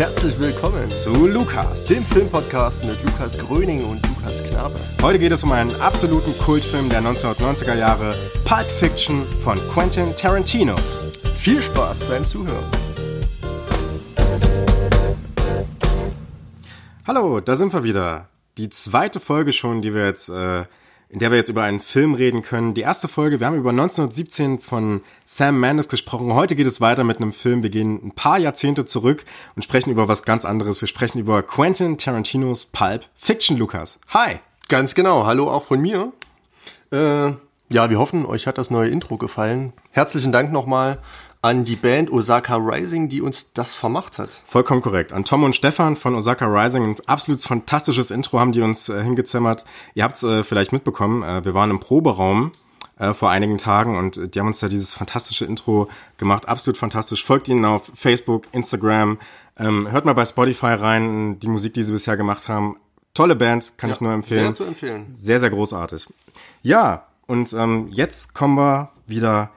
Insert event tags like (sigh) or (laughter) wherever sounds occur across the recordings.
Herzlich willkommen zu Lukas, dem Filmpodcast mit Lukas Gröning und Lukas Knabe. Heute geht es um einen absoluten Kultfilm der 1990er Jahre, Pulp Fiction von Quentin Tarantino. Viel Spaß beim Zuhören. Hallo, da sind wir wieder. Die zweite Folge schon, die wir jetzt äh, in der wir jetzt über einen Film reden können. Die erste Folge, wir haben über 1917 von Sam Mendes gesprochen. Heute geht es weiter mit einem Film. Wir gehen ein paar Jahrzehnte zurück und sprechen über was ganz anderes. Wir sprechen über Quentin Tarantinos Pulp Fiction, Lukas. Hi! Ganz genau. Hallo auch von mir. Äh, ja, wir hoffen, euch hat das neue Intro gefallen. Herzlichen Dank nochmal an die Band Osaka Rising, die uns das vermacht hat. Vollkommen korrekt. An Tom und Stefan von Osaka Rising, ein absolut fantastisches Intro haben die uns äh, hingezimmert. Ihr habt es äh, vielleicht mitbekommen, äh, wir waren im Proberaum äh, vor einigen Tagen und die haben uns da dieses fantastische Intro gemacht. Absolut fantastisch. Folgt ihnen auf Facebook, Instagram. Ähm, hört mal bei Spotify rein, die Musik, die sie bisher gemacht haben. Tolle Band, kann ja, ich nur empfehlen. Sehr zu empfehlen. Sehr, sehr großartig. Ja, und ähm, jetzt kommen wir wieder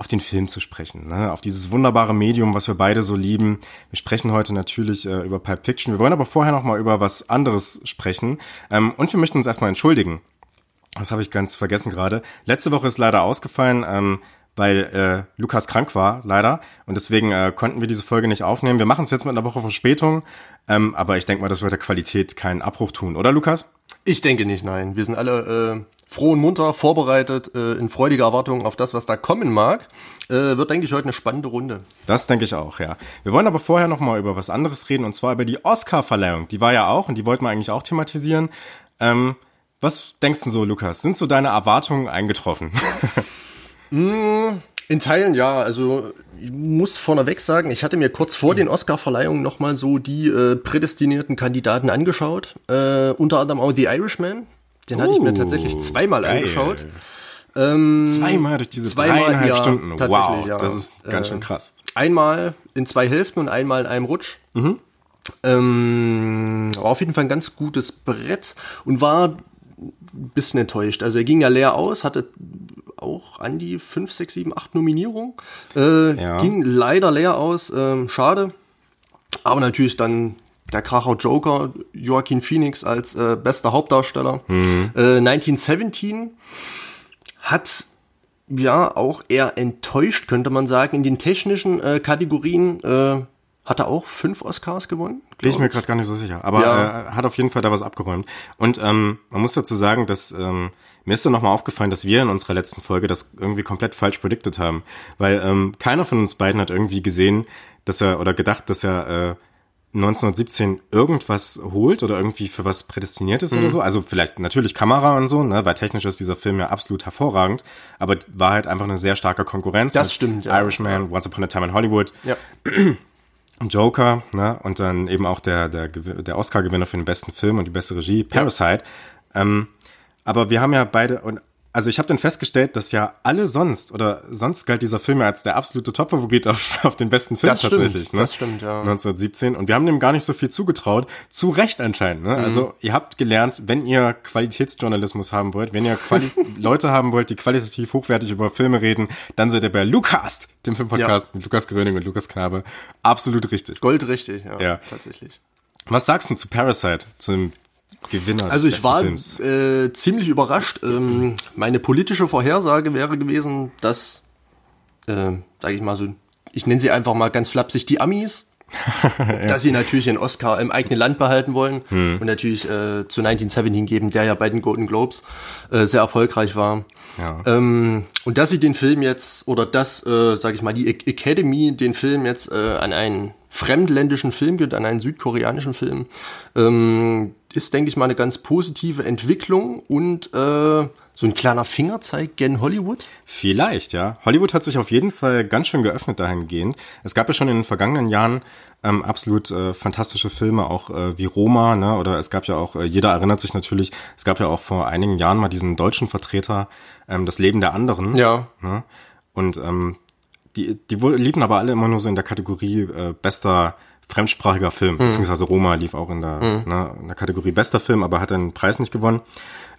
auf den Film zu sprechen, ne? auf dieses wunderbare Medium, was wir beide so lieben. Wir sprechen heute natürlich äh, über Pulp Fiction. Wir wollen aber vorher noch mal über was anderes sprechen. Ähm, und wir möchten uns erstmal entschuldigen. Das habe ich ganz vergessen gerade. Letzte Woche ist leider ausgefallen, ähm, weil äh, Lukas krank war, leider. Und deswegen äh, konnten wir diese Folge nicht aufnehmen. Wir machen es jetzt mit einer Woche Verspätung. Ähm, aber ich denke mal, das wird der Qualität keinen Abbruch tun, oder Lukas? Ich denke nicht, nein. Wir sind alle äh, froh und munter, vorbereitet, äh, in freudiger Erwartung auf das, was da kommen mag. Äh, wird, denke ich, heute eine spannende Runde. Das denke ich auch, ja. Wir wollen aber vorher noch mal über was anderes reden, und zwar über die Oscar-Verleihung. Die war ja auch, und die wollten wir eigentlich auch thematisieren. Ähm, was denkst du so, Lukas? Sind so deine Erwartungen eingetroffen? (laughs) mm, in Teilen ja. Also ich muss vorneweg sagen, ich hatte mir kurz vor den Oscar-Verleihungen nochmal so die äh, prädestinierten Kandidaten angeschaut. Äh, unter anderem auch The Irishman. Den uh, hatte ich mir tatsächlich uh, zweimal geil. angeschaut. Ähm, zweimal durch diese zweimal, dreieinhalb ja, Stunden. Wow, ja. das ist ganz schön äh, krass. Einmal in zwei Hälften und einmal in einem Rutsch. Mhm. Ähm, war auf jeden Fall ein ganz gutes Brett und war ein bisschen enttäuscht. Also er ging ja leer aus, hatte auch an die 5, 6, 7, 8 Nominierungen. Äh, ja. Ging leider leer aus, ähm, schade. Aber natürlich dann der Kracher Joker, Joaquin Phoenix als äh, bester Hauptdarsteller. Mhm. Äh, 1917 hat ja auch eher enttäuscht, könnte man sagen. In den technischen äh, Kategorien äh, hat er auch fünf Oscars gewonnen. Bin ich mir gerade gar nicht so sicher. Aber ja. äh, hat auf jeden Fall da was abgeräumt. Und ähm, man muss dazu sagen, dass ähm, mir ist dann nochmal aufgefallen, dass wir in unserer letzten Folge das irgendwie komplett falsch predicted haben. Weil ähm, keiner von uns beiden hat irgendwie gesehen, dass er oder gedacht, dass er äh, 1917 irgendwas holt oder irgendwie für was prädestiniert ist mhm. oder so. Also vielleicht natürlich Kamera und so, ne, weil technisch ist dieser Film ja absolut hervorragend, aber war halt einfach eine sehr starke Konkurrenz. Das stimmt, ja. Irishman, Once Upon a Time in Hollywood. Ja. (clears throat) Joker, ne, und dann eben auch der, der, der Oscar-Gewinner für den besten Film und die beste Regie, Parasite. Ja. Ähm, aber wir haben ja beide, und also ich habe dann festgestellt, dass ja alle sonst oder sonst galt dieser Film ja als der absolute Top-Favorit auf, (laughs) auf den besten Film das tatsächlich. Stimmt, ne? Das stimmt, ja. 1917 und wir haben dem gar nicht so viel zugetraut. Zu Recht anscheinend. Ne? Mhm. Also ihr habt gelernt, wenn ihr Qualitätsjournalismus haben wollt, wenn ihr Quali (laughs) Leute haben wollt, die qualitativ hochwertig über Filme reden, dann seid ihr bei Lukas, dem Filmpodcast ja. mit Lukas Gröning und Lukas Knabe, absolut richtig. Goldrichtig, ja, ja. tatsächlich. Was sagst du zu Parasite, zum Gewinner. Also ich war äh, ziemlich überrascht. Ähm, meine politische Vorhersage wäre gewesen, dass, äh, sage ich mal so, ich nenne sie einfach mal ganz flapsig die Amis, (laughs) ja. dass sie natürlich den Oscar im eigenen Land behalten wollen hm. und natürlich äh, zu 1917 geben, der ja bei den Golden Globes äh, sehr erfolgreich war. Ja. Ähm, und dass sie den Film jetzt oder dass, äh, sage ich mal, die Academy den Film jetzt äh, an einen fremdländischen Film gibt, an einen südkoreanischen Film, ähm, ist, denke ich mal, eine ganz positive Entwicklung und äh, so ein kleiner Fingerzeig gen Hollywood? Vielleicht, ja. Hollywood hat sich auf jeden Fall ganz schön geöffnet dahingehend. Es gab ja schon in den vergangenen Jahren ähm, absolut äh, fantastische Filme, auch äh, wie Roma, ne? Oder es gab ja auch, äh, jeder erinnert sich natürlich, es gab ja auch vor einigen Jahren mal diesen deutschen Vertreter, ähm, das Leben der anderen. Ja. Ne? Und ähm, die, die liefen aber alle immer nur so in der Kategorie äh, bester fremdsprachiger Film, mhm. beziehungsweise Roma lief auch in der, mhm. ne, in der Kategorie bester Film, aber hat den Preis nicht gewonnen.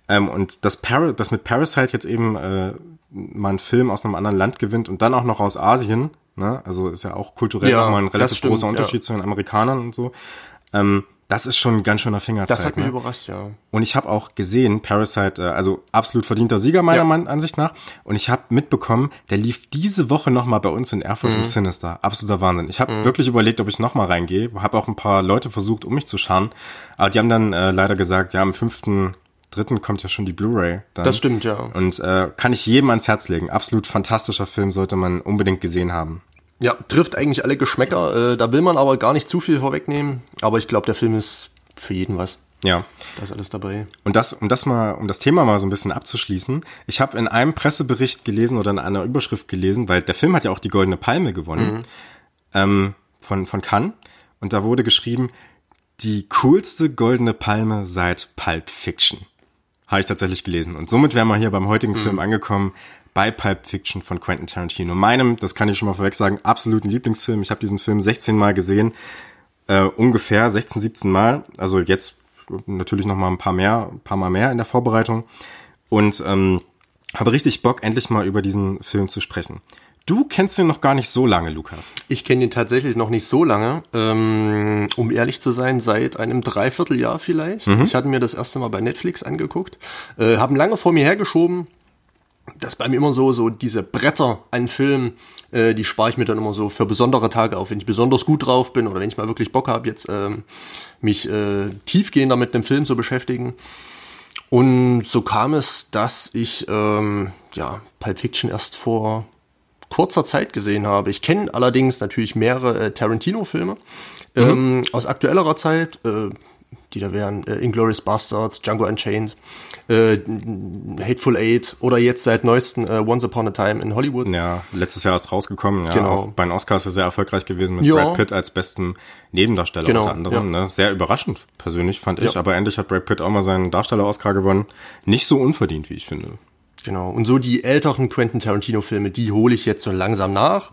Ähm, und dass, Par dass mit Parasite jetzt eben äh, mal einen Film aus einem anderen Land gewinnt und dann auch noch aus Asien, ne? also ist ja auch kulturell Ja, nochmal ein das relativ stimmt, großer Unterschied zu den Amerikanern und so. Ähm, das ist schon ein ganz schöner Fingerzeig. Das hat mich ne? überrascht, ja. Und ich habe auch gesehen, Parasite, äh, also absolut verdienter Sieger meiner Ja. Ansicht nach. Und ich habe mitbekommen, der lief diese Woche nochmal bei uns in Erfurt Mhm. im Sinister. Absoluter Wahnsinn. Ich habe wirklich überlegt, ob ich nochmal reingehe. Habe auch ein paar Leute versucht, um mich zu scharen. Aber die haben dann äh, leider gesagt, ja, am fünften, dritten kommt ja schon die Blu-ray. Das stimmt, ja. Und äh, kann ich jedem ans Herz legen. Absolut fantastischer Film, sollte man unbedingt gesehen haben. Ja, trifft eigentlich alle Geschmäcker. Äh, da will man aber gar nicht zu viel vorwegnehmen. Aber ich glaube, der Film ist für jeden was. Ja. Da ist alles dabei. Und das, um das mal, um das Thema mal so ein bisschen abzuschließen, ich habe in einem Pressebericht gelesen oder in einer Überschrift gelesen, weil der Film hat ja auch die Goldene Palme gewonnen ähm, von von Cannes und da wurde geschrieben die coolste Goldene Palme seit Pulp Fiction. Habe ich tatsächlich gelesen und somit wären wir hier beim heutigen Film angekommen bei Pulp Fiction von Quentin Tarantino. Meinem, das kann ich schon mal vorweg sagen, absoluten Lieblingsfilm. Ich habe diesen Film 16 Mal gesehen äh, ungefähr 16, 17 Mal. Also jetzt natürlich noch mal ein paar mehr, ein paar Mal mehr in der Vorbereitung. Und ähm, habe richtig Bock, endlich mal über diesen Film zu sprechen. Du kennst ihn noch gar nicht so lange, Lukas. Ich kenne ihn tatsächlich noch nicht so lange, ähm, um ehrlich zu sein, seit einem Dreivierteljahr vielleicht. Ich hatte mir das erste Mal bei Netflix angeguckt, äh, haben lange vor mir hergeschoben. Das ist bei mir immer so, so diese Bretter an Filmen, äh, die spare ich mir dann immer so für besondere Tage auf, wenn ich besonders gut drauf bin oder wenn ich mal wirklich Bock habe, jetzt ähm, mich äh, tiefgehender mit einem Film zu beschäftigen. Und so kam es, dass ich ähm, ja Pulp Fiction erst vor kurzer Zeit gesehen habe. Ich kenne allerdings natürlich mehrere äh, Tarantino-Filme ähm, aus aktuellerer Zeit, äh, die da wären äh, Inglourious Bastards, Django Unchained, äh, Hateful Eight oder jetzt seit neuesten äh, Once Upon a Time in Hollywood. Ja, letztes Jahr ist rausgekommen. Ja, Genau. bei den Oscars ist er sehr erfolgreich gewesen mit Ja. Brad Pitt als besten Nebendarsteller Genau, unter anderem. Ne? Sehr überraschend, persönlich fand ich. Ja. Aber endlich hat Brad Pitt auch mal seinen Darsteller-Oscar gewonnen. Nicht so unverdient, wie ich finde. Genau. Und so die älteren Quentin Tarantino-Filme, die hole ich jetzt so langsam nach.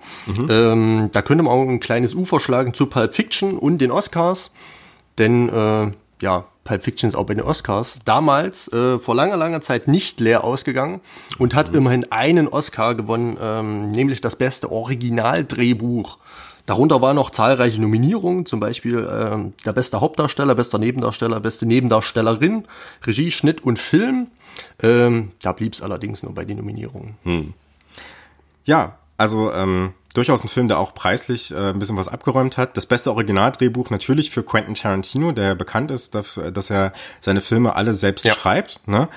Ähm, da könnte man auch ein kleines Ufer schlagen zu Pulp Fiction und den Oscars. Denn äh, ja, Pulp Fiction ist auch bei den Oscars damals äh, vor langer, langer Zeit nicht leer ausgegangen und hat immerhin einen Oscar gewonnen, ähm, nämlich das beste Originaldrehbuch. Darunter waren noch zahlreiche Nominierungen, zum Beispiel ähm, der beste Hauptdarsteller, bester Nebendarsteller, beste Nebendarstellerin, Regie, Schnitt und Film. Ähm, da blieb es allerdings nur bei den Nominierungen. Ja, also ähm, durchaus ein Film, der auch preislich äh, ein bisschen was abgeräumt hat. Das beste Originaldrehbuch natürlich für Quentin Tarantino, der bekannt ist, dafür, dass er seine Filme alle selbst Ja. schreibt. Ne?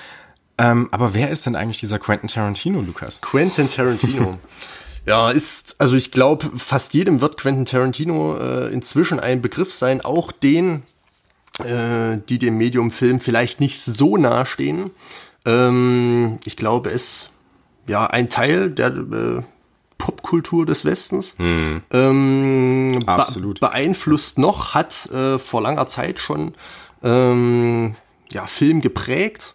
Ähm, aber wer ist denn eigentlich dieser Quentin Tarantino, Lukas? Quentin Tarantino. (laughs) ja, ist, also ich glaube, fast jedem wird Quentin Tarantino äh, inzwischen ein Begriff sein, auch den, äh, die dem Medium Film vielleicht nicht so nahe stehen. Ähm, ich glaube, es ja ein Teil der äh, Popkultur des Westens. Ähm, be- Absolut. beeinflusst noch, hat äh, vor langer Zeit schon ähm, ja, Film geprägt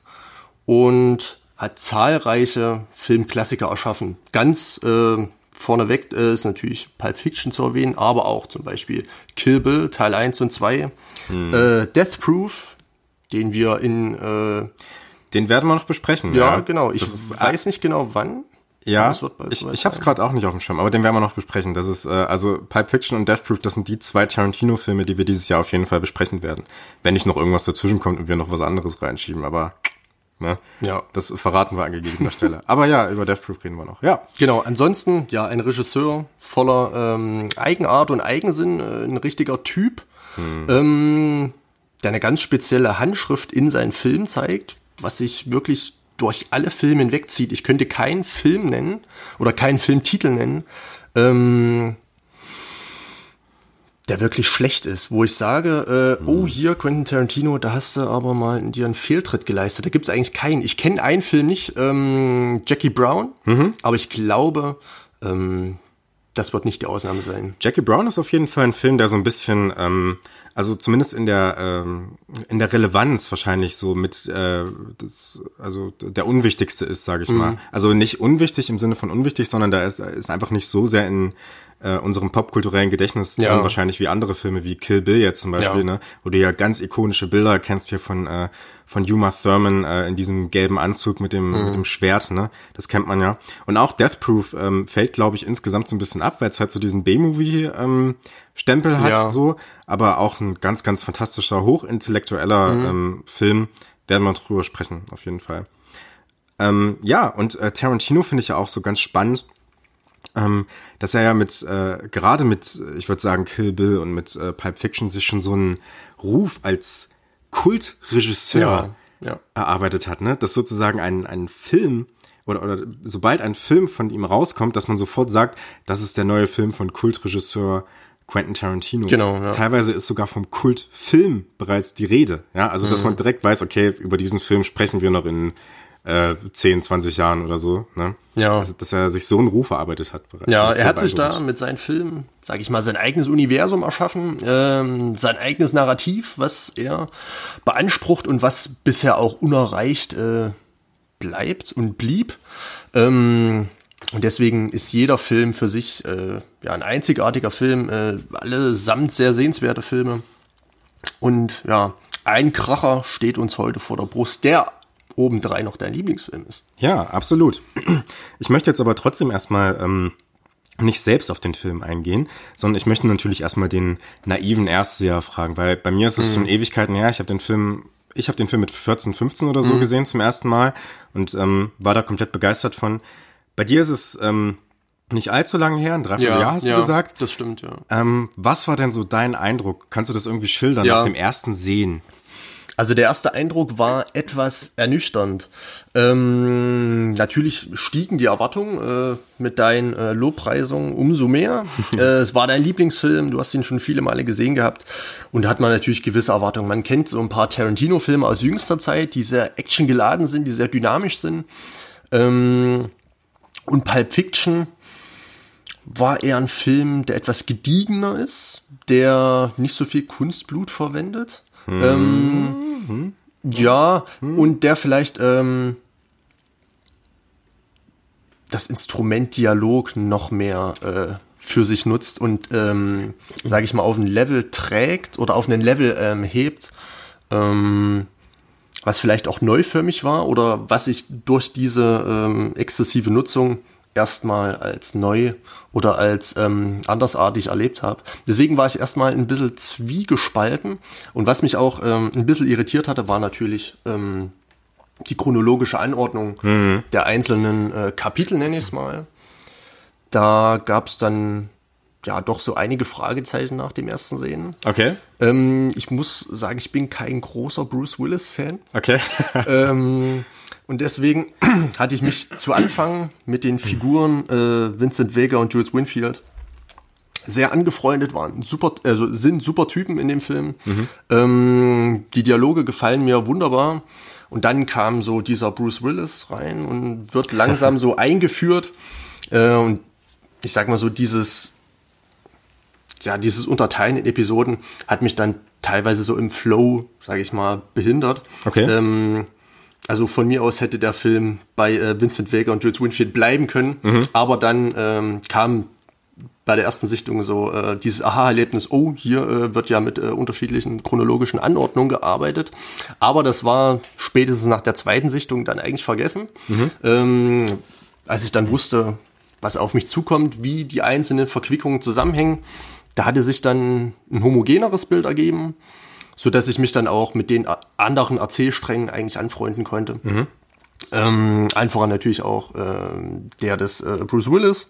und hat zahlreiche Filmklassiker erschaffen. Ganz äh, vorneweg äh, ist natürlich Pulp Fiction zu erwähnen, aber auch zum Beispiel Kill Bill Teil 1 und 2, äh, Death Proof, den wir in äh, Den werden wir noch besprechen. ja, genau, ich weiß nicht genau wann. Ja, ich, ich habe es gerade auch nicht auf dem Schirm, aber den werden wir noch besprechen. Das ist, äh, also Pulp Fiction und Death Proof, das sind die zwei Tarantino-Filme, die wir dieses Jahr auf jeden Fall besprechen werden. Wenn nicht noch irgendwas dazwischen kommt und wir noch was anderes reinschieben, aber ne, Ja. das verraten wir an gegebener Stelle. Aber ja, über Death Proof reden wir noch. Ja, Genau, ansonsten, ja, ein Regisseur voller ähm, Eigenart und Eigensinn, äh, ein richtiger Typ, ähm, der eine ganz spezielle Handschrift in seinen Filmen zeigt, was sich wirklich durch alle Filme hinwegzieht. Ich könnte keinen Film nennen oder keinen Filmtitel nennen, ähm, der wirklich schlecht ist, wo ich sage, äh, oh hier Quentin Tarantino, da hast du aber mal dir einen Fehltritt geleistet. Da gibt's eigentlich keinen. Ich kenne einen Film nicht, ähm, Jackie Brown, aber ich glaube, ähm, das wird nicht die Ausnahme sein. Jackie Brown ist auf jeden Fall ein Film, der so ein bisschen, ähm, also zumindest in der ähm, in der Relevanz wahrscheinlich so mit, äh, das, also der unwichtigste ist, sage ich mal. Also nicht unwichtig im Sinne von unwichtig, sondern da ist, ist einfach nicht so sehr in äh, unserem popkulturellen Gedächtnis Ja. dann wahrscheinlich wie andere Filme wie Kill Bill jetzt zum Beispiel, Ja. ne, wo du ja ganz ikonische Bilder kennst hier von äh, von Uma Thurman äh, in diesem gelben Anzug mit dem Mhm. mit dem Schwert, ne, das kennt man ja. Und auch Death Proof ähm, fällt, glaube ich, insgesamt so ein bisschen ab, weil es halt so diesen B-Movie ähm, Stempel hat, Ja. so, aber auch ein ganz ganz fantastischer, hochintellektueller Mhm. ähm, Film. Werden wir drüber sprechen, auf jeden Fall. Ähm, ja, und äh, Tarantino finde ich ja auch so ganz spannend, ähm, dass er ja mit, äh, gerade mit, äh, ich würde sagen, Kill Bill und mit äh, Pulp Fiction sich schon so einen Ruf als Kultregisseur Ja, ja. erarbeitet hat, ne? Dass sozusagen ein, ein Film oder, oder sobald ein Film von ihm rauskommt, dass man sofort sagt, das ist der neue Film von Kultregisseur Quentin Tarantino. Genau, ja. Teilweise ist sogar vom Kultfilm bereits die Rede. Ja, also dass man Mhm. direkt weiß, okay, über diesen Film sprechen wir noch in äh, 10, 20 Jahren oder so. Ne? Ja. Also, dass er sich so einen Ruf erarbeitet hat bereits. Ja, er hat sich da mit seinen Filmen, sage ich mal, sein eigenes Universum erschaffen, ähm, sein eigenes Narrativ, was er beansprucht und was bisher auch unerreicht äh, bleibt und blieb. Ähm, und deswegen ist jeder Film für sich äh, ja ein einzigartiger Film, äh, allesamt sehr sehenswerte Filme. Und ja, ein Kracher steht uns heute vor der Brust, der obendrein noch dein Lieblingsfilm ist. Ja, absolut. Ich möchte jetzt aber trotzdem erstmal ähm, nicht selbst auf den Film eingehen, sondern ich möchte natürlich erstmal den naiven Erstseher fragen, weil bei mir ist es schon Ewigkeiten her. Ich habe den Film, ich habe den Film mit 14, 15 oder so gesehen zum ersten Mal und ähm, war da komplett begeistert von. Bei dir ist es ähm, nicht allzu lange her, ein Dreivierteljahr hast du gesagt. Das stimmt, ja. Ähm, was war denn so dein Eindruck? Kannst du das irgendwie schildern Ja. nach dem ersten Sehen? Also der erste Eindruck war etwas ernüchternd. Ähm, natürlich stiegen die Erwartungen äh, mit deinen äh, Lobpreisungen umso mehr. (laughs) äh, es war dein Lieblingsfilm, du hast ihn schon viele Male gesehen gehabt und da hat man natürlich gewisse Erwartungen. Man kennt so ein paar Tarantino-Filme aus jüngster Zeit, die sehr actiongeladen sind, die sehr dynamisch sind. Ähm, und Pulp Fiction war eher ein Film, der etwas gediegener ist, der nicht so viel Kunstblut verwendet. Ähm, ja, und der vielleicht ähm, das Instrument Dialog noch mehr äh, für sich nutzt und, ähm, sage ich mal, auf ein Level trägt oder auf einen Level ähm, hebt, ähm, was vielleicht auch neu für mich war oder was ich durch diese ähm, exzessive Nutzung erstmal als neu oder als ähm, andersartig erlebt habe. Deswegen war ich erstmal ein bisschen zwiegespalten und was mich auch ähm, ein bisschen irritiert hatte, war natürlich ähm, die chronologische Anordnung der einzelnen äh, Kapitel, nenne ich es mal. Da gab es dann ja doch so einige Fragezeichen nach dem ersten Sehen. Okay, Ähm, ich muss sagen, ich bin kein großer Bruce Willis-Fan. okay. ähm, (laughs) und deswegen (clears throat) hatte ich mich zu Anfang mit den Figuren äh, Vincent Vega und Jules Winfield sehr angefreundet, waren super, also sind super Typen in dem Film. Ähm, die Dialoge gefallen mir wunderbar. Und dann kam so dieser Bruce Willis rein und wird langsam (laughs) so eingeführt. Äh, und ich sag mal so, dieses, ja, dieses Unterteilen in Episoden hat mich dann teilweise so im Flow, sage ich mal, behindert. Okay. Ähm, also von mir aus hätte der Film bei äh, Vincent Vega und Jules Winfield bleiben können, aber dann ähm, kam bei der ersten Sichtung so äh, dieses Aha-Erlebnis, oh, hier äh, wird ja mit äh, unterschiedlichen chronologischen Anordnungen gearbeitet. Aber das war spätestens nach der zweiten Sichtung dann eigentlich vergessen. Ähm, als ich dann wusste, was auf mich zukommt, wie die einzelnen Verquickungen zusammenhängen, da hatte sich dann ein homogeneres Bild ergeben, so dass ich mich dann auch mit den anderen Erzählsträngen eigentlich anfreunden konnte. Ähm, einfach natürlich auch ähm, der des äh, Bruce Willis.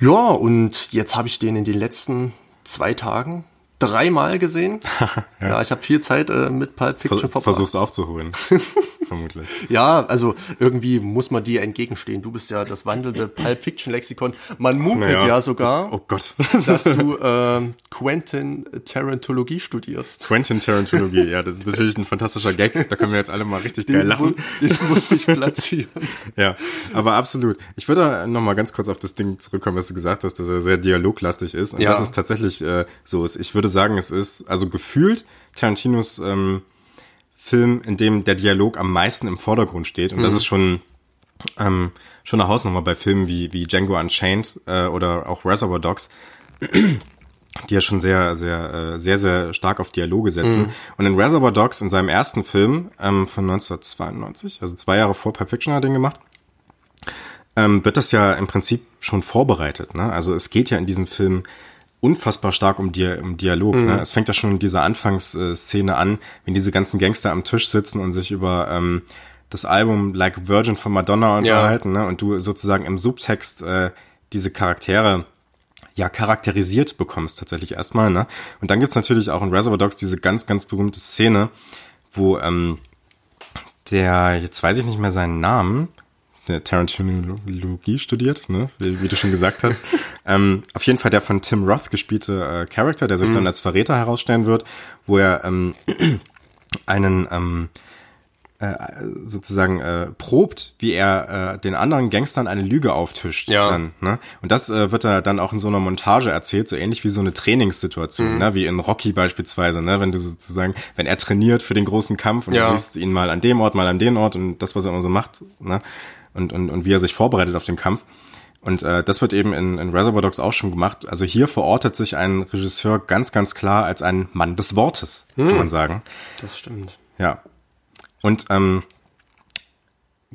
Ja, und jetzt habe ich den in den letzten zwei Tagen dreimal gesehen. (laughs) ja. ich habe viel Zeit äh, mit Pulp Fiction Vers verbracht. versuch's aufzuholen. (laughs) Vermutlich. Ja, also irgendwie muss man dir entgegenstehen. Du bist ja das wandelnde Pulp Fiction Lexikon. Man munkelt ja, sogar, Das, oh Gott. dass du (laughs) ähm, Quentin Tarantologie studierst. Quentin Tarantologie, ja, das ist natürlich ein fantastischer Gag. Da können wir jetzt alle mal richtig geil Den, lachen. mu- den muss ich platzieren. (laughs) Ja, aber absolut. Ich würde noch mal ganz kurz auf das Ding zurückkommen, was du gesagt hast, dass er sehr dialoglastig ist. Und Ja. das ist tatsächlich äh, so. ist. Ich würde sagen, es ist also gefühlt Tarantinos ähm, Film, in dem der Dialog am meisten im Vordergrund steht. Und das ist schon ähm, schon eine Hausnummer bei Filmen wie, wie Django Unchained äh, oder auch Reservoir Dogs, die ja schon sehr, sehr, äh, sehr, sehr stark auf Dialoge setzen. Mhm. Und in Reservoir Dogs, in seinem ersten Film ähm, von 1992, also zwei Jahre vor Pulp Fiction hat er den gemacht, ähm, wird das ja im Prinzip schon vorbereitet. Ne? Also es geht ja in diesem Film unfassbar stark um, Di um Dialog. Ne? Mhm. Ne? Es fängt ja schon in dieser Anfangsszene an, wenn diese ganzen Gangster am Tisch sitzen und sich über ähm, das Album Like Virgin von Madonna unterhalten, ja. ne? Und du sozusagen im Subtext äh, diese Charaktere ja charakterisiert bekommst tatsächlich erstmal, ne? Und dann gibt's natürlich auch in Reservoir Dogs diese ganz, ganz berühmte Szene, wo ähm, der, jetzt weiß ich nicht mehr seinen Namen, Tarantinologie studiert, ne? wie, wie du schon gesagt hast. (laughs) ähm, auf jeden Fall der von Tim Roth gespielte äh, Charakter, der sich mhm. dann als Verräter herausstellen wird, wo er ähm, (clears throat) einen ähm, äh, sozusagen äh, probt, wie er äh, den anderen Gangstern eine Lüge auftischt. Ja. Dann, ne? Und das äh, wird er dann auch in so einer Montage erzählt, so ähnlich wie so eine Trainingssituation, mhm. ne? wie in Rocky beispielsweise, ne? wenn du sozusagen, wenn er trainiert für den großen Kampf und ja. du siehst ihn mal an dem Ort, mal an dem Ort und das, was er immer so macht, ne? Und, und, und wie er sich vorbereitet auf den Kampf. Und äh, das wird eben in, in Reservoir Dogs auch schon gemacht. Also hier verortet sich ein Regisseur ganz, ganz klar als ein Mann des Wortes, hm. kann man sagen. Das stimmt. Ja. Und ähm,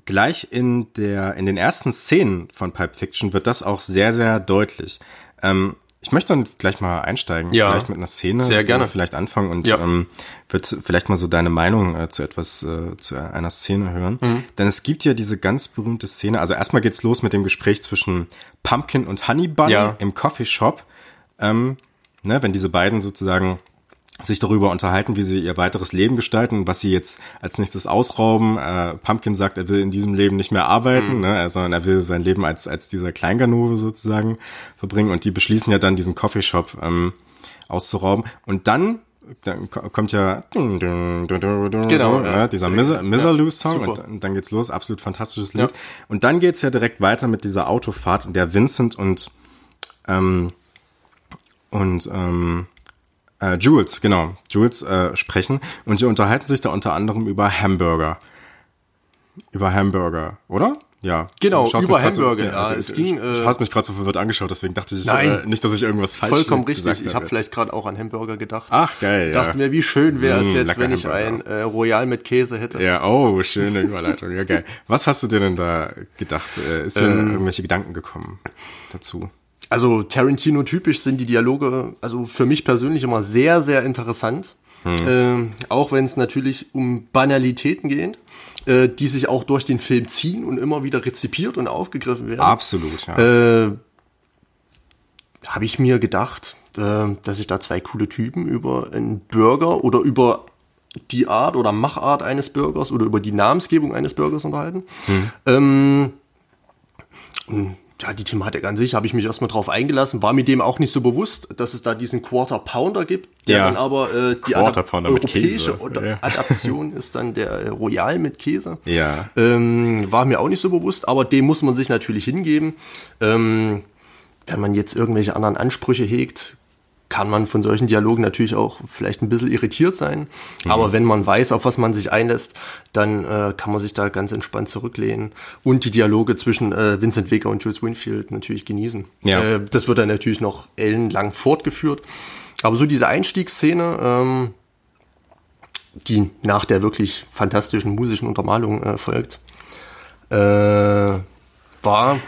gleich in der in den ersten Szenen von Pulp Fiction wird das auch sehr, sehr deutlich. Ähm, ich möchte dann gleich mal einsteigen, ja, vielleicht mit einer Szene, sehr gerne. vielleicht anfangen und ja. ähm, wird vielleicht mal so deine Meinung äh, zu etwas, äh, zu einer Szene hören. Mhm. Denn es gibt ja diese ganz berühmte Szene. Also erstmal geht's los mit dem Gespräch zwischen Pumpkin und Honey Bun ja. im Coffeeshop. Ähm, ne, wenn diese beiden sozusagen sich darüber unterhalten, wie sie ihr weiteres Leben gestalten, was sie jetzt als nächstes ausrauben. Äh, Pumpkin sagt, er will in diesem Leben nicht mehr arbeiten, mhm. ne, sondern er will sein Leben als, als dieser Kleinganove sozusagen verbringen. Und die beschließen ja dann, diesen Coffeeshop ähm, auszurauben. Und dann dann kommt ja genau, ja, dieser Miserloo-Song ja, und, und, dann geht's los, absolut fantastisches Lied. Ja. Und dann geht's ja direkt weiter mit dieser Autofahrt, in der Vincent und ähm, und ähm, äh, Jules, genau, Jules äh, sprechen und die unterhalten sich da unter anderem über Hamburger. Über Hamburger, oder? Ja. Genau, über Hamburger. So, ja, also, es ging, äh, du hast mich gerade so verwirrt angeschaut, deswegen dachte ich nein, äh, nicht, dass ich irgendwas falsch Vollkommen richtig. Ich habe vielleicht gerade auch an Hamburger gedacht. Ach geil. Dachte mir, wie schön wäre es mm, jetzt, wenn ich ein äh, Royal mit Käse hätte. Ja, oh, schöne Überleitung. Ja, geil. Was hast du dir denn da gedacht? Äh, ist dir ähm, irgendwelche Gedanken gekommen dazu? Also Tarantino typisch sind die Dialoge, also für mich persönlich immer sehr, sehr interessant. Hm. Äh, auch wenn es natürlich um Banalitäten geht, äh, die sich auch durch den Film ziehen und immer wieder rezipiert und aufgegriffen werden. Absolut, ja. Äh, Habe ich mir gedacht, äh, dass sich da zwei coole Typen über einen Burger oder über die Art oder Machart eines Burgers oder über die Namensgebung eines Burgers unterhalten. Hm. Ähm, ja, die Thematik an sich habe ich mich erstmal drauf eingelassen, war mir dem auch nicht so bewusst, dass es da diesen Quarter Pounder gibt, der ja. dann aber äh, die Adap europäische ja. (laughs) Adaption ist dann der äh, Royal mit Käse. Ja. Ähm, war mir auch nicht so bewusst, aber dem muss man sich natürlich hingeben. Ähm, wenn man jetzt irgendwelche anderen Ansprüche hegt, kann man von solchen Dialogen natürlich auch vielleicht ein bisschen irritiert sein. Mhm. Aber wenn man weiß, auf was man sich einlässt, dann äh, kann man sich da ganz entspannt zurücklehnen und die Dialoge zwischen äh, Vincent Vega und Jules Winfield natürlich genießen. Ja. Äh, das wird dann natürlich noch ellenlang fortgeführt. Aber so diese Einstiegsszene, ähm, die nach der wirklich fantastischen musischen Untermalung äh, folgt, äh, war,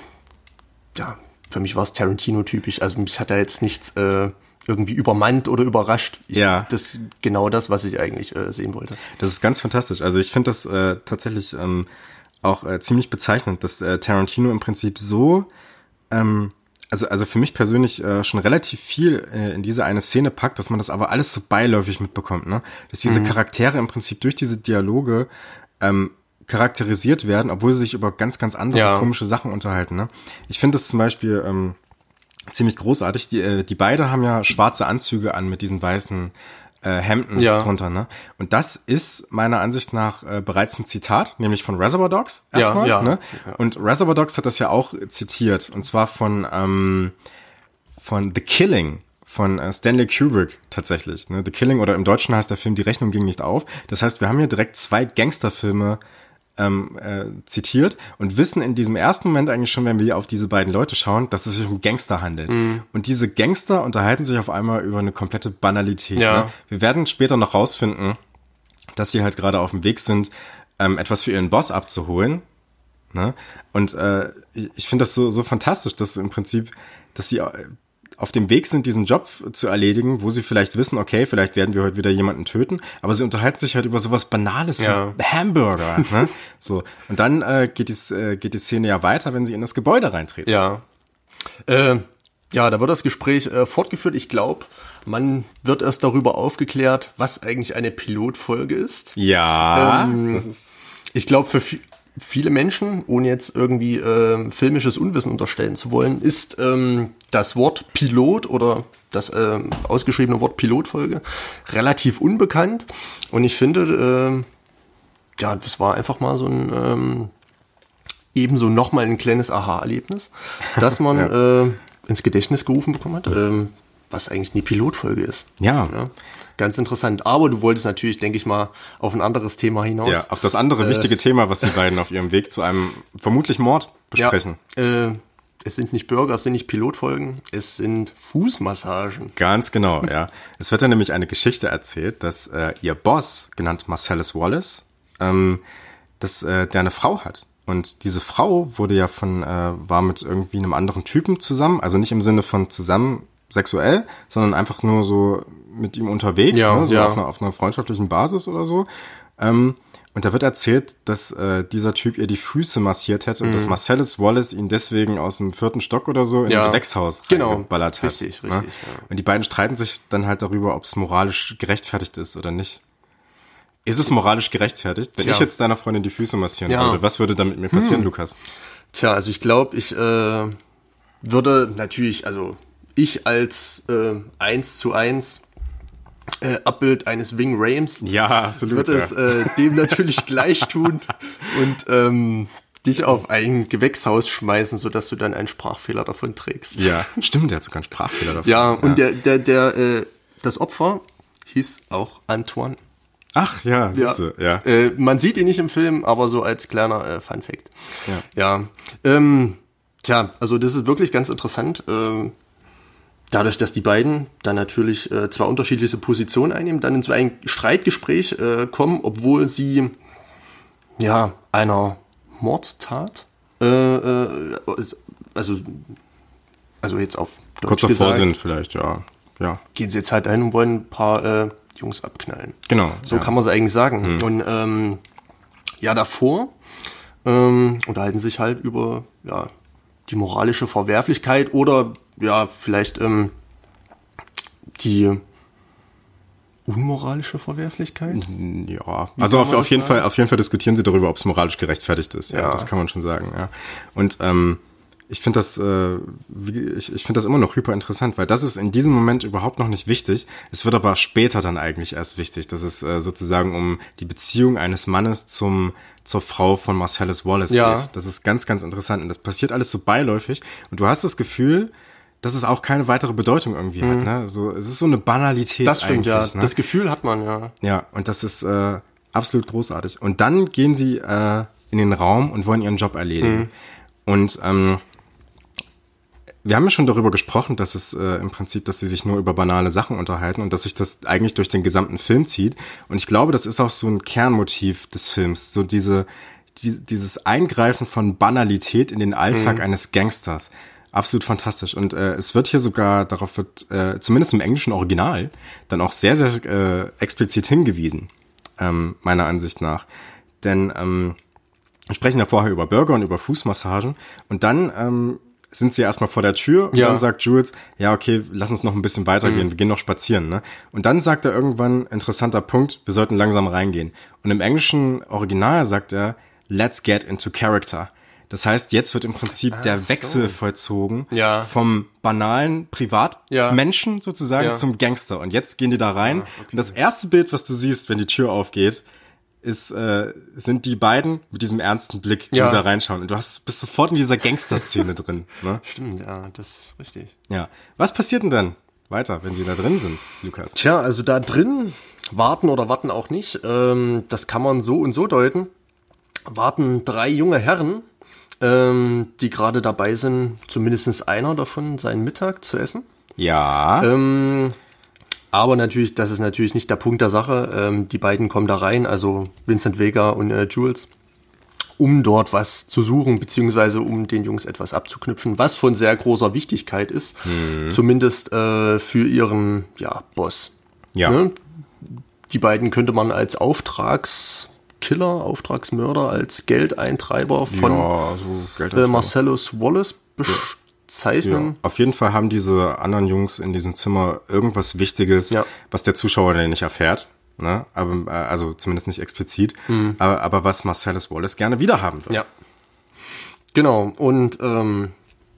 ja, für mich war es Tarantino-typisch. Also mich hat da jetzt nichts äh, irgendwie übermannt oder überrascht. Ich, ja. Das ist genau das, was ich eigentlich äh, sehen wollte. Das ist ganz fantastisch. Also ich finde das äh, tatsächlich ähm, auch äh, ziemlich bezeichnend, dass äh, Tarantino im Prinzip so, ähm, also, also für mich persönlich äh, schon relativ viel äh, in diese eine Szene packt, dass man das aber alles so beiläufig mitbekommt, ne? Dass diese mhm. Charaktere im Prinzip durch diese Dialoge ähm, charakterisiert werden, obwohl sie sich über ganz, ganz andere ja. komische Sachen unterhalten. Ne? Ich finde das zum Beispiel, ähm, ziemlich großartig. Die, äh, die beide haben ja schwarze Anzüge an mit diesen weißen äh, Hemden ja. drunter, ne? Und das ist meiner Ansicht nach äh, bereits ein Zitat, nämlich von Reservoir Dogs erstmal, ja, ja. ne? Und Reservoir Dogs hat das ja auch zitiert und zwar von ähm, von The Killing von äh, Stanley Kubrick tatsächlich, ne? The Killing oder im Deutschen heißt der Film Die Rechnung ging nicht auf. Das heißt, wir haben hier direkt zwei Gangsterfilme ähm, äh, zitiert und wissen in diesem ersten Moment eigentlich schon, wenn wir auf diese beiden Leute schauen, dass es sich um Gangster handelt. Mhm. Und diese Gangster unterhalten sich auf einmal über eine komplette Banalität. Ja. Ne? Wir werden später noch rausfinden, dass sie halt gerade auf dem Weg sind, ähm, etwas für ihren Boss abzuholen. Ne? Und äh, ich finde das so, so fantastisch, dass im Prinzip, dass sie äh, auf dem Weg sind, diesen Job zu erledigen, wo sie vielleicht wissen, okay, vielleicht werden wir heute wieder jemanden töten, aber sie unterhalten sich halt über sowas Banales Ja. wie Hamburger. (laughs) ne? So. Und dann äh, geht, die, äh, geht die Szene ja weiter, wenn sie in das Gebäude reintreten. Ja. Äh, ja, da wird das Gespräch äh, fortgeführt. Ich glaube, man wird erst darüber aufgeklärt, was eigentlich eine Pilotfolge ist. Ja, Ähm, das ist. Ich glaube, für viele Menschen, ohne jetzt irgendwie ähm, filmisches Unwissen unterstellen zu wollen, ist ähm, das Wort Pilot oder das ähm, ausgeschriebene Wort Pilotfolge relativ unbekannt. Und ich finde, ähm, ja, das war einfach mal so ein ähm, ebenso nochmal ein kleines Aha-Erlebnis, (laughs) dass man äh, ins Gedächtnis gerufen bekommen hat, ähm, was eigentlich eine Pilotfolge ist. Ja. Ja, ganz interessant. Aber du wolltest natürlich, denke ich mal, auf ein anderes Thema hinaus. Ja, auf das andere wichtige Thema, was die beiden auf ihrem Weg zu einem vermutlich Mord (laughs) besprechen. Ja, äh, es sind nicht Burger, es sind nicht Pilotfolgen, es sind Fußmassagen. Ganz genau, ja. (laughs) Es wird ja nämlich eine Geschichte erzählt, dass äh, ihr Boss, genannt Marcellus Wallace, ähm, dass äh, der eine Frau hat. Und diese Frau wurde ja von, äh, war mit irgendwie einem anderen Typen zusammen, also nicht im Sinne von zusammen sexuell, sondern einfach nur so mit ihm unterwegs, Ja, ne, so ja. auf, einer, auf einer freundschaftlichen Basis oder so. Ähm, und da wird erzählt, dass äh, dieser Typ ihr die Füße massiert hätte und dass Marcellus Wallace ihn deswegen aus dem vierten Stock oder so in Mhm. Ja. ein Gewächshaus Genau. reingeballert hat. Richtig, ne? richtig, ja. Und die beiden streiten sich dann halt darüber, ob es moralisch gerechtfertigt ist oder nicht. Ist es moralisch gerechtfertigt? Wenn Tja. ich jetzt deiner Freundin die Füße massieren Ja. Hm. würde, was würde dann mit mir passieren, Lukas? Tja, also ich glaube, ich äh, würde natürlich, also ich als äh, 1 zu 1 äh, Abbild eines Wing Rames Ja, absolut. würde es äh, dem natürlich (laughs) gleich tun und ähm, dich auf ein Gewächshaus schmeißen, sodass du dann einen Sprachfehler davon trägst. ja, stimmt, der hat sogar einen Sprachfehler davon. Ja, und der, der, der, äh, das Opfer hieß auch Antoine. Ach ja, siehste, ja. Äh, man sieht ihn nicht im Film, aber so als kleiner äh, Fun Fact. Ja. Ja. Ähm, tja, also das ist wirklich ganz interessant. Ähm, dadurch, dass die beiden dann natürlich äh, zwei unterschiedliche Positionen einnehmen, dann in so ein Streitgespräch äh, kommen, obwohl sie ja einer Mordtat, äh, äh, also also jetzt auf Deutsch Kurz davor gesagt, sind vielleicht, ja. Ja, gehen sie jetzt halt ein und wollen ein paar äh, Jungs abknallen. genau. So ja. Hm. kann man es eigentlich sagen. Und ähm, ja, davor ähm, unterhalten sich halt über ja, die moralische Verwerflichkeit oder ja, vielleicht ähm, die unmoralische Verwerflichkeit. Ja, also auf, auf jeden sagen? Fall, auf jeden Fall diskutieren sie darüber, ob es moralisch gerechtfertigt ist. Ja, Ja. das kann man schon sagen. Ja, und ähm, ich finde das, äh, ich, ich finde das immer noch hyper interessant, weil das ist in diesem Moment überhaupt noch nicht wichtig. Es wird aber später dann eigentlich erst wichtig, dass es äh, sozusagen um die Beziehung eines Mannes zum zur Frau von Marcellus Wallace Ja. geht. Das ist ganz, ganz interessant und das passiert alles so beiläufig und du hast das Gefühl, dass es auch keine weitere Bedeutung irgendwie hat. Ne? So, es ist so eine Banalität. Mhm. Das stimmt, ja. Ne? Das Gefühl hat man, ja. Ja, und das ist äh, absolut großartig. Und dann gehen sie äh, in den Raum und wollen ihren Job erledigen. Und ähm, wir haben ja schon darüber gesprochen, dass es äh, im Prinzip, dass sie sich nur über banale Sachen unterhalten und dass sich das eigentlich durch den gesamten Film zieht. Und ich glaube, das ist auch so ein Kernmotiv des Films, so diese die, dieses Eingreifen von Banalität in den Alltag eines Gangsters. Absolut fantastisch. Und äh, es wird hier sogar, darauf wird äh, zumindest im englischen Original dann auch sehr, sehr äh, explizit hingewiesen, ähm, meiner Ansicht nach. Denn ähm, wir sprechen ja vorher über Burger und über Fußmassagen und dann ähm, sind sie erstmal vor der Tür und Ja. dann sagt Jules, ja okay, lass uns noch ein bisschen weitergehen, wir gehen noch spazieren. Ne? Und dann sagt er irgendwann, interessanter Punkt, wir sollten langsam reingehen. Und im englischen Original sagt er, let's get into character. Das heißt, jetzt wird im Prinzip der Wechsel vollzogen Ja. vom banalen Privatmenschen sozusagen Ja. zum Gangster. Und jetzt gehen die da rein. Und das erste Bild, was du siehst, wenn die Tür aufgeht, ist, äh, sind die beiden mit diesem ernsten Blick, die Ja. da reinschauen. Und du hast, bist sofort in dieser Gangster-Szene drin. Ne? (laughs) Stimmt, ja, das ist richtig. Ja. Was passiert denn dann weiter, wenn sie da drin sind, Lukas? Tja, also da drin warten oder warten auch nicht, ähm, das kann man so und so deuten. warten drei junge Herren, ähm, die gerade dabei sind, zumindest einer davon seinen Mittag zu essen. Ja. Ähm, aber natürlich, das ist natürlich nicht der Punkt der Sache. Ähm, die beiden kommen da rein, also Vincent Vega und äh, Jules, um dort was zu suchen, beziehungsweise um den Jungs etwas abzuknüpfen, was von sehr großer Wichtigkeit ist, zumindest äh, für ihren ja, Boss. ja. Ne? Die beiden könnte man als Auftragskiller, Auftragsmörder, als Geldeintreiber von ja, so Geld äh, Marcellus Wallace bezeichnen. Ja, auf jeden Fall haben diese anderen Jungs in diesem Zimmer irgendwas Wichtiges, Ja. was der Zuschauer dann nicht erfährt. Ne? Aber, äh, also zumindest nicht explizit. Aber, aber was Marcellus Wallace gerne wiederhaben will. Ja. Genau, und ähm,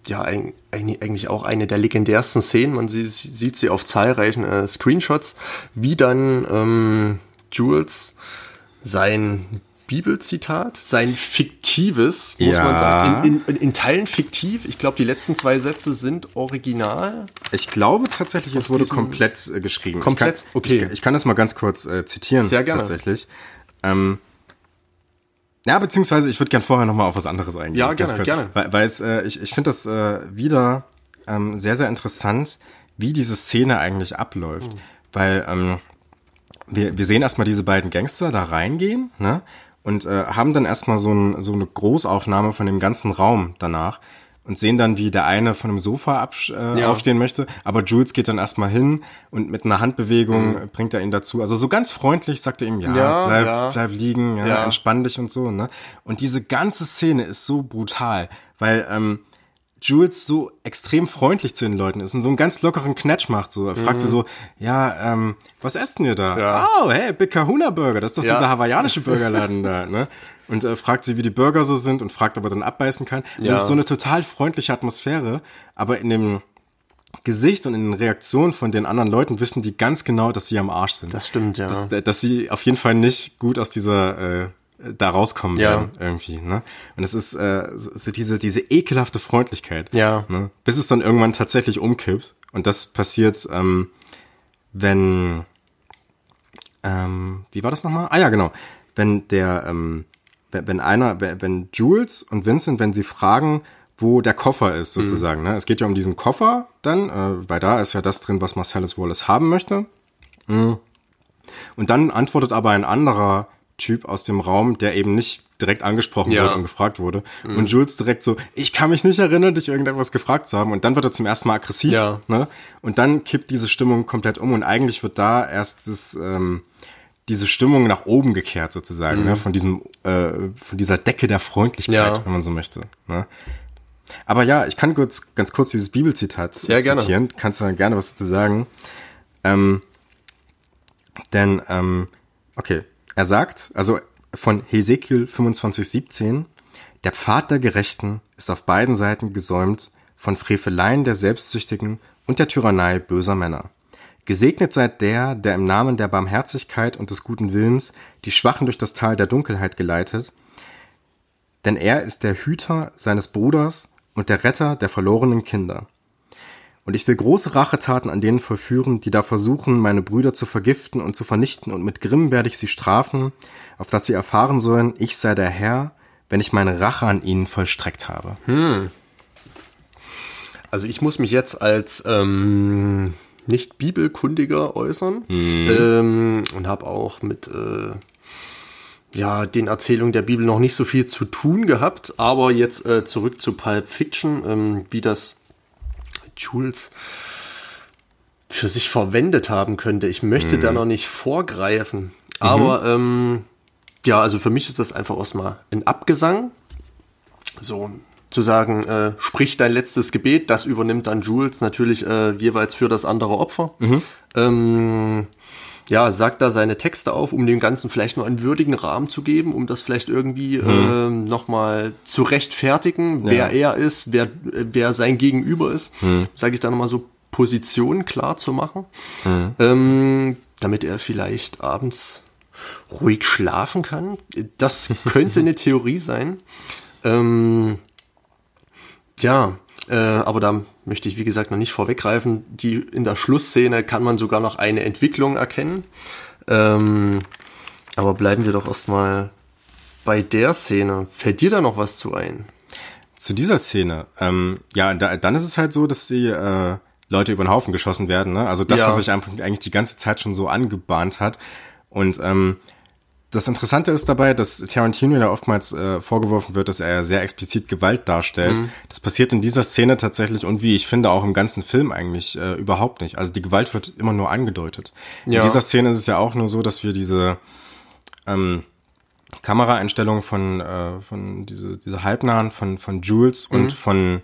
ja, eig- eigentlich auch eine der legendärsten Szenen. Man sie, sieht sie auf zahlreichen äh, Screenshots, wie dann ähm, Jules sein Bibelzitat, sein fiktives, muss Ja. man sagen, in, in, in Teilen fiktiv. Ich glaube, die letzten zwei Sätze sind original. Ich glaube tatsächlich, es wurde komplett äh, geschrieben. Komplett? Ich kann, Okay. Ich, ich kann das mal ganz kurz äh, zitieren. Sehr gerne. Tatsächlich. Ähm, ja, beziehungsweise ich würde gern vorher noch mal auf was anderes eingehen. Ja, ganz gerne, gerne. Weil, weil es, äh, ich, ich finde das äh, wieder ähm, sehr, sehr interessant, wie diese Szene eigentlich abläuft. Mhm. Weil ähm, wir, wir sehen erstmal diese beiden Gangster da reingehen, ne? Und äh, haben dann erstmal so, ein, so eine Großaufnahme von dem ganzen Raum danach und sehen dann, wie der eine von dem Sofa absch- äh, Ja. aufstehen möchte, aber Jules geht dann erstmal hin und mit einer Handbewegung bringt er ihn dazu. Also so ganz freundlich sagt er ihm, ja, Mhm. Ja, bleib, ja. bleib liegen, ja, Ja. entspann dich und so, ne? Und diese ganze Szene ist so brutal, weil ähm, Jules so extrem freundlich zu den Leuten ist und so einen ganz lockeren Knatsch macht. So, er fragt sie so, ja, ähm, was essen ihr da? Mhm. Ja. Oh, hey, Big Kahuna Burger, das ist doch Ja. dieser hawaiianische Burgerladen da, ne? Und äh, fragt sie, wie die Burger so sind und fragt, ob er dann abbeißen kann. Ja. das ist so eine total freundliche Atmosphäre, aber in dem Gesicht und in den Reaktionen von den anderen Leuten wissen die ganz genau, dass sie am Arsch sind. Das stimmt, ja. Dass, dass sie auf jeden Fall nicht gut aus dieser äh, da rauskommen Ja. werden irgendwie, ne? Und es ist äh, so, so diese diese ekelhafte Freundlichkeit, Ja. ne? Bis es dann irgendwann tatsächlich umkippt und das passiert, ähm, wenn ähm, wie war das nochmal? Ah ja, genau, wenn der ähm, wenn, wenn einer wenn, Jules und Vincent, wenn sie fragen, wo der Koffer ist sozusagen, ne? Es geht ja um diesen Koffer dann, äh, weil da ist ja das drin, was Marcellus Wallace haben möchte. Und dann antwortet aber ein anderer Typ aus dem Raum, der eben nicht direkt angesprochen Ja. wurde und gefragt wurde. Und Jules direkt so, ich kann mich nicht erinnern, dich irgendetwas gefragt zu haben. Und dann wird er zum ersten Mal aggressiv. Ja. Ne? Und dann kippt diese Stimmung komplett um. Und eigentlich wird da erst das, ähm, diese Stimmung nach oben gekehrt sozusagen, ne? von diesem, äh, von dieser Decke der Freundlichkeit, Ja. wenn man so möchte. Ne? Aber ja, ich kann kurz, ganz kurz dieses Bibelzitat Sehr gerne. zitieren. Kannst du dann gerne was dazu sagen? Ähm, denn, ähm, okay, er sagt, also von Hesekiel 25, 17, der Pfad der Gerechten ist auf beiden Seiten gesäumt von Freveleien der Selbstsüchtigen und der Tyrannei böser Männer. Gesegnet seid der, der im Namen der Barmherzigkeit und des guten Willens die Schwachen durch das Tal der Dunkelheit geleitet, denn er ist der Hüter seines Bruders und der Retter der verlorenen Kinder. Und ich will große Rachetaten an denen vollführen, die da versuchen, meine Brüder zu vergiften und zu vernichten, und mit Grimm werde ich sie strafen, auf dass sie erfahren sollen, ich sei der Herr, wenn ich meine Rache an ihnen vollstreckt habe. Also ich muss mich jetzt als ähm, nicht Bibelkundiger äußern ähm, und habe auch mit äh, ja, den Erzählungen der Bibel noch nicht so viel zu tun gehabt, aber jetzt äh, zurück zu Pulp Fiction, ähm, wie das Jules für sich verwendet haben könnte. Ich möchte da noch nicht vorgreifen, aber ähm, ja, also für mich ist das einfach erstmal ein Abgesang. So zu sagen, äh, sprich dein letztes Gebet, das übernimmt dann Jules natürlich äh, jeweils für das andere Opfer. Ähm, ja, sagt da seine Texte auf, um dem Ganzen vielleicht noch einen würdigen Rahmen zu geben, um das vielleicht irgendwie ähm, nochmal zu rechtfertigen, wer er ist, wer, wer sein Gegenüber ist. Sage ich da nochmal so Positionen klar zu machen, ähm, damit er vielleicht abends ruhig schlafen kann. Das könnte (laughs) eine Theorie sein. Ähm, ja, äh, aber da möchte ich, wie gesagt, noch nicht vorweggreifen. Die, in der Schlussszene kann man sogar noch eine Entwicklung erkennen. Ähm, aber bleiben wir doch erstmal bei der Szene, fällt dir da noch was zu ein? Zu dieser Szene, ähm, ja, da, dann ist es halt so, dass die äh, Leute über den Haufen geschossen werden. Ne? Also das, Ja. was sich eigentlich die ganze Zeit schon so angebahnt hat. Und ähm, das Interessante ist dabei, dass Tarantino ja oftmals äh, vorgeworfen wird, dass er sehr explizit Gewalt darstellt. Mhm. Das passiert in dieser Szene tatsächlich und wie ich finde auch im ganzen Film eigentlich äh, überhaupt nicht. Also die Gewalt wird immer nur angedeutet. Ja. In dieser Szene ist es ja auch nur so, dass wir diese ähm, Kameraeinstellung von, äh, von diese, diese halbnahen von, von Jules und von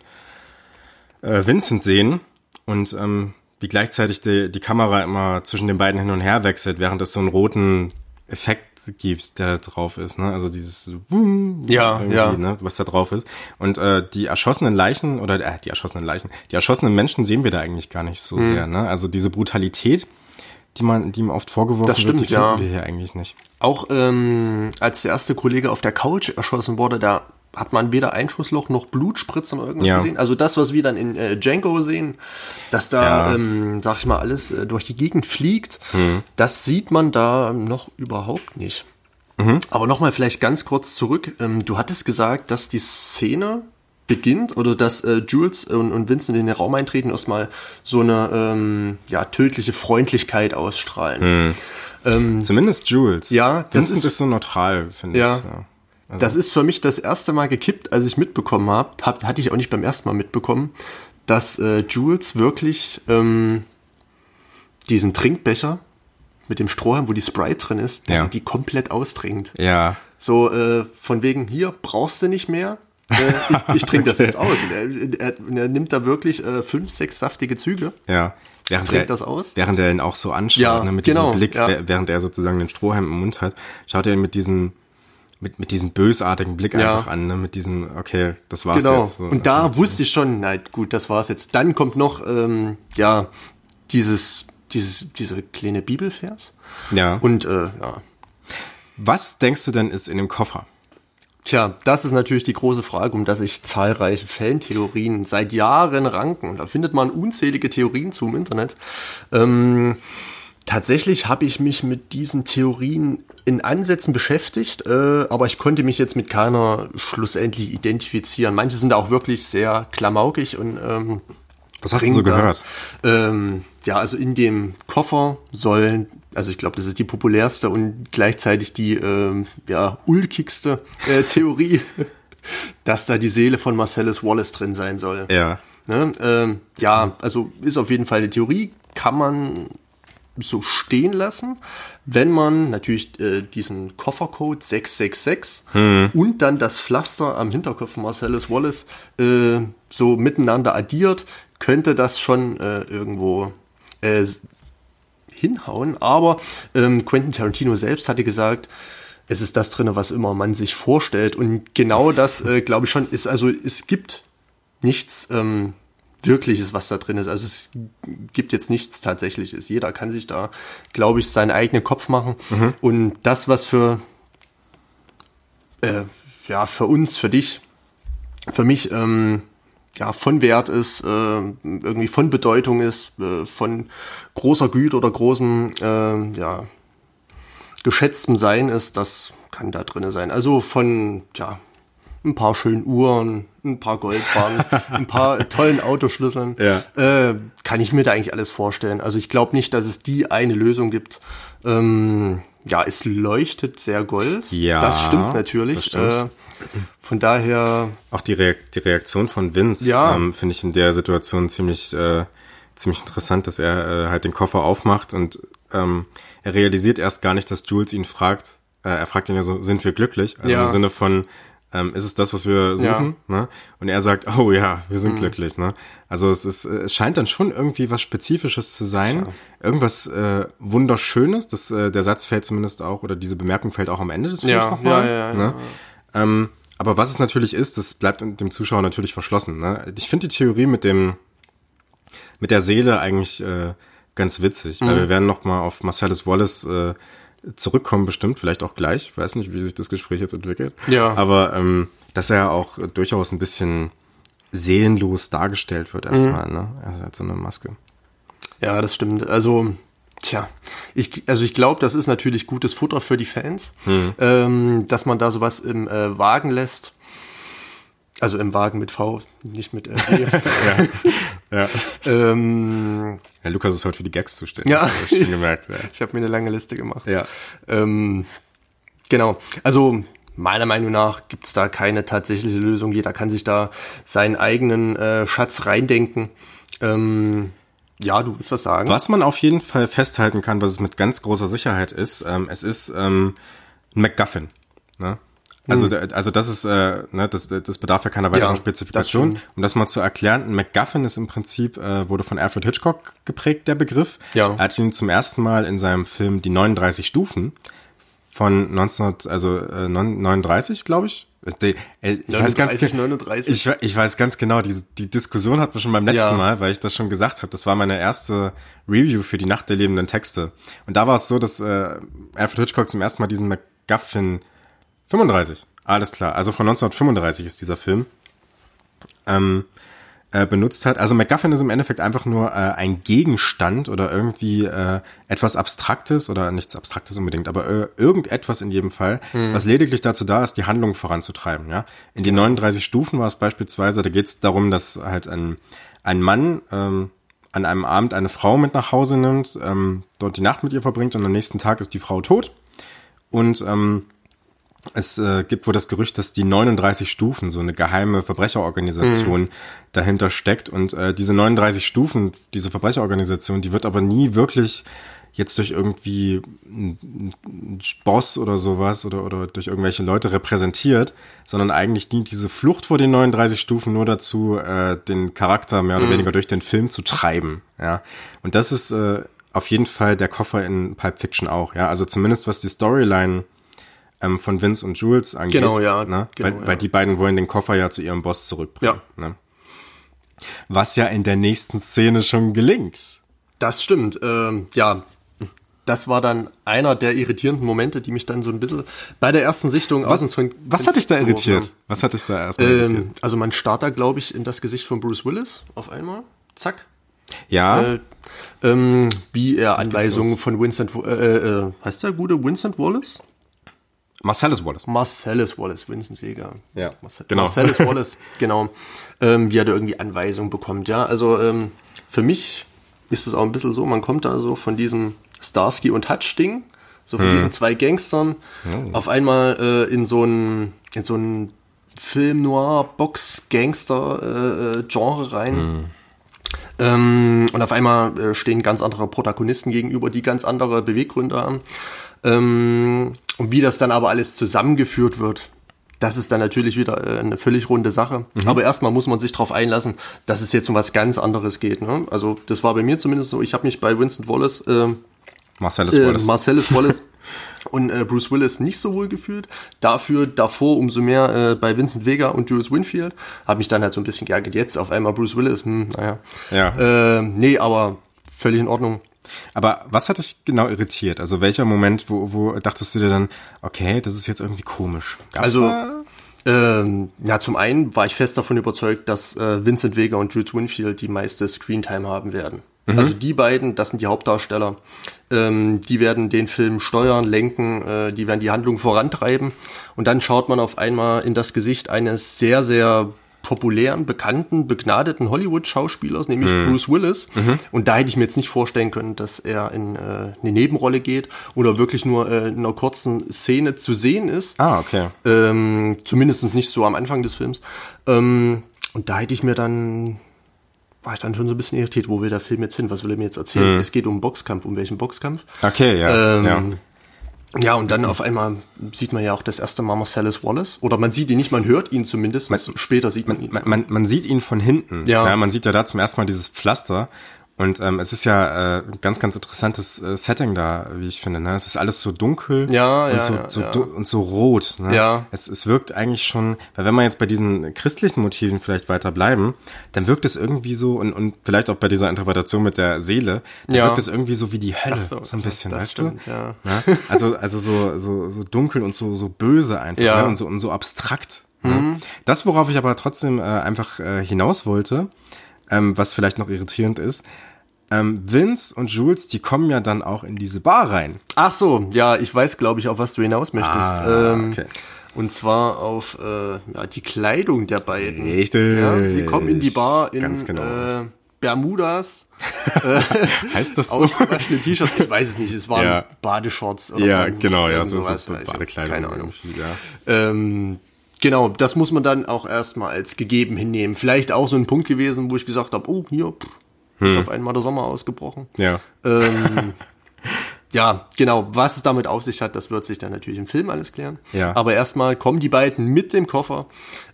äh, Vincent sehen und ähm, wie gleichzeitig die, die Kamera immer zwischen den beiden hin und her wechselt, während es so einen roten Effekt gibt, der da drauf ist, ne? Also dieses Wum, Ja, ja. Ne? was da drauf ist. Und äh, die erschossenen Leichen oder äh, die erschossenen Leichen, die erschossenen Menschen sehen wir da eigentlich gar nicht Mhm. so sehr, ne? Also diese Brutalität, die man, die ihm oft vorgeworfen Das stimmt, wird, die finden ja. wir hier eigentlich nicht. Auch ähm, als der erste Kollege auf der Couch erschossen wurde, da hat man weder Einschussloch noch Blutspritze noch irgendwas Ja. gesehen. Also das, was wir dann in äh, Django sehen, dass da, Ja. ähm, sag ich mal, alles äh, durch die Gegend fliegt, Hm. das sieht man da noch überhaupt nicht. Mhm. Aber nochmal vielleicht ganz kurz zurück. Ähm, du hattest gesagt, dass die Szene beginnt oder dass äh, Jules und, und Vincent in den Raum eintreten, erstmal so eine ähm, ja, tödliche Freundlichkeit ausstrahlen. Zumindest Jules. Ja, das Vincent ist- ist, so neutral, finde Ja. ich. Ja. Das ist für mich das erste Mal gekippt, als ich mitbekommen habe, hab, hatte ich auch nicht beim ersten Mal mitbekommen, dass äh, Jules wirklich ähm, diesen Trinkbecher mit dem Strohhalm, wo die Sprite drin ist, dass Ja. die komplett austrinkt. Ja. So äh, von wegen, hier brauchst du nicht mehr. Äh, ich ich (laughs) trinke das jetzt aus. Er, er, er nimmt da wirklich äh, fünf, sechs saftige Züge. Ja. Während Trinkt er, das aus? Während er ihn auch so anschaut, Ja, ne, mit genau, diesem Blick, ja. während er sozusagen den Strohhalm im Mund hat, schaut er ihn mit diesem, mit, mit diesem bösartigen Blick Ja. einfach an, ne, mit diesem, okay, das war's Genau. jetzt. So. Und da wusste ich schon, na gut, das war's jetzt. Dann kommt noch, ähm, ja, dieses, dieses, diese kleine Bibelvers. Ja. Und äh, ja, Was denkst du denn ist in dem Koffer? tja, das ist natürlich die große Frage, um das sich zahlreiche Fantheorien seit Jahren ranken. Da findet man unzählige Theorien zu im Internet. Ähm, tatsächlich habe ich mich mit diesen Theorien in Ansätzen beschäftigt, äh, aber ich konnte mich jetzt mit keiner schlussendlich identifizieren. Manche sind auch wirklich sehr klamaukig und ähm, Was hast du so bringt da- gehört? Ähm, ja, also in dem Koffer sollen, also ich glaube, das ist die populärste und gleichzeitig die ähm, ja, ulkigste äh, (laughs) Theorie, dass da die Seele von Marcellus Wallace drin sein soll. Ja. Ne? Ähm, ja, also ist auf jeden Fall eine Theorie, kann man so stehen lassen, wenn man natürlich äh, diesen Koffercode 666 und dann das Pflaster am Hinterkopf von Marcellus Wallace äh, so miteinander addiert, könnte das schon äh, irgendwo äh, hinhauen. Aber ähm, Quentin Tarantino selbst hatte gesagt, es ist das drin, was immer man sich vorstellt. Und genau das, äh, glaube ich schon, ist, also es gibt nichts ähm, Wirkliches, was da drin ist. Also es gibt jetzt nichts Tatsächliches. Jeder kann sich da, glaube ich, seinen eigenen Kopf machen. Und das, was für, äh, ja, für uns, für dich, für mich, ähm, ja, von Wert ist, äh, irgendwie von Bedeutung ist, äh, von großer Güte oder großem, äh, ja, geschätztem Sein ist, das kann da drin sein. Also von, ja, ein paar schönen Uhren, ein paar Goldbarren, (laughs) ein paar tollen Autoschlüsseln. Ja. Äh, kann ich mir da eigentlich alles vorstellen. Also ich glaube nicht, dass es die eine Lösung gibt. Ähm, ja, es leuchtet sehr gold. Ja, Das stimmt natürlich. das stimmt. Äh, von daher, Auch die, Reak die Reaktion von Vince Ja. ähm, finde ich in der Situation ziemlich, äh, ziemlich interessant, dass er äh, halt den Koffer aufmacht und ähm, er realisiert erst gar nicht, dass Jules ihn fragt. Äh, er fragt ihn ja so, sind wir glücklich? Also Ja. im Sinne von, ähm, ist es das, was wir suchen? Ne? Und er sagt, oh ja, wir Mhm. sind glücklich. Ne? Also es ist, äh, es scheint dann schon irgendwie was Spezifisches zu sein, irgendwas äh, wunderschönes. Das, äh, der Satz fällt zumindest auch oder diese Bemerkung fällt auch am Ende des Films Ja, nochmal. ja, ja, ja, ne? Ähm, aber was es natürlich ist, das bleibt dem Zuschauer natürlich verschlossen. Ne? Ich finde die Theorie mit dem mit der Seele eigentlich äh, ganz witzig, Mhm. weil wir werden noch mal auf Marcellus Wallace äh, zurückkommen bestimmt, vielleicht auch gleich. Ich weiß nicht, wie sich das Gespräch jetzt entwickelt. Ja. Aber ähm, dass er auch äh, durchaus ein bisschen seelenlos dargestellt wird erstmal. Mhm. Ne? Er hat so eine Maske. ja, das stimmt. Also Tja, ich, also ich glaube, das ist natürlich gutes Futter für die Fans, hm. ähm, dass man da sowas im äh, Wagen lässt. Also im Wagen mit V, nicht mit RW. (laughs) ja. ja. Ähm, ja, Lukas ist heute für die Gags zuständig. Ja, ich, schon gemerkt, ja. ich habe mir eine lange Liste gemacht. Ja. Ähm, genau, also meiner Meinung nach gibt's da keine tatsächliche Lösung. Jeder kann sich da seinen eigenen äh, Schatz reindenken. Ähm, ja, du willst was sagen? Was man auf jeden Fall festhalten kann, was es mit ganz großer Sicherheit ist, ähm, es ist ähm, ein MacGuffin. Ne? Also, hm. also das ist, äh, ne, das, das bedarf ja keiner weiteren ja, Spezifikation. Das um das mal zu erklären, ein MacGuffin ist im Prinzip, äh, wurde von Alfred Hitchcock geprägt, der Begriff. Ja. Er hat ihn zum ersten Mal in seinem Film Die 39 Stufen von 19, also äh, 39, glaube ich, ich, ich, weiß ganz, 39. Ich, ich, weiß ganz genau, die, die Diskussion hatten wir schon beim letzten ja. Mal, weil ich das schon gesagt habe. Das war meine erste Review für die Nacht der lebenden Texte. Und da war es so, dass äh, Alfred Hitchcock zum ersten Mal diesen MacGuffin 35, alles klar. Also von 1935 ist dieser Film. Ähm, äh, benutzt hat. Also MacGuffin ist im Endeffekt einfach nur äh, ein Gegenstand oder irgendwie äh, etwas Abstraktes oder nichts Abstraktes unbedingt, aber äh, irgendetwas in jedem Fall, hm. was lediglich dazu da ist, die Handlung voranzutreiben. Ja, In den 39 Stufen war es beispielsweise, da geht es darum, dass halt ein, ein Mann ähm, an einem Abend eine Frau mit nach Hause nimmt, ähm, dort die Nacht mit ihr verbringt und am nächsten Tag ist die Frau tot. Und ähm, es äh, gibt wohl das Gerücht, dass die 39 Stufen, so eine geheime Verbrecherorganisation mhm. dahinter steckt. Und äh, diese 39 Stufen, diese Verbrecherorganisation, die wird aber nie wirklich jetzt durch irgendwie einen Boss oder sowas oder, oder durch irgendwelche Leute repräsentiert, sondern eigentlich dient diese Flucht vor den 39 Stufen nur dazu, äh, den Charakter mehr oder mhm. weniger durch den Film zu treiben. Ja, Und das ist äh, auf jeden Fall der Koffer in Pulp Fiction auch. Ja, Also zumindest was die Storyline ähm, von Vince und Jules angeht. Genau, ja. Ne? Genau, weil, ja. weil die beiden wollen den Koffer ja zu ihrem Boss zurückbringen. Ja. Ne? Was ja in der nächsten Szene schon gelingt. Das stimmt. Ähm, ja, das war dann einer der irritierenden Momente, die mich dann so ein bisschen bei der ersten Sichtung was, aus von Was hat dich da irritiert? Was hat dich da erstmal ähm, irritiert? Also man starrt da, glaube ich, in das Gesicht von Bruce Willis auf einmal. Zack. Ja. Äh, ähm, wie er Anweisungen von Vincent, äh, äh, heißt der gute Vincent Wallace? Marcellus Wallace. Marcellus Wallace, Vincent Vega. Ja, Marcel genau. Marcellus (laughs) Wallace, genau. Ähm, wie er da irgendwie Anweisungen bekommt. Ja, also ähm, für mich ist es auch ein bisschen so, man kommt da so von diesem Starsky und Hutch-Ding, so von hm. diesen zwei Gangstern, oh. auf einmal äh, in so ein, in so Film Noir Box Gangster äh, äh, Genre rein. Hm. Ähm, und auf einmal äh, stehen ganz andere Protagonisten gegenüber, die ganz andere Beweggründe haben. Ähm, und wie das dann aber alles zusammengeführt wird, das ist dann natürlich wieder äh, eine völlig runde Sache. Mhm. Aber erstmal muss man sich darauf einlassen, dass es jetzt um was ganz anderes geht. Ne? Also das war bei mir zumindest so. Ich habe mich bei Winston Wallace, äh, Marcellus äh, Wallace, Marcellus (laughs) Wallace und äh, Bruce Willis nicht so wohl gefühlt. Dafür davor umso mehr äh, bei Vincent Vega und Jules Winfield. Habe mich dann halt so ein bisschen geärgert. Jetzt auf einmal Bruce Willis, hm, naja. Ja. Äh, nee, aber völlig in Ordnung. Aber was hat dich genau irritiert? Also welcher Moment, wo, wo dachtest du dir dann, okay, das ist jetzt irgendwie komisch? Gab's also, ähm, ja, zum einen war ich fest davon überzeugt, dass äh, Vincent Vega und Jules Winfield die meiste Screentime haben werden. Mhm. Also die beiden, das sind die Hauptdarsteller, ähm, die werden den Film steuern, lenken, äh, die werden die Handlung vorantreiben. Und dann schaut man auf einmal in das Gesicht eines sehr, sehr populären, bekannten, begnadeten Hollywood-Schauspielers, nämlich mhm. Bruce Willis. Mhm. Und da hätte ich mir jetzt nicht vorstellen können, dass er in äh, eine Nebenrolle geht oder wirklich nur äh, in einer kurzen Szene zu sehen ist. Ah, okay. Ähm, Zumindest nicht so am Anfang des Films. Ähm, und da hätte ich mir dann war ich dann schon so ein bisschen irritiert, wo will der Film jetzt hin? Was will er mir jetzt erzählen? Mhm. Es geht um einen Boxkampf. Um welchen Boxkampf? Okay, ja. Ähm, ja. Ja, und dann auf einmal sieht man ja auch das erste Mal Marcellus Wallace. Oder man sieht ihn nicht, man hört ihn zumindest. Man, Später sieht man ihn. Man, man, man sieht ihn von hinten. Ja. ja. Man sieht ja da zum ersten Mal dieses Pflaster. Und ähm, es ist ja äh, ganz, ganz interessantes äh, Setting da, wie ich finde. Ne? Es ist alles so dunkel ja, und, ja, so, so ja. und so rot. Ne? Ja. Es, es wirkt eigentlich schon, weil wenn wir jetzt bei diesen christlichen Motiven vielleicht weiter bleiben, dann wirkt es irgendwie so, und, und vielleicht auch bei dieser Interpretation mit der Seele, dann wirkt es irgendwie so wie die Hölle, so, so, ein bisschen, das, das weißt stimmt, du? Ja. Ne? Also, also so, so, so dunkel und so, so böse einfach ja. ne? und, so, und so abstrakt. Ne? Mhm. Das, worauf ich aber trotzdem äh, einfach äh, hinaus wollte, ähm, was vielleicht noch irritierend ist, ähm, Vince und Jules, die kommen ja dann auch in diese Bar rein. Ach so, ja, ich weiß, glaube ich, auf was du hinaus möchtest. Ah, ähm, okay. Und zwar auf äh, ja, die Kleidung der beiden. Richtig. Ja, sie kommen in die Bar in Ganz genau. äh, Bermudas, (laughs) Heißt das so? ausgewaschene T-Shirts, ich weiß es nicht, es waren Ja. Badeshorts oder ja, genau, ja, so, so Badekleidung. Keine Ahnung. Ja. Ähm, genau, das muss man dann auch erstmal als gegeben hinnehmen. Vielleicht auch so ein Punkt gewesen, wo ich gesagt habe, oh, hier pff, Hm. ist auf einmal der Sommer ausgebrochen. ja. Ähm, (laughs) ja, genau. Was es damit auf sich hat, das wird sich dann natürlich im Film alles klären. Ja. Aber erstmal kommen die beiden mit dem Koffer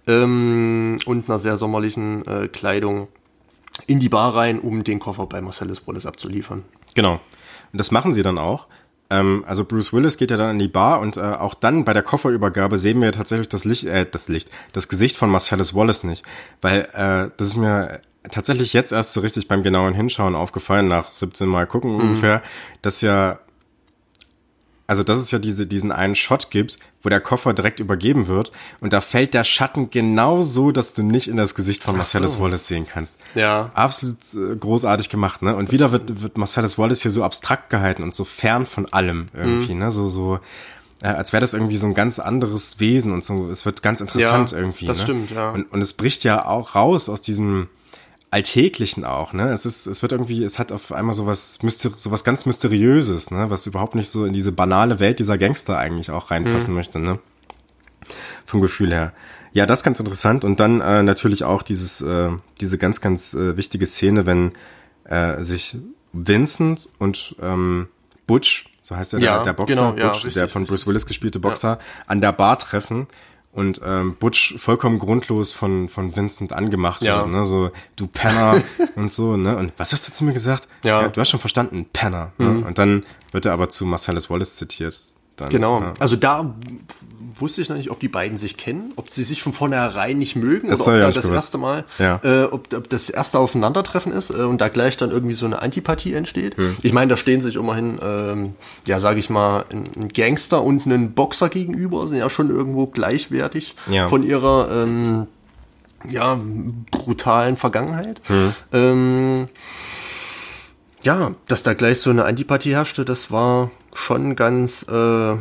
ähm, und einer sehr sommerlichen äh, Kleidung in die Bar rein, um den Koffer bei Marcellus Wallace abzuliefern. Genau. Und das machen sie dann auch. Ähm, also Bruce Willis geht ja dann in die Bar und äh, auch dann bei der Kofferübergabe sehen wir tatsächlich das Licht, äh, das Licht, das Gesicht von Marcellus Wallace nicht. Weil äh, das ist mir tatsächlich jetzt erst so richtig beim genauen Hinschauen aufgefallen, nach 17 Mal gucken ungefähr, dass ja also dass es ja diese, diesen einen Shot gibt, wo der Koffer direkt übergeben wird und da fällt der Schatten genau so, dass du nicht in das Gesicht von Marcellus Wallace sehen kannst. Ja. Absolut äh, großartig gemacht, ne? Und wieder wird, wird Marcellus Wallace hier so abstrakt gehalten und so fern von allem irgendwie, Mhm. ne? So, so, äh, als wäre das irgendwie so ein ganz anderes Wesen und so, es wird ganz interessant Ja, irgendwie. das ne? stimmt, ja. Und, und es bricht ja auch raus aus diesem Alltäglichen auch, ne? Es ist, es wird irgendwie, es hat auf einmal sowas, Myster sowas ganz Mysteriöses, ne? Was überhaupt nicht so in diese banale Welt dieser Gangster eigentlich auch reinpassen Mhm. möchte, ne? Vom Gefühl her. Ja, das ist ganz interessant. Und dann äh, natürlich auch dieses, äh, diese ganz, ganz äh, wichtige Szene, wenn äh, sich Vincent und ähm, Butch, so heißt der, Ja, der, der Boxer, genau, ja, Butch, richtig, der von Bruce Willis gespielte Boxer, an der Bar treffen und ähm, Butch vollkommen grundlos von, von Vincent angemacht Ja. wird, ne? So, du Penner (laughs) und so, ne? Und was hast du zu mir gesagt? Ja. Mhm. du hast schon verstanden, Penner. Ne? Und dann wird er aber zu Marcellus Wallace zitiert. Dann, Genau. Ja. Also da wusste ich noch nicht, ob die beiden sich kennen, ob sie sich von vornherein nicht mögen Das oder ob nicht das gewusst. erste Mal, Ja. äh, ob, ob das erste Aufeinandertreffen ist äh, und da gleich dann irgendwie so eine Antipathie entsteht. Hm. Ich meine, da stehen sich immerhin, ähm, ja, sage ich mal, ein, Gangster und ein Boxer gegenüber, sind ja schon irgendwo gleichwertig Ja. von ihrer ähm, ja, brutalen Vergangenheit. Ähm, ja, dass da gleich so eine Antipathie herrschte, das war schon ganz äh,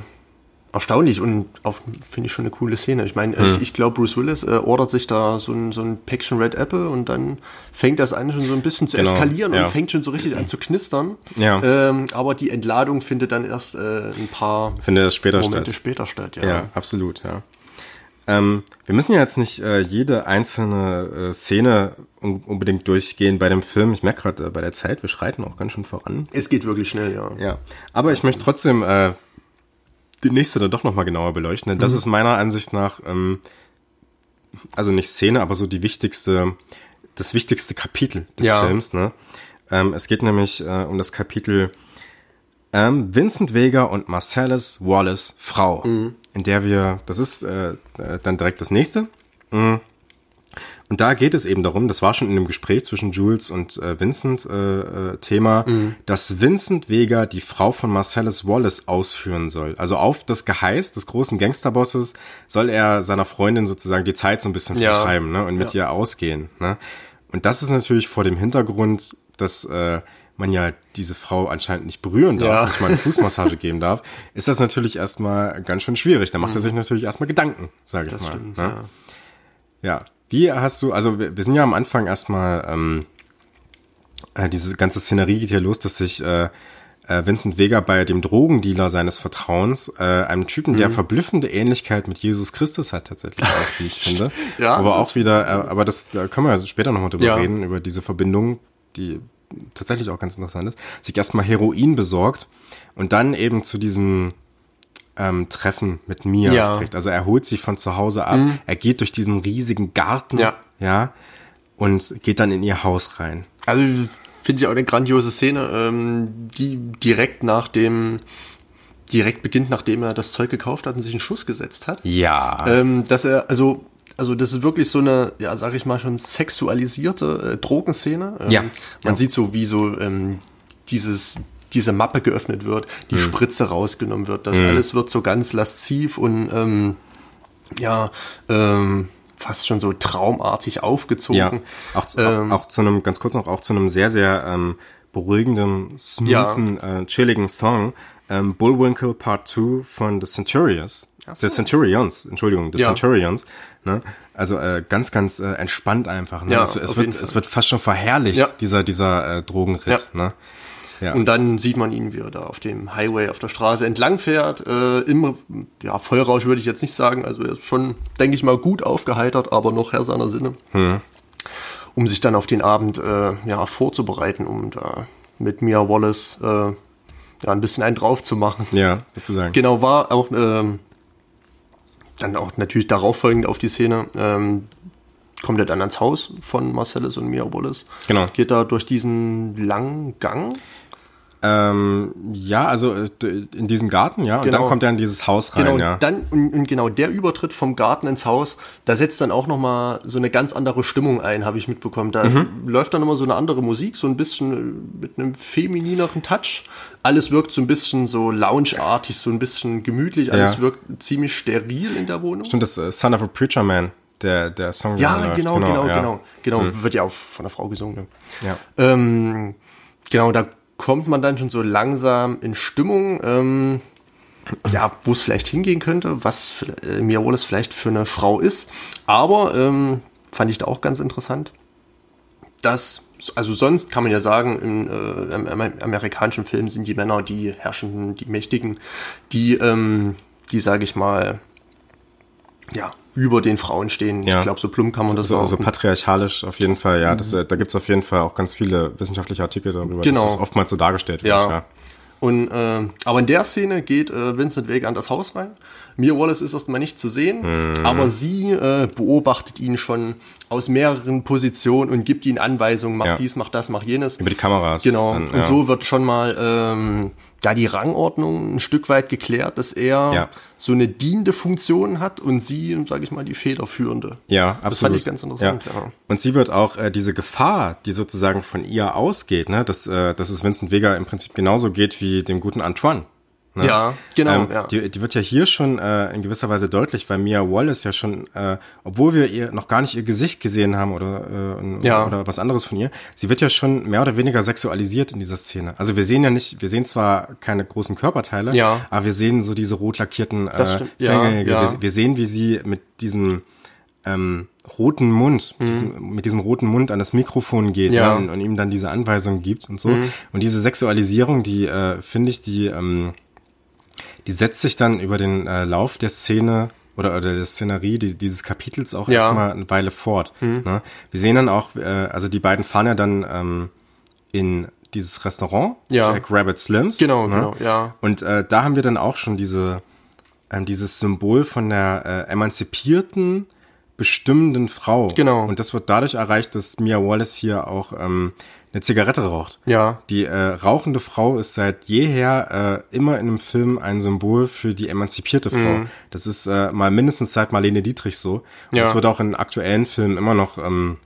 erstaunlich und auch, finde ich, schon eine coole Szene. Ich meine, ich, ich glaube, Bruce Willis äh, ordert sich da so ein, so ein Päckchen Red Apple und dann fängt das an, schon so ein bisschen zu Genau, eskalieren ja. und fängt schon so richtig an zu knistern. Ja. Ähm, aber die Entladung findet dann erst äh, ein paar Findet das später Momente statt. später statt. Ja. Ja, absolut, ja. Ähm, wir müssen ja jetzt nicht äh, jede einzelne äh, Szene un unbedingt durchgehen bei dem Film. Ich merke gerade äh, bei der Zeit, wir schreiten auch ganz schön voran. Es geht wirklich schnell, ja. Ja, aber ich möchte trotzdem äh, die nächste dann doch nochmal genauer beleuchten. Denn das Mhm. ist meiner Ansicht nach, ähm, also nicht Szene, aber so die wichtigste, das wichtigste Kapitel des Ja. Films. Ne? Ähm, es geht nämlich äh, um das Kapitel ähm, Vincent Vega und Marcellus Wallace Frau, Mhm. in der wir, das ist äh, äh, dann direkt das nächste. Mm. Und da geht es eben darum, das war schon in dem Gespräch zwischen Jules und äh, Vincent äh, äh, Thema, dass Vincent Vega die Frau von Marcellus Wallace ausführen soll. Also auf das Geheiß des großen Gangsterbosses soll er seiner Freundin sozusagen die Zeit so ein bisschen Ja. vertreiben ne, und mit ihr ausgehen. Ne? Und das ist natürlich vor dem Hintergrund, dass äh, man ja diese Frau anscheinend nicht berühren darf, Ja. nicht mal eine Fußmassage geben darf, (laughs) ist das natürlich erstmal ganz schön schwierig. Da macht er sich natürlich erstmal Gedanken, sage ich Das mal. stimmt, ne? ja. Ja. Wie hast du, also wir, wir sind ja am Anfang erstmal, ähm, äh, diese ganze Szenerie geht hier los, dass sich äh, äh, Vincent Vega bei dem Drogendealer seines Vertrauens, äh, einem Typen, Mhm. der verblüffende Ähnlichkeit mit Jesus Christus hat tatsächlich auch, wie ich finde. (laughs) Ja, aber auch wieder, äh, aber das da können wir später nochmal drüber Ja. reden, über diese Verbindung, die tatsächlich auch ganz interessant ist, sich erstmal Heroin besorgt und dann eben zu diesem ähm, Treffen mit Mia Ja. Mhm. spricht. Also er holt sie von zu Hause ab, er geht durch diesen riesigen Garten, Ja. ja, und geht dann in ihr Haus rein. Also finde ich auch eine grandiose Szene, ähm, die direkt nach dem, direkt beginnt, nachdem er das Zeug gekauft hat und sich einen Schuss gesetzt hat. Ja. Ähm, dass er, also, also das ist wirklich so eine, ja, sag ich mal, schon sexualisierte äh, Drogenszene. Ähm, Ja. Man Ja. sieht so, wie so ähm, dieses, diese Mappe geöffnet wird, die Spritze rausgenommen wird. Das alles wird so ganz lasziv und ähm, ja, ähm, fast schon so traumartig aufgezogen. Ja, auch, zu- Ähm, auch zu einem, ganz kurz noch, auch zu einem sehr, sehr ähm, beruhigendem, smoothen, äh, chilligen Song ähm, Bullwinkle Part 2 von The Centurions. The Centurions, Entschuldigung, The Ja. Centurions. Ne? Also äh, ganz, ganz äh, entspannt einfach. Ne? Ja, es, es, wird, Fall. es wird fast schon verherrlicht, Ja. dieser, dieser äh, Drogenritt. Ne? Ja. Und dann sieht man ihn, wie er da auf dem Highway, auf der Straße entlang fährt. Äh, Im ja, Vollrausch würde ich jetzt nicht sagen. Also er ist schon, denke ich mal, gut aufgeheitert, aber noch Herr seiner Sinne. Hm. Um sich dann auf den Abend äh, ja, vorzubereiten, um da mit Mia Wallace äh, ja, ein bisschen einen drauf zu machen. ja, sozusagen. Genau, war auch ähm, dann auch natürlich darauf folgend auf die Szene. Ähm, kommt er dann ans Haus von Marcellus und Mia Wallace. Genau. Geht da durch diesen langen Gang. Ähm, ja, also äh, in diesen Garten, ja, und Genau. dann kommt er in dieses Haus rein, Genau, ja. dann und, und genau der Übertritt vom Garten ins Haus, da setzt dann auch noch mal so eine ganz andere Stimmung ein, habe ich mitbekommen. Da Mhm. läuft dann immer so eine andere Musik, so ein bisschen äh, mit einem feminineren Touch. Alles wirkt so ein bisschen so loungeartig, so ein bisschen gemütlich. Alles Ja. wirkt ziemlich steril in der Wohnung. Stimmt, das äh, Son of a Preacher Man, der, der Song, Ja, läuft. genau, genau, ja. genau, genau. Wird ja auch von der Frau gesungen. Ja. Ähm, genau, da kommt man dann schon so langsam in Stimmung, ähm, ja, wo es vielleicht hingehen könnte, was äh, Wallace vielleicht für eine Frau ist. Aber ähm, fand ich da auch ganz interessant, dass, also sonst kann man ja sagen, in äh, am- amerikanischen Filmen sind die Männer die Herrschenden, die Mächtigen, die, ähm, die sage ich mal, ja, über den Frauen stehen. Ja. Ich glaube, so plump kann man das So, auch. so patriarchalisch auf jeden Fall, ja. Das, äh, da gibt's auf jeden Fall auch ganz viele wissenschaftliche Artikel darüber, Genau. dass das oftmals so dargestellt wird. Ja. Ja. Und, äh, aber in der Szene geht äh, Vincent Vega an das Haus rein. Mia Wallace ist erstmal nicht zu sehen, Mhm. aber sie äh, beobachtet ihn schon aus mehreren Positionen und gibt ihm Anweisungen, mach Ja. dies, mach das, mach jenes. Über die Kameras. Genau. Dann, und ja. so wird schon mal ähm, da die Rangordnung ein Stück weit geklärt, dass er Ja. so eine dienende Funktion hat und sie, sage ich mal, die federführende. Ja, absolut. Das fand ich ganz interessant, ja. Und sie wird auch äh, diese Gefahr, die sozusagen von ihr ausgeht, ne, dass, äh, dass es Vincent Vega im Prinzip genauso geht wie dem guten Antoine. Ne? Ja, genau. Ähm, ja. die, die wird ja hier schon äh, in gewisser Weise deutlich, weil Mia Wallace ja schon, äh, obwohl wir ihr noch gar nicht ihr Gesicht gesehen haben oder, äh, Ja. oder was anderes von ihr, sie wird ja schon mehr oder weniger sexualisiert in dieser Szene. Also wir sehen ja nicht, wir sehen zwar keine großen Körperteile, Ja. aber wir sehen so diese rot lackierten äh, stimmt. Ja. Wir, wir sehen, wie sie mit diesem ähm, roten Mund, Mhm. diesem, mit diesem roten Mund an das Mikrofon geht Ja. ne, und, und ihm dann diese Anweisung gibt und so. Mhm. Und diese Sexualisierung, die äh, finde ich, die ähm, die setzt sich dann über den äh, Lauf der Szene oder, oder der Szenerie die, dieses Kapitels auch Ja. Mhm. erstmal eine Weile fort. Ne? Wir sehen dann auch, äh, also die beiden fahren ja dann ähm, in dieses Restaurant, Ja. Jack Rabbit Slims. Genau, ne? genau, ja. Und äh, da haben wir dann auch schon diese, ähm, dieses Symbol von der äh, emanzipierten, bestimmenden Frau. Genau. Und das wird dadurch erreicht, dass Mia Wallace hier auch ähm, eine Zigarette raucht. Ja. Die äh, rauchende Frau ist seit jeher äh, immer in einem Film ein Symbol für die emanzipierte Frau. Das ist äh, mal mindestens seit Marlene Dietrich so. Und Ja. das wird auch in aktuellen Filmen immer noch ähm,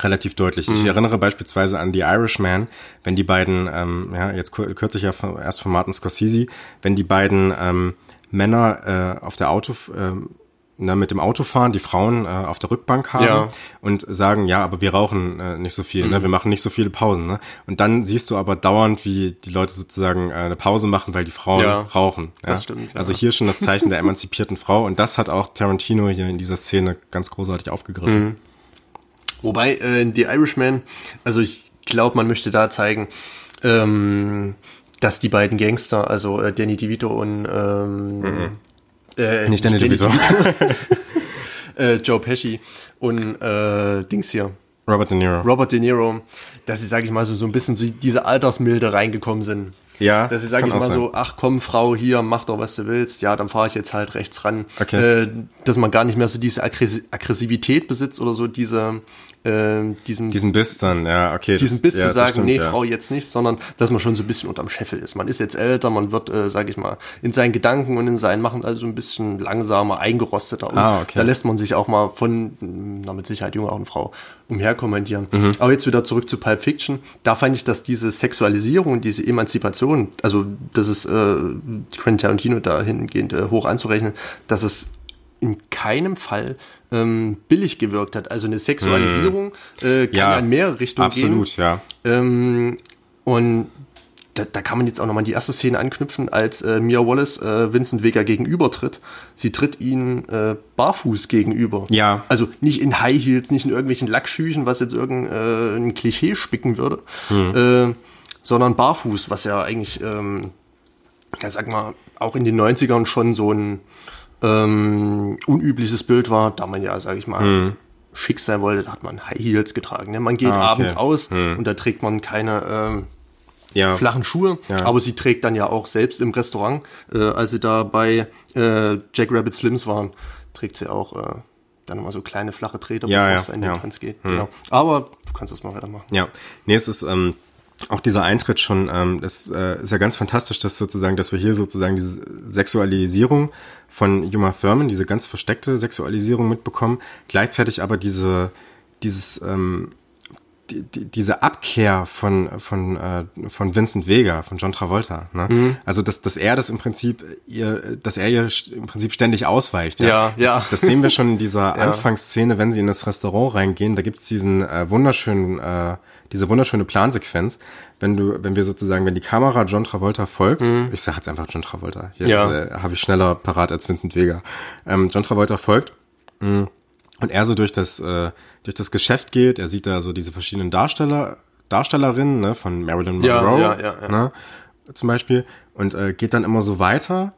relativ deutlich. Ich erinnere beispielsweise an The Irishman, wenn die beiden, ähm, ja, jetzt kürzlich ja von, erst von Martin Scorsese, wenn die beiden ähm, Männer äh, auf der Auto, ähm, na, mit dem Auto fahren, die Frauen äh, auf der Rückbank haben Ja. und sagen, ja, aber wir rauchen äh, nicht so viel, ne? wir machen nicht so viele Pausen. Ne? Und dann siehst du aber dauernd, wie die Leute sozusagen äh, eine Pause machen, weil die Frauen Ja, rauchen. Ja? das stimmt, ja. Also hier schon das Zeichen der (laughs) emanzipierten Frau und das hat auch Tarantino hier in dieser Szene ganz großartig aufgegriffen. Mhm. Wobei äh, in The Irishman, also ich glaube, man möchte da zeigen, ähm, dass die beiden Gangster, also äh, Danny DeVito und ähm, äh. Nicht Danny DeVito. (laughs) äh, Joe Pesci und äh, Dings hier, Robert De Niro. Robert De Niro, dass sie, sage ich mal, so, so ein bisschen so diese Altersmilde reingekommen sind. Ja, Dass sie, das sage ich mal sein. so, ach komm, Frau, hier, mach doch, was du willst. Ja, dann fahre ich jetzt halt rechts ran. Okay. Äh, dass man gar nicht mehr so diese Aggressi Aggressivität besitzt oder so diese, äh, diesen, Diesen Biss dann, ja, okay. das- diesen Biss ja, zu das sagen, stimmt, nee, ja. Frau jetzt nicht, sondern dass man schon so ein bisschen unterm Scheffel ist. Man ist jetzt älter, man wird, äh, sage ich mal, in seinen Gedanken und in seinen Machen also ein bisschen langsamer, eingerosteter. Und Ah, okay. Da lässt man sich auch mal von, na mit Sicherheit junge auch eine Frau, umherkommandieren. Mhm. Aber jetzt wieder zurück zu Pulp Fiction. Da fand ich, dass diese Sexualisierung und diese Emanzipation, also das ist äh, Quentin Tarantino dahingehend äh, hoch anzurechnen, dass es in keinem Fall ähm, billig gewirkt hat. Also eine Sexualisierung äh, kann Mhm. Ja, in mehrere Richtungen gehen. Absolut, ja. Ähm, Und da, da kann man jetzt auch nochmal die erste Szene anknüpfen, als äh, Mia Wallace äh, Vincent Vega gegenüber tritt. Sie tritt ihn äh, barfuß gegenüber. Ja. Also nicht in High Heels, nicht in irgendwelchen Lackschüchen, was jetzt irgendein äh, Klischee spicken würde, hm. äh, sondern barfuß, was ja eigentlich, ähm, ja, sag mal, auch in den 90ern schon so ein ähm, unübliches Bild war, da man ja, sag ich mal, hm. schick sein wollte, da hat man High Heels getragen. Ne? Man geht ah, okay. abends aus hm. und da trägt man keine ähm, ja. flachen Schuhe, ja. aber sie trägt dann ja auch selbst im Restaurant, äh, als sie da bei äh, Jack Rabbit Slims waren, trägt sie auch äh, dann immer so kleine flache Treter, ja, bevor es in den ja. Tanz geht. Hm. Genau. Aber du kannst das mal weitermachen. Ja, nee, es ist ähm, auch dieser Eintritt schon, ähm, das äh, ist ja ganz fantastisch, dass sozusagen, dass wir hier sozusagen diese Sexualisierung von Juma Thurman, diese ganz versteckte Sexualisierung mitbekommen, gleichzeitig aber diese dieses ähm, die, die, diese Abkehr von von äh, von Vincent Vega, von John Travolta, ne? Mhm. Also dass dass er das im Prinzip ihr, dass er ihr im Prinzip ständig ausweicht. Ja, ja. ja. Das, das sehen wir schon in dieser (laughs) ja. Anfangsszene, wenn sie in das Restaurant reingehen. Da gibt es diesen äh, wunderschönen äh, diese wunderschöne Plansequenz, wenn du, wenn wir sozusagen, wenn die Kamera John Travolta folgt, mhm. ich sage jetzt einfach John Travolta, hier ja. äh, habe ich schneller parat als Vincent Vega. Ähm, John Travolta folgt mh, mm, und er so durch das äh, durch das Geschäft geht, er sieht da so diese verschiedenen Darsteller, Darstellerinnen, ne, von Marilyn Monroe, ja, ja, ja, ne, zum Beispiel, und äh, geht dann immer so weiter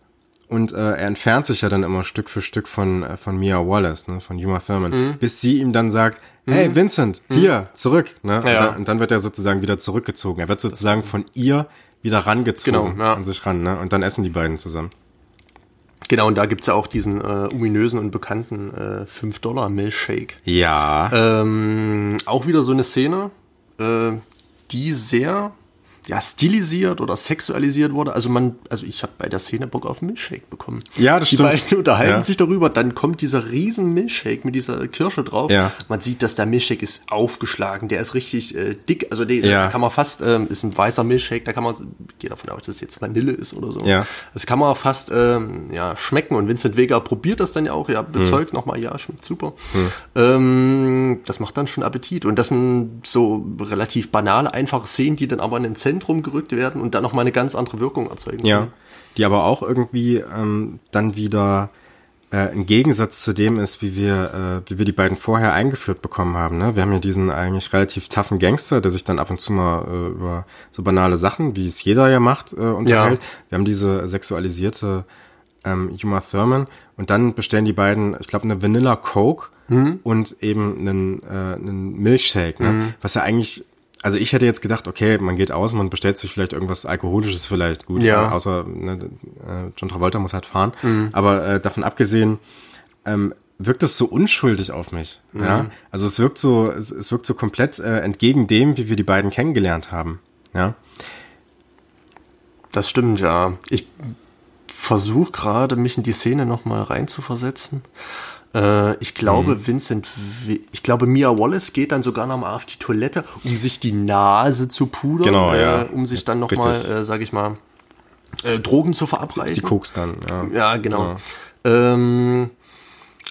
und äh, er entfernt sich ja dann immer Stück für Stück von, äh, von Mia Wallace, ne, von Uma Thurman, mhm. bis sie ihm dann sagt, hey mhm. Vincent, mhm. hier, zurück. Ne? Und, dann, und, dann, wird er sozusagen wieder zurückgezogen. Er wird sozusagen von ihr wieder rangezogen genau, an sich ran. Ne? Und dann essen die beiden zusammen. Genau, und da gibt's ja auch diesen äh, ominösen und bekannten äh, 5-Dollar-Milchshake. Ja. Ähm, auch wieder so eine Szene, äh, die sehr ja, stilisiert oder sexualisiert wurde. Also man, also ich habe bei der Szene Bock auf Milchshake bekommen. Ja, das Die stimmt. beiden unterhalten ja. sich darüber, dann kommt dieser riesen Milchshake mit dieser Kirsche drauf. Ja. Man sieht, dass der Milchshake ist aufgeschlagen, der ist richtig äh, dick, also der ja. kann man fast, ähm, ist ein weißer Milchshake, da kann man, ich gehe davon aus, dass es jetzt Vanille ist oder so. Ja. Das kann man fast ähm, ja, schmecken und Vincent Vega probiert das dann ja auch, ja, bezeugt hm. nochmal, ja, schmeckt super. Hm. Ähm, das macht dann schon Appetit und das sind so relativ banale, einfache Szenen, die dann aber in ein Zentrum gerückt werden und dann nochmal eine ganz andere Wirkung erzeugen. Ja, die aber auch irgendwie ähm, dann wieder äh, ein Gegensatz zu dem ist, wie wir, äh, wie wir die beiden vorher eingeführt bekommen haben. Ne? Wir haben ja diesen eigentlich relativ toughen Gangster, der sich dann ab und zu mal äh, über so banale Sachen, wie es jeder ja macht, äh, unterhält. Ja. Wir haben diese sexualisierte ähm, Uma Thurman und dann bestellen die beiden, ich glaube, eine Vanilla Coke mhm. und eben einen, äh, einen Milkshake, ne? Mhm. was ja eigentlich also ich hätte jetzt gedacht, okay, man geht aus, man bestellt sich vielleicht irgendwas Alkoholisches vielleicht gut, ja. Äh, außer ne, äh, John Travolta muss halt fahren. Mhm. Aber äh, davon abgesehen, ähm, wirkt es so unschuldig auf mich. Mhm. Ja, also es wirkt so, es, es wirkt so komplett äh, entgegen dem, wie wir die beiden kennengelernt haben. Ja, das stimmt ja. Ich versuche gerade, mich in die Szene noch mal reinzuversetzen. Äh, ich glaube, mhm. Vincent, ich glaube, Mia Wallace geht dann sogar noch mal auf die Toilette, um sich die Nase zu pudern, genau, ja. äh, um sich dann noch Richtig. mal, äh, sag ich mal, äh, Drogen zu verabreichen. Sie, sie kokst dann, ja. Ja, genau. genau. Ähm,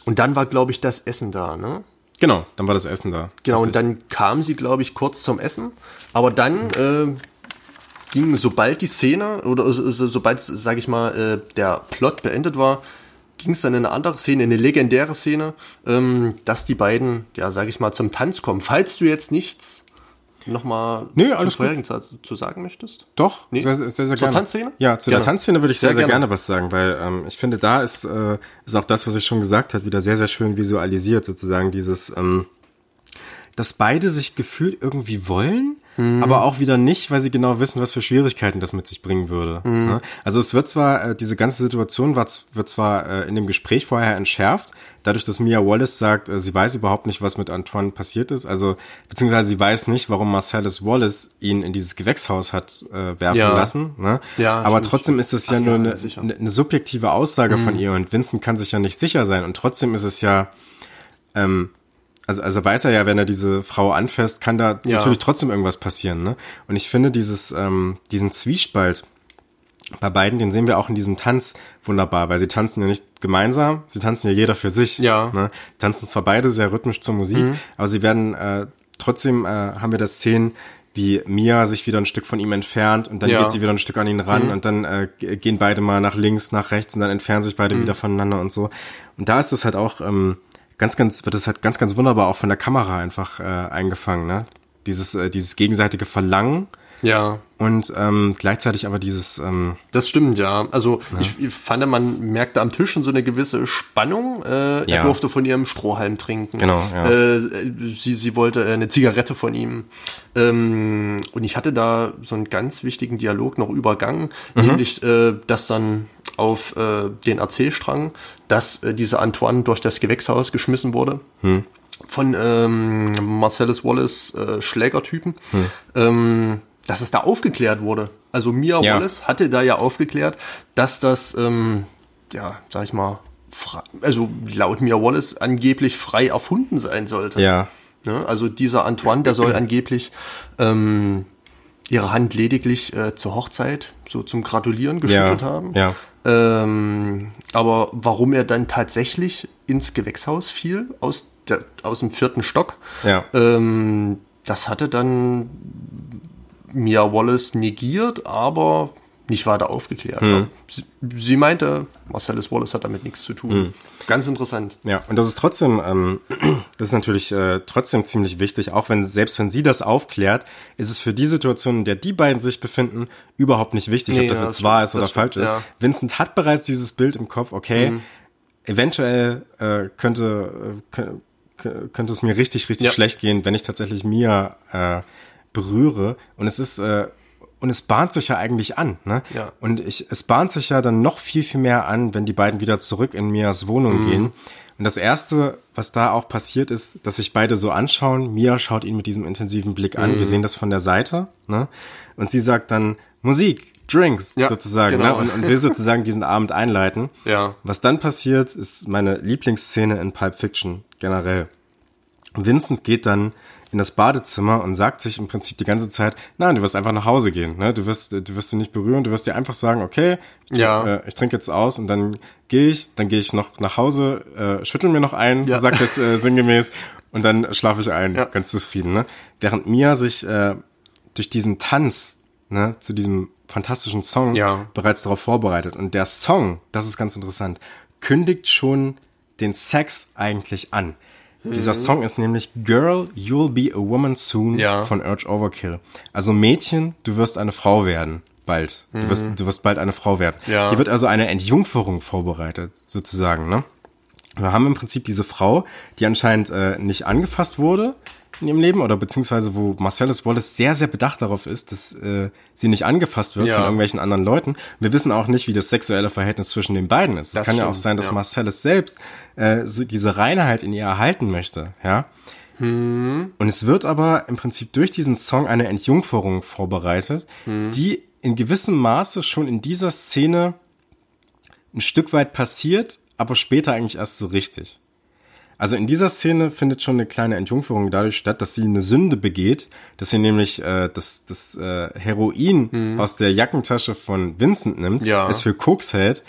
und dann war, glaube ich, das Essen da, ne? Genau, dann war das Essen da. Genau, Richtig. und dann kam sie, glaube ich, kurz zum Essen. Aber dann äh, ging, sobald die Szene oder so, sobald, sag ich mal, äh, der Plot beendet war, ging es dann in eine andere Szene, in eine legendäre Szene, ähm, dass die beiden, ja, sag ich mal, zum Tanz kommen. Falls du jetzt nichts nochmal nee, zum vorherigen zu, zu sagen möchtest? Doch, nee? sehr, sehr, sehr, sehr Zur gerne. Tanzszene? Ja, zu gerne. der Tanzszene würde ich sehr, sehr, sehr gerne. gerne was sagen, weil ähm, ich finde, da ist, äh, ist auch das, was ich schon gesagt habe, wieder sehr, sehr schön visualisiert, sozusagen dieses, ähm, dass beide sich gefühlt irgendwie wollen, mhm. aber auch wieder nicht, weil sie genau wissen, was für Schwierigkeiten das mit sich bringen würde. Mhm. Ne? Also es wird zwar, äh, diese ganze Situation wird, zwar äh, in dem Gespräch vorher entschärft, dadurch, dass Mia Wallace sagt, äh, sie weiß überhaupt nicht, was mit Antoine passiert ist, also beziehungsweise sie weiß nicht, warum Marcellus Wallace ihn in dieses Gewächshaus hat äh, werfen ja. lassen. Ne? Ja, aber trotzdem ist es ja Ach, nur ja, eine, eine, subjektive Aussage mhm. von ihr und Vincent kann sich ja nicht sicher sein und trotzdem ist es ja ähm, also, also weiß er ja, wenn er diese Frau anfasst, kann da ja. natürlich trotzdem irgendwas passieren. Ne? Und ich finde dieses, ähm, diesen Zwiespalt bei beiden, den sehen wir auch in diesem Tanz wunderbar, weil sie tanzen ja nicht gemeinsam, sie tanzen ja jeder für sich. Ja. Ne? Tanzen zwar beide sehr rhythmisch zur Musik, mhm. aber sie werden äh, trotzdem äh, haben wir das Szenen, wie Mia sich wieder ein Stück von ihm entfernt und dann Ja. geht sie wieder ein Stück an ihn ran Mhm. und dann äh, gehen beide mal nach links, nach rechts und dann entfernen sich Mhm. beide wieder voneinander und so. Und da ist es halt auch ähm, ganz, ganz, wird es halt ganz, ganz wunderbar auch von der Kamera einfach äh, eingefangen, ne? Dieses, äh, dieses gegenseitige Verlangen Ja. und ähm, gleichzeitig aber dieses, ähm, Das stimmt, ja. Also ich, ich fand, man merkte am Tisch schon so eine gewisse Spannung. Äh, Ja. Er durfte von ihrem Strohhalm trinken. Genau, ja. Äh, sie, sie wollte äh, eine Zigarette von ihm. Ähm, und ich hatte da so einen ganz wichtigen Dialog noch übergangen, Mhm. nämlich, äh, dass dann auf äh, den Erzählstrang, dass äh, dieser Antoine durch das Gewächshaus geschmissen wurde. Hm. Von ähm, Marcellus Wallace äh, Schlägertypen. Hm. Ähm, dass es da aufgeklärt wurde. Also Mia Ja. Wallace hatte da ja aufgeklärt, dass das, ähm, ja, sag ich mal, frei, also laut Mia Wallace angeblich frei erfunden sein sollte. ja, Ne? Also dieser Antoine, der soll angeblich ähm, ihre Hand lediglich äh, zur Hochzeit, so zum Gratulieren geschüttelt ja, haben. ja, Ähm, aber warum er dann tatsächlich ins Gewächshaus fiel, aus, der, aus dem vierten Stock, ja, ähm, das hatte dann Mia Wallace negiert, aber nicht weiter aufgeklärt. Sie, sie meinte, Marcellus Wallace hat damit nichts zu tun. Ganz interessant. Ja, und das ist trotzdem, ähm, (clears throat) das ist natürlich äh, trotzdem ziemlich wichtig, auch wenn, selbst wenn sie das aufklärt, ist es für die Situation, in der die beiden sich befinden, überhaupt nicht wichtig, Nee, ob das ja, jetzt das wahr ist oder falsch stimmt, ist. ja. Mhm. Vincent hat bereits dieses Bild im Kopf, okay, eventuell äh, könnte, äh, kö- könnte es mir richtig, richtig Ja. schlecht gehen, wenn ich tatsächlich Mia äh, berühre. Und es ist, äh, und es bahnt sich ja eigentlich an, ne? Ja. Und ich, es bahnt sich ja dann noch viel, viel mehr an, wenn die beiden wieder zurück in Mias Wohnung Mhm. gehen. Und das erste, was da auch passiert ist, dass sich beide so anschauen. Mia schaut ihn mit diesem intensiven Blick an. Mhm. Wir sehen das von der Seite, ne? Und sie sagt dann Musik, Drinks, Ja, sozusagen, genau. ne? Und, und will sozusagen diesen Abend einleiten. Ja. Was dann passiert, ist meine Lieblingsszene in Pulp Fiction generell. Vincent geht dann in das Badezimmer und sagt sich im Prinzip die ganze Zeit, nein, du wirst einfach nach Hause gehen, ne? Du wirst, du wirst sie nicht berühren, du wirst dir einfach sagen, okay, ich, Ja. äh, ich trinke jetzt aus und dann gehe ich, dann gehe ich noch nach Hause, äh, schüttel mir noch ein, Ja. so sagt es äh, sinngemäß, (laughs) und dann schlafe ich ein, Ja. ganz zufrieden, ne? Während Mia sich äh, durch diesen Tanz, ne, zu diesem fantastischen Song Ja. bereits darauf vorbereitet. Und der Song, das ist ganz interessant, kündigt schon den Sex eigentlich an. Dieser Song ist nämlich Girl, You'll Be a Woman Soon Ja. von Urge Overkill. Also Mädchen, du wirst eine Frau werden. Bald. Du, wirst, du wirst bald eine Frau werden. Ja. Hier wird also eine Entjungferung vorbereitet, sozusagen. Ne? Wir haben im Prinzip diese Frau, die anscheinend äh, nicht angefasst wurde in ihrem Leben oder beziehungsweise wo Marcellus Wallace sehr, sehr bedacht darauf ist, dass äh, sie nicht angefasst wird Ja. von irgendwelchen anderen Leuten. Wir wissen auch nicht, wie das sexuelle Verhältnis zwischen den beiden ist. Das es kann ja auch stimmt, sein, dass ja. Marcellus selbst äh, so diese Reinheit in ihr erhalten möchte, ja. Hm. Und es wird aber im Prinzip durch diesen Song eine Entjungferung vorbereitet, Hm. die in gewissem Maße schon in dieser Szene ein Stück weit passiert, aber später eigentlich erst so richtig. Also in dieser Szene findet schon eine kleine Entjungferung dadurch statt, dass sie eine Sünde begeht, dass sie nämlich äh, das, das äh, Heroin aus der Jackentasche von Vincent nimmt. Ja. es für Koks hält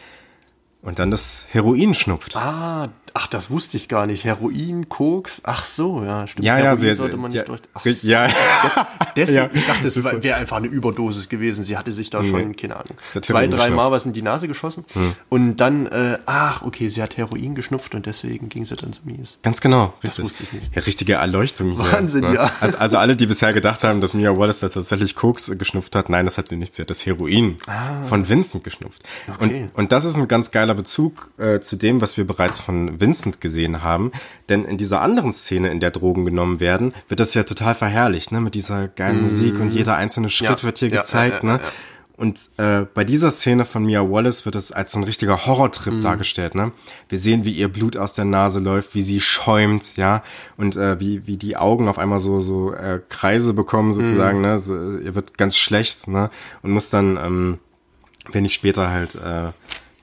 und dann das Heroin schnupft. Ah, ach, das wusste ich gar nicht. Heroin, Koks, ach so, ja, stimmt. Ja, ja, sie- sollte man ja, nicht durch. Ach, ri- ja. Deswegen, (laughs) Ja, ich dachte, es das wäre einfach eine Überdosis gewesen. Sie hatte sich da schon, keine Ahnung, zwei, drei Mal was in die Nase geschossen. Und dann, äh, ach, okay, sie hat Heroin geschnupft und deswegen ging sie dann so mies. Ganz genau, richtig. wusste ich nicht. Ja, richtige Erleuchtung hier. Wahnsinn, ne? ja. Also, also alle, die bisher gedacht haben, dass Mia Wallace tatsächlich Koks geschnupft hat, nein, das hat sie nicht. Sie hat das Heroin von Vincent geschnupft. Ah. Okay. Und, und das ist ein ganz geiler Bezug äh, zu dem, was wir bereits von Vincent gesehen haben. Denn in dieser anderen Szene, in der Drogen genommen werden, wird das ja total verherrlicht, ne? Mit dieser geilen Musik und jeder einzelne Schritt. Ja, wird hier ja, gezeigt, ja, ne? Und äh, bei dieser Szene von Mia Wallace wird es als so ein richtiger Horrortrip Mhm. dargestellt. Ne? Wir sehen, wie ihr Blut aus der Nase läuft, wie sie schäumt, ja, und äh, wie wie die Augen auf einmal so so äh, Kreise bekommen sozusagen. Mhm. Ne? So, ihr wird ganz schlecht, ne? Und muss dann ähm, wenig später halt äh,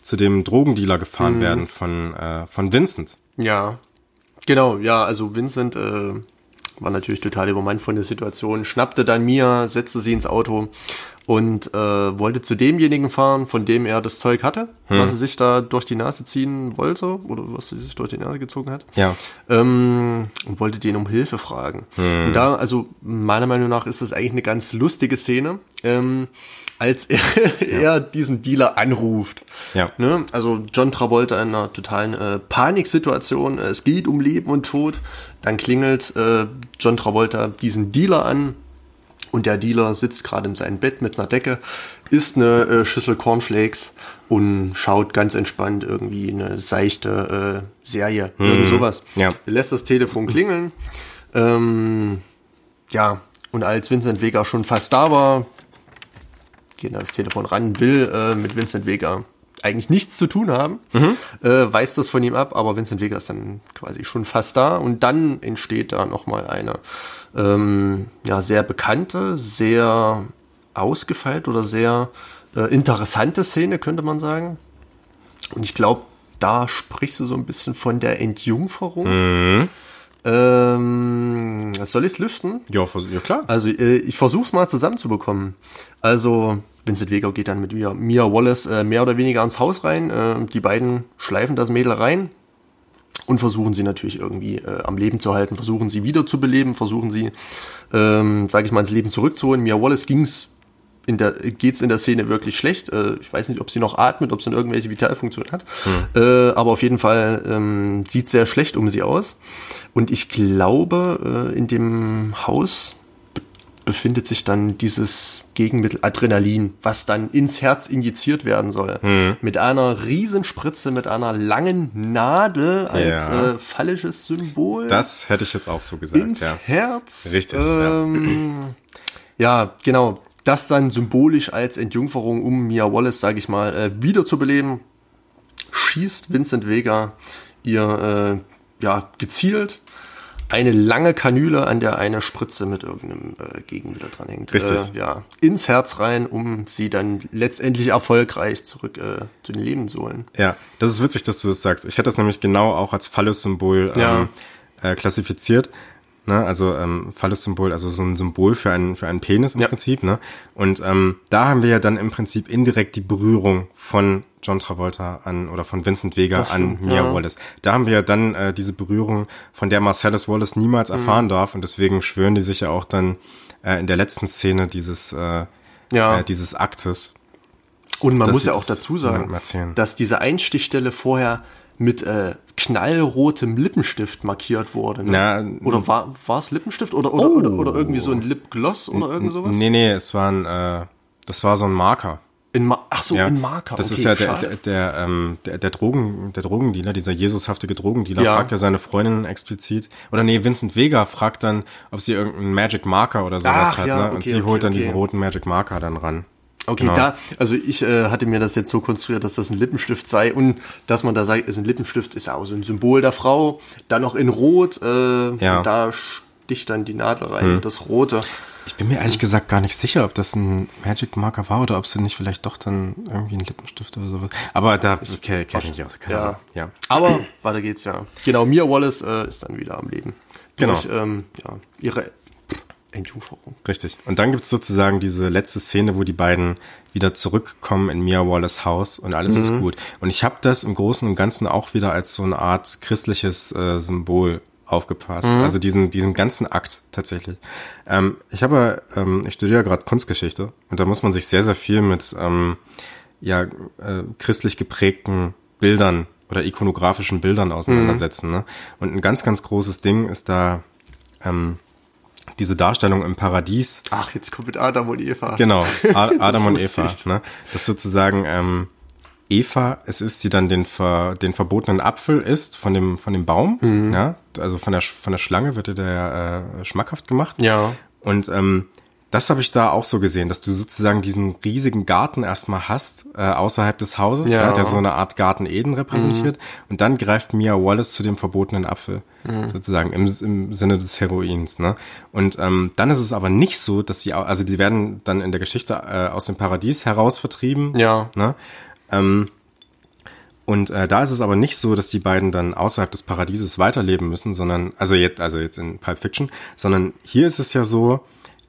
zu dem Drogendealer gefahren Mhm. werden von äh, von Vincent. Ja, genau, ja, also Vincent äh, war natürlich total übermannt von der Situation, schnappte dann Mia, setzte sie ins Auto und äh, wollte zu demjenigen fahren, von dem er das Zeug hatte, Hm. was er sich da durch die Nase ziehen wollte oder was er sich durch die Nase gezogen hat. Ja. Ähm, und wollte den um Hilfe fragen. Hm. Und da, also meiner Meinung nach ist das eigentlich eine ganz lustige Szene, ähm, als er, (laughs) er diesen Dealer anruft. Ja. Ne? Also John Travolta in einer totalen äh, Paniksituation. Es geht um Leben und Tod. Dann klingelt äh, John Travolta diesen Dealer an. Und der Dealer sitzt gerade in seinem Bett mit einer Decke, isst eine äh, Schüssel Cornflakes und schaut ganz entspannt irgendwie eine seichte äh, Serie. Irgend sowas. Ja. Er lässt das Telefon klingeln. Ähm, ja, und als Vincent Vega schon fast da war, geht an das Telefon ran, will äh, mit Vincent Vega eigentlich nichts zu tun haben, äh, weist das von ihm ab, aber Vincent Vega ist dann quasi schon fast da und dann entsteht da nochmal eine ähm, ja, sehr bekannte, sehr ausgefeilt oder sehr äh, interessante Szene, könnte man sagen. Und ich glaube, da sprichst du so ein bisschen von der Entjungferung. Ähm, soll ich es lüften? Ja, ja klar. Also äh, ich versuche es mal zusammenzubekommen. Also Vincent Vega geht dann mit Mia, Mia Wallace äh, mehr oder weniger ins Haus rein. Äh, die beiden schleifen das Mädel rein und versuchen sie natürlich irgendwie äh, am Leben zu halten, versuchen sie wiederzubeleben, versuchen sie, ähm, sage ich mal, ins Leben zurückzuholen. Mia Wallace ging's in der geht's in der Szene wirklich schlecht. Äh, ich weiß nicht, ob sie noch atmet, ob sie noch irgendwelche Vitalfunktionen hat. Äh, aber auf jeden Fall ähm, sieht sehr schlecht um sie aus. Und ich glaube, äh, in dem Haus be- befindet sich dann dieses Gegenmittel Adrenalin, was dann ins Herz injiziert werden soll. Mit einer Riesenspritze, mit einer langen Nadel als Ja. äh, phallisches Symbol Das hätte ich jetzt auch so gesagt, ins ja. Herz. Richtig, ja. Ähm, ja. genau. Das dann symbolisch als Entjungferung, um Mia Wallace, sage ich mal, äh, wiederzubeleben, schießt Vincent Vega ihr äh, ja, gezielt eine lange Kanüle, an der eine Spritze mit irgendeinem äh, Gegenmittel dran hängt. Richtig. Äh, ja, ins Herz rein, um sie dann letztendlich erfolgreich zurück äh, zu den Leben zu holen. Ja, das ist witzig, dass du das sagst. Ich hätte das nämlich genau auch als Phallus-Symbol ähm, Ja. äh, klassifiziert. Ne? Also ähm, Phallus-Symbol, also so ein Symbol für einen, für einen Penis im Ja. Prinzip. Ne? Und ähm, da haben wir ja dann im Prinzip indirekt die Berührung von John Travolta an oder von Vincent Vega Das an stimmt, Mia ja. Wallace. Da haben wir ja dann äh, diese Berührung, von der Marcellus Wallace niemals Mhm. erfahren darf. Und deswegen schwören die sich ja auch dann äh, in der letzten Szene dieses, äh, Ja. äh, dieses Aktes. Und man muss ja auch dazu sagen, dass diese Einstichstelle vorher mit äh, knallrotem Lippenstift markiert wurde. Ne? Na, oder war war es Lippenstift oder oder, oder oder irgendwie so ein Lipgloss oder irgend sowas? Nee, nee, es war ein, äh, das war so ein Marker. In Ma Ach so, Ja, in Marker. Das okay, ist ja der, der, der, ähm, der, der Drogen, der Drogendealer, dieser Jesushaftige Drogendealer, Ja. fragt ja seine Freundin explizit. Oder nee, Vincent Vega fragt dann, ob sie irgendeinen Magic Marker oder sowas Ach, hat, ja, ne? Und okay, sie okay, holt dann diesen roten Magic Marker dann ran. Okay, Genau. da, also ich äh, hatte mir das jetzt so konstruiert, dass das ein Lippenstift sei und dass man da sagt, also ein Lippenstift ist ja auch so ein Symbol der Frau, dann noch in Rot, äh, Ja. Hm. da sticht dann die Nadel rein, das Rote. Ich bin mir ehrlich gesagt gar nicht sicher, ob das ein Magic Marker war oder ob sie nicht vielleicht doch dann irgendwie ein Lippenstift oder sowas. Aber da okay, kenne ich nicht aus. Keine Ja. Ahnung. ja. Aber weiter geht's ja. Genau, Mia Wallace äh, ist dann wieder am Leben. Genau. Durch, ähm, ja, ihre Entjungferung. Richtig. Und dann gibt's sozusagen diese letzte Szene, wo die beiden wieder zurückkommen in Mia Wallace Haus und alles ist gut. Und ich habe das im Großen und Ganzen auch wieder als so eine Art christliches äh, Symbol aufgepasst. Also diesen, diesen ganzen Akt tatsächlich. Ähm, ich habe, ähm, ich studiere gerade Kunstgeschichte und da muss man sich sehr, sehr viel mit ähm, ja, äh, christlich geprägten Bildern oder ikonografischen Bildern auseinandersetzen. Ne? Und ein ganz, ganz großes Ding ist da ähm, diese Darstellung im Paradies. Ach, jetzt kommt mit Adam und Eva. Genau, A (laughs) Adam und Eva. ich. Ne? Das sozusagen ähm, Eva, es ist, die dann den, ver, den verbotenen Apfel isst von dem, von dem Baum. Mhm. Ja? Also von der, von der Schlange wird dir der äh, schmackhaft gemacht. Ja. Und ähm, das habe ich da auch so gesehen, dass du sozusagen diesen riesigen Garten erstmal hast, äh, außerhalb des Hauses, Ja. ja. der so eine Art Garten Eden repräsentiert. Und dann greift Mia Wallace zu dem verbotenen Apfel, sozusagen im, im Sinne des Heroins. Ne? Und ähm, dann ist es aber nicht so, dass sie, also die werden dann in der Geschichte äh, aus dem Paradies heraus vertrieben. Ja. Ne? Ähm, und äh, da ist es aber nicht so, dass die beiden dann außerhalb des Paradieses weiterleben müssen, sondern, also jetzt, also jetzt in Pulp Fiction, sondern hier ist es ja so,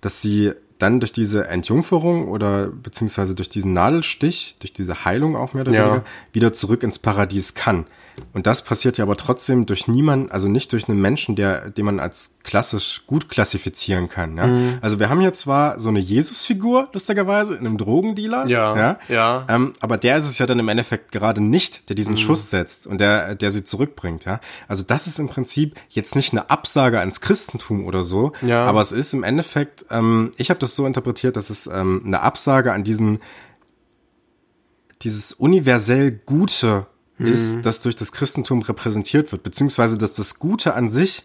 dass sie dann durch diese Entjungferung oder beziehungsweise durch diesen Nadelstich, durch diese Heilung auch mehr oder Ja. weniger, wieder zurück ins Paradies kann. Und das passiert ja aber trotzdem durch niemanden, also nicht durch einen Menschen, der, den man als klassisch gut klassifizieren kann. Ja? Mhm. Also wir haben hier zwar so eine Jesus-Figur, lustigerweise, in einem Drogendealer. Ja, ja. ja. Ähm, aber der ist es ja dann im Endeffekt gerade nicht, der diesen Mhm. Schuss setzt und der, der sie zurückbringt. Ja? Also das ist im Prinzip jetzt nicht eine Absage ans Christentum oder so, Ja. aber es ist im Endeffekt, ähm, ich habe das so interpretiert, dass es ähm, eine Absage an diesen dieses universell Gute ist, das durch das Christentum repräsentiert wird, beziehungsweise dass das Gute an sich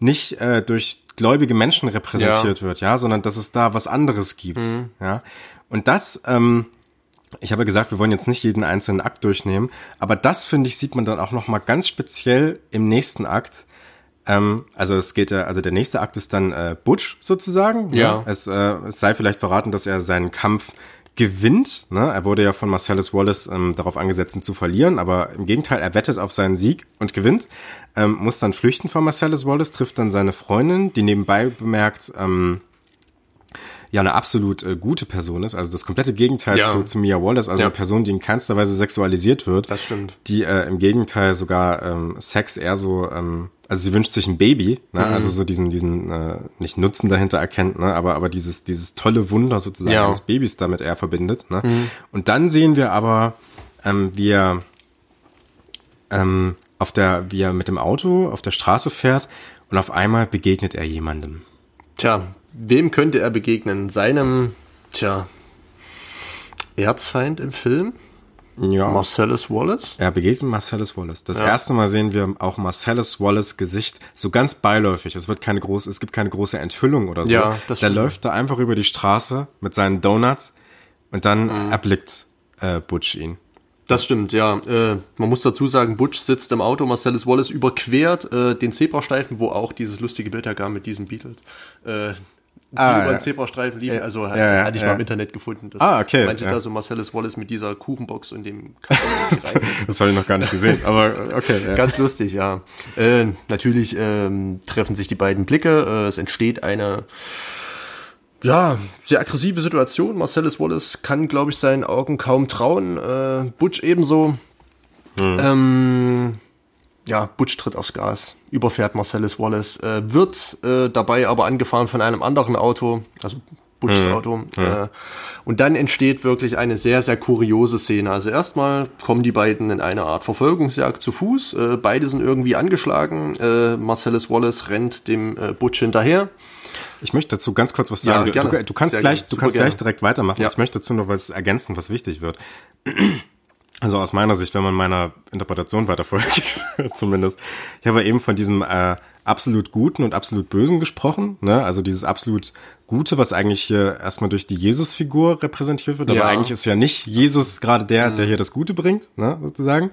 nicht äh, durch gläubige Menschen repräsentiert wird, ja, sondern dass es da was anderes gibt, ja. Und das, ähm, ich habe ja gesagt, wir wollen jetzt nicht jeden einzelnen Akt durchnehmen, aber das finde ich sieht man dann auch noch mal ganz speziell im nächsten Akt. Ähm, also es geht, äh, also der nächste Akt ist dann äh, Butch sozusagen. ne? Ja. Es, äh, es sei vielleicht verraten, dass er seinen Kampf gewinnt. Ne? Er wurde ja von Marcellus Wallace ähm, darauf angesetzt, ihn zu verlieren, aber im Gegenteil, er wettet auf seinen Sieg und gewinnt. Ähm, muss dann flüchten von Marcellus Wallace, trifft dann seine Freundin, die nebenbei bemerkt, ähm, ja eine absolut äh, gute Person ist, also das komplette Gegenteil Ja. zu, zu Mia Wallace, also Ja. eine Person, die in keinster Weise sexualisiert wird. Das stimmt. Die äh, im Gegenteil sogar ähm, Sex eher so, ähm, also sie wünscht sich ein Baby, ne? Mhm. also so diesen, diesen äh, nicht Nutzen dahinter erkennt, ne? aber aber dieses dieses tolle Wunder sozusagen Ja. Mhm. eines Babys damit er verbindet. Ne? Und dann sehen wir aber, ähm, wie er ähm, auf der, wie er mit dem Auto auf der Straße fährt und auf einmal begegnet er jemandem. Tja, wem könnte er begegnen? Seinem, tja, Erzfeind im Film? Ja. Marcellus Wallace? Er begegnet Marcellus Wallace. Das Ja. erste Mal sehen wir auch Marcellus Wallace Gesicht so ganz beiläufig. Es wird keine große, es gibt keine große Enthüllung oder so. Ja, das Der stimmt. läuft da einfach über die Straße mit seinen Donuts und dann Mhm. erblickt äh, Butch ihn. Das stimmt, ja. Äh, man muss dazu sagen, Butch sitzt im Auto, Marcellus Wallace überquert äh, den Zebrastreifen, wo auch dieses lustige Bild herkam mit diesen Beatles. Äh, die Ah, über ja. den Zebrastreifen liefen, also ja, ja, hatte ich mal im Internet gefunden. Dass Ah, okay, Manche ja. da so Marcellus Wallace mit dieser Kuchenbox und dem (laughs) Das habe ich noch gar nicht gesehen, aber okay. Ganz lustig, ja. Äh, natürlich ähm, treffen sich die beiden Blicke. Äh, es entsteht eine ja, sehr aggressive Situation. Marcellus Wallace kann, glaube ich, seinen Augen kaum trauen. Äh, Butch ebenso. Ähm, ja, Butch tritt aufs Gas, überfährt Marcellus Wallace, äh, wird äh, dabei aber angefahren von einem anderen Auto, also Butchs Auto. Äh, und dann entsteht wirklich eine sehr, sehr kuriose Szene. Also erstmal kommen die beiden in eine Art Verfolgungsjagd zu Fuß. Äh, beide sind irgendwie angeschlagen. Äh, Marcellus Wallace rennt dem äh, Butch hinterher. Ich möchte dazu ganz kurz was sagen. Ja, du, du, kannst Sehr gleich, gerne. du Super kannst gleich gerne. direkt weitermachen. Ja. Ich möchte dazu noch was ergänzen, was wichtig wird. Also aus meiner Sicht, wenn man meiner Interpretation weiter folgt, (laughs) zumindest. Ich habe eben von diesem äh, absolut Guten und absolut Bösen gesprochen. Ne? Also dieses absolut Gute, was eigentlich hier erstmal durch die Jesus-Figur repräsentiert wird. Aber Ja. eigentlich ist ja nicht Jesus gerade der, der hier das Gute bringt, ne? sozusagen.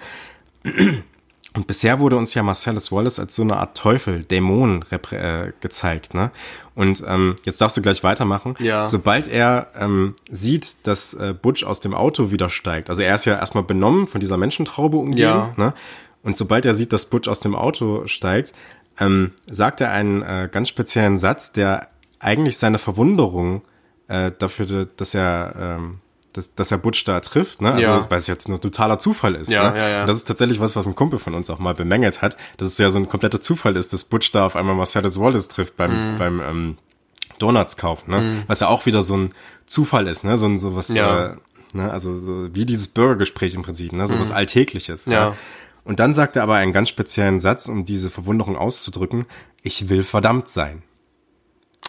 Und bisher wurde uns ja Marcellus Wallace als so eine Art Teufel, Dämon äh, gezeigt, ne? Und ähm, jetzt darfst du gleich weitermachen. Ja. Sobald er ähm, sieht, dass äh, Butch aus dem Auto wieder steigt, also er ist ja erstmal benommen von dieser Menschentraube umgeben, Ja. ne? Und sobald er sieht, dass Butch aus dem Auto steigt, ähm, sagt er einen äh, ganz speziellen Satz, der eigentlich seine Verwunderung äh, dafür, dass er ähm, dass, dass er Butch da trifft, ne? Also Ja. weil es jetzt nur totaler Zufall ist. Ja, ne? ja, ja. Und das ist tatsächlich was, was ein Kumpel von uns auch mal bemängelt hat, dass es ja so ein kompletter Zufall ist, dass Butch da auf einmal Marcellus Wallace trifft beim, Mhm. beim ähm, Donuts kaufen, ne? Was ja auch wieder so ein Zufall ist, ne? So ein sowas, Ja. äh, ne? Also so wie dieses Bürgergespräch im Prinzip, ne? So was Alltägliches. Mhm. Ja. Ne? Und dann sagt er aber einen ganz speziellen Satz, um diese Verwunderung auszudrücken: Ich will verdammt sein.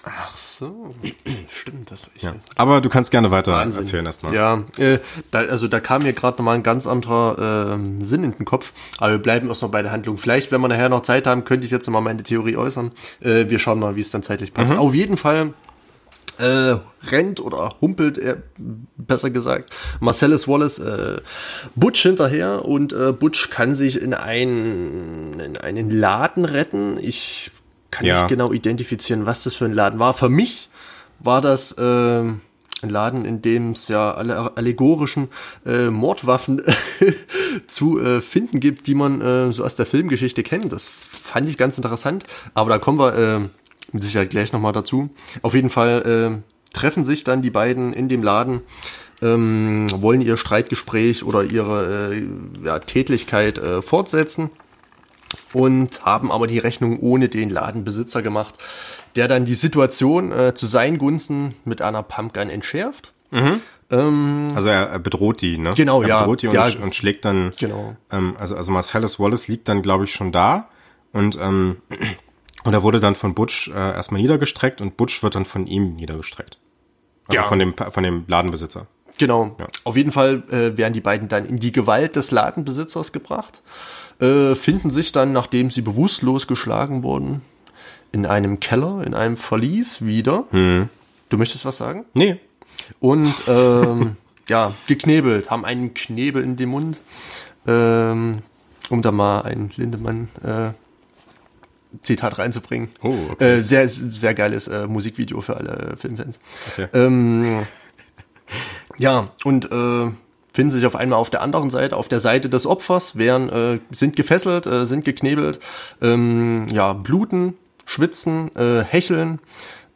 Ach so, (clears throat) stimmt das. Ich Ja. Aber du kannst gerne weiter Wahnsinn. erzählen erstmal. Ja, äh, da, also da kam mir gerade nochmal ein ganz anderer ähm, Sinn in den Kopf. Aber wir bleiben erstmal bei der Handlung. Vielleicht, wenn wir nachher noch Zeit haben, könnte ich jetzt nochmal meine Theorie äußern. Äh, wir schauen mal, wie es dann zeitlich passt. Auf jeden Fall äh, rennt oder humpelt er, besser gesagt, Marcellus Wallace äh, Butch hinterher und äh, Butch kann sich in einen, in einen Laden retten. Ich kann Ja. nicht genau identifizieren, was das für ein Laden war. Für mich war das äh, ein Laden, in dem es ja alle allegorischen äh, Mordwaffen (laughs) zu äh, finden gibt, die man äh, so aus der Filmgeschichte kennt. Das fand ich ganz interessant. Aber da kommen wir äh, mit Sicherheit gleich nochmal dazu. Auf jeden Fall treffen sich dann die beiden in dem Laden, ähm, wollen ihr Streitgespräch oder ihre äh, ja, Tätlichkeit äh, fortsetzen und haben aber die Rechnung ohne den Ladenbesitzer gemacht, der dann die Situation äh, zu seinen Gunsten mit einer Pumpgun entschärft. Also er, er bedroht die, ne? Genau, er ja. bedroht die und, Ja. und schlägt dann. Genau. Ähm, also, also Marcellus Wallace liegt dann, glaube ich, schon da und ähm, und er wurde dann von Butch äh, erstmal niedergestreckt und Butch wird dann von ihm niedergestreckt. Also Ja. von dem von dem Ladenbesitzer. Genau. Auf jeden Fall äh, werden die beiden dann in die Gewalt des Ladenbesitzers gebracht, äh, finden sich dann, nachdem sie bewusstlos geschlagen wurden, in einem Keller, in einem Verlies wieder. Du möchtest was sagen? Nee. Und ähm, (laughs) ja, geknebelt, haben einen Knebel in dem Mund, ähm, um da mal ein Lindemann äh, Zitat reinzubringen. Oh, okay. Äh, sehr, sehr geiles äh, Musikvideo für alle äh, Filmfans. Okay. Ähm, ja, und äh, finden sich auf einmal auf der anderen Seite, auf der Seite des Opfers, werden, äh, sind gefesselt, äh, sind geknebelt, ähm, ja, bluten, schwitzen, äh, hecheln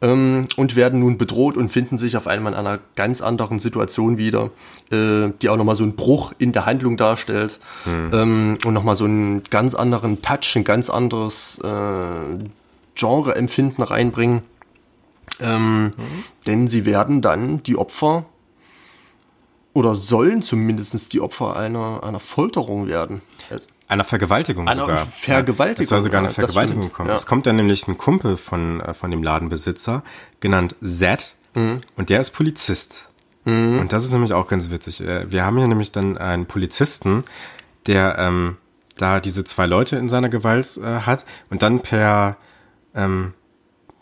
ähm, und werden nun bedroht und finden sich auf einmal in einer ganz anderen Situation wieder, äh, die auch nochmal so einen Bruch in der Handlung darstellt ähm, und nochmal so einen ganz anderen Touch, ein ganz anderes äh, Genre-Empfinden reinbringen. Ähm, Denn sie werden dann die Opfer oder sollen zumindest die Opfer einer, einer Folterung werden. Einer Vergewaltigung Einer sogar. Vergewaltigung, Es soll sogar eine Vergewaltigung stimmt, kommen. ja. Es kommt dann nämlich ein Kumpel von, äh, von dem Ladenbesitzer, genannt Zed, Mhm. und der ist Polizist. Und das ist nämlich auch ganz witzig. Äh, Wir haben hier nämlich dann einen Polizisten, der ähm, da diese zwei Leute in seiner Gewalt äh, hat und dann per, ähm,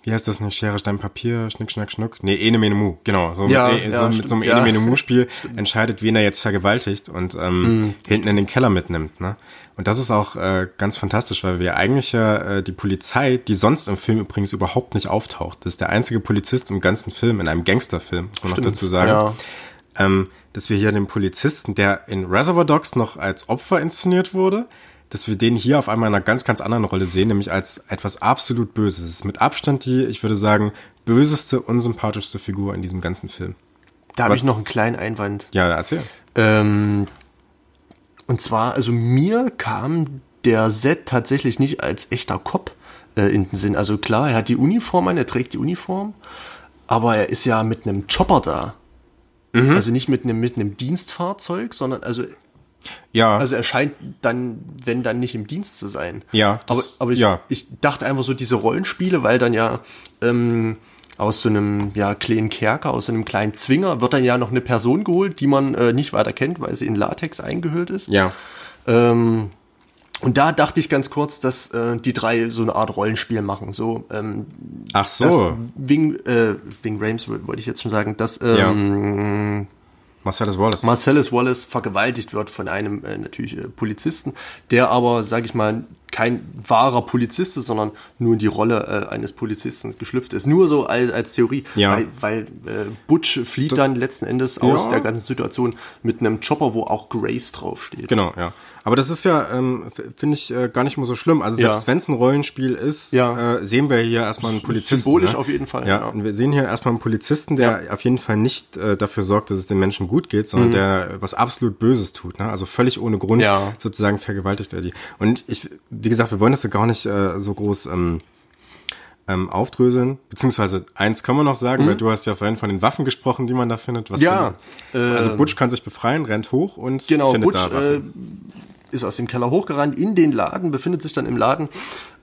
wie heißt das nicht, Schere, Stein, Papier, Schnick, Schnack, Schnuck? Nee, Ene, Mene, Mu, genau. So Ja, mit, e, ja, so mit so einem ja. Ene, Mene, Mu-Spiel (laughs) entscheidet, wen er jetzt vergewaltigt und ähm, hinten in den Keller mitnimmt. Ne? Und das ist auch äh, ganz fantastisch, weil wir eigentlich ja äh, die Polizei, die sonst im Film übrigens überhaupt nicht auftaucht, das ist der einzige Polizist im ganzen Film, in einem Gangsterfilm, muss man noch dazu sagen, Ja. ähm, dass wir hier den Polizisten, der in Reservoir Dogs noch als Opfer inszeniert wurde, dass wir den hier auf einmal in einer ganz, ganz anderen Rolle sehen, nämlich als etwas absolut Böses. Es ist mit Abstand die, ich würde sagen, böseste, unsympathischste Figur in diesem ganzen Film. Da habe ich noch einen kleinen Einwand. Ja, erzähl. Ähm, und zwar, also mir kam der Set tatsächlich nicht als echter Cop äh, in den Sinn. Also klar, er hat die Uniform an, er trägt die Uniform, aber er ist ja mit einem Chopper da. Also nicht mit einem, mit einem Dienstfahrzeug, sondern also, Ja, also er scheint dann, wenn dann nicht im Dienst zu sein. Ja, aber, das- aber ich, ja. ich dachte einfach so diese Rollenspiele, weil dann ja ähm, aus so einem ja, kleinen Kerker, aus so einem kleinen Zwinger wird dann ja noch eine Person geholt, die man äh, nicht weiter kennt, weil sie in Latex eingehüllt ist. ja. Ähm, und da dachte ich ganz kurz, dass äh, die drei so eine Art Rollenspiel machen. So, ähm, Ach so, Wing, äh, Wing Rames wollte ich jetzt schon sagen, dass ähm, Marcellus Wallace. Marcellus Wallace vergewaltigt wird von einem äh, natürlich äh, Polizisten, der aber, sage ich mal, kein wahrer Polizist ist, sondern nur in die Rolle äh, eines Polizisten geschlüpft ist. Nur so als, als Theorie, Ja. weil, weil äh, Butch flieht dann letzten Endes aus Ja. der ganzen Situation mit einem Chopper, wo auch Grace draufsteht. Genau, ja. Aber das ist ja, ähm, finde ich, äh, gar nicht mal so schlimm. Also selbst Ja. wenn es ein Rollenspiel ist, Ja. äh, sehen wir hier erstmal einen Polizisten. Symbolisch ne? auf jeden Fall, Ja, ja. und wir sehen hier erstmal einen Polizisten, der auf jeden Fall nicht äh, dafür sorgt, dass es den Menschen gut geht, sondern der was absolut Böses tut. Ne? Also völlig ohne Grund Mhm. Sozusagen vergewaltigt er die. Und ich, wie gesagt, wir wollen das ja gar nicht äh, so groß ähm, ähm, aufdröseln. Beziehungsweise eins können wir noch sagen, weil du hast ja vorhin von den Waffen gesprochen, die man da findet. Was Mhm. Ja, findet- also Butch kann sich befreien, rennt hoch und Genau, findet Butch da äh, Waffen. Ist aus dem Keller hochgerannt in den Laden, befindet sich dann im Laden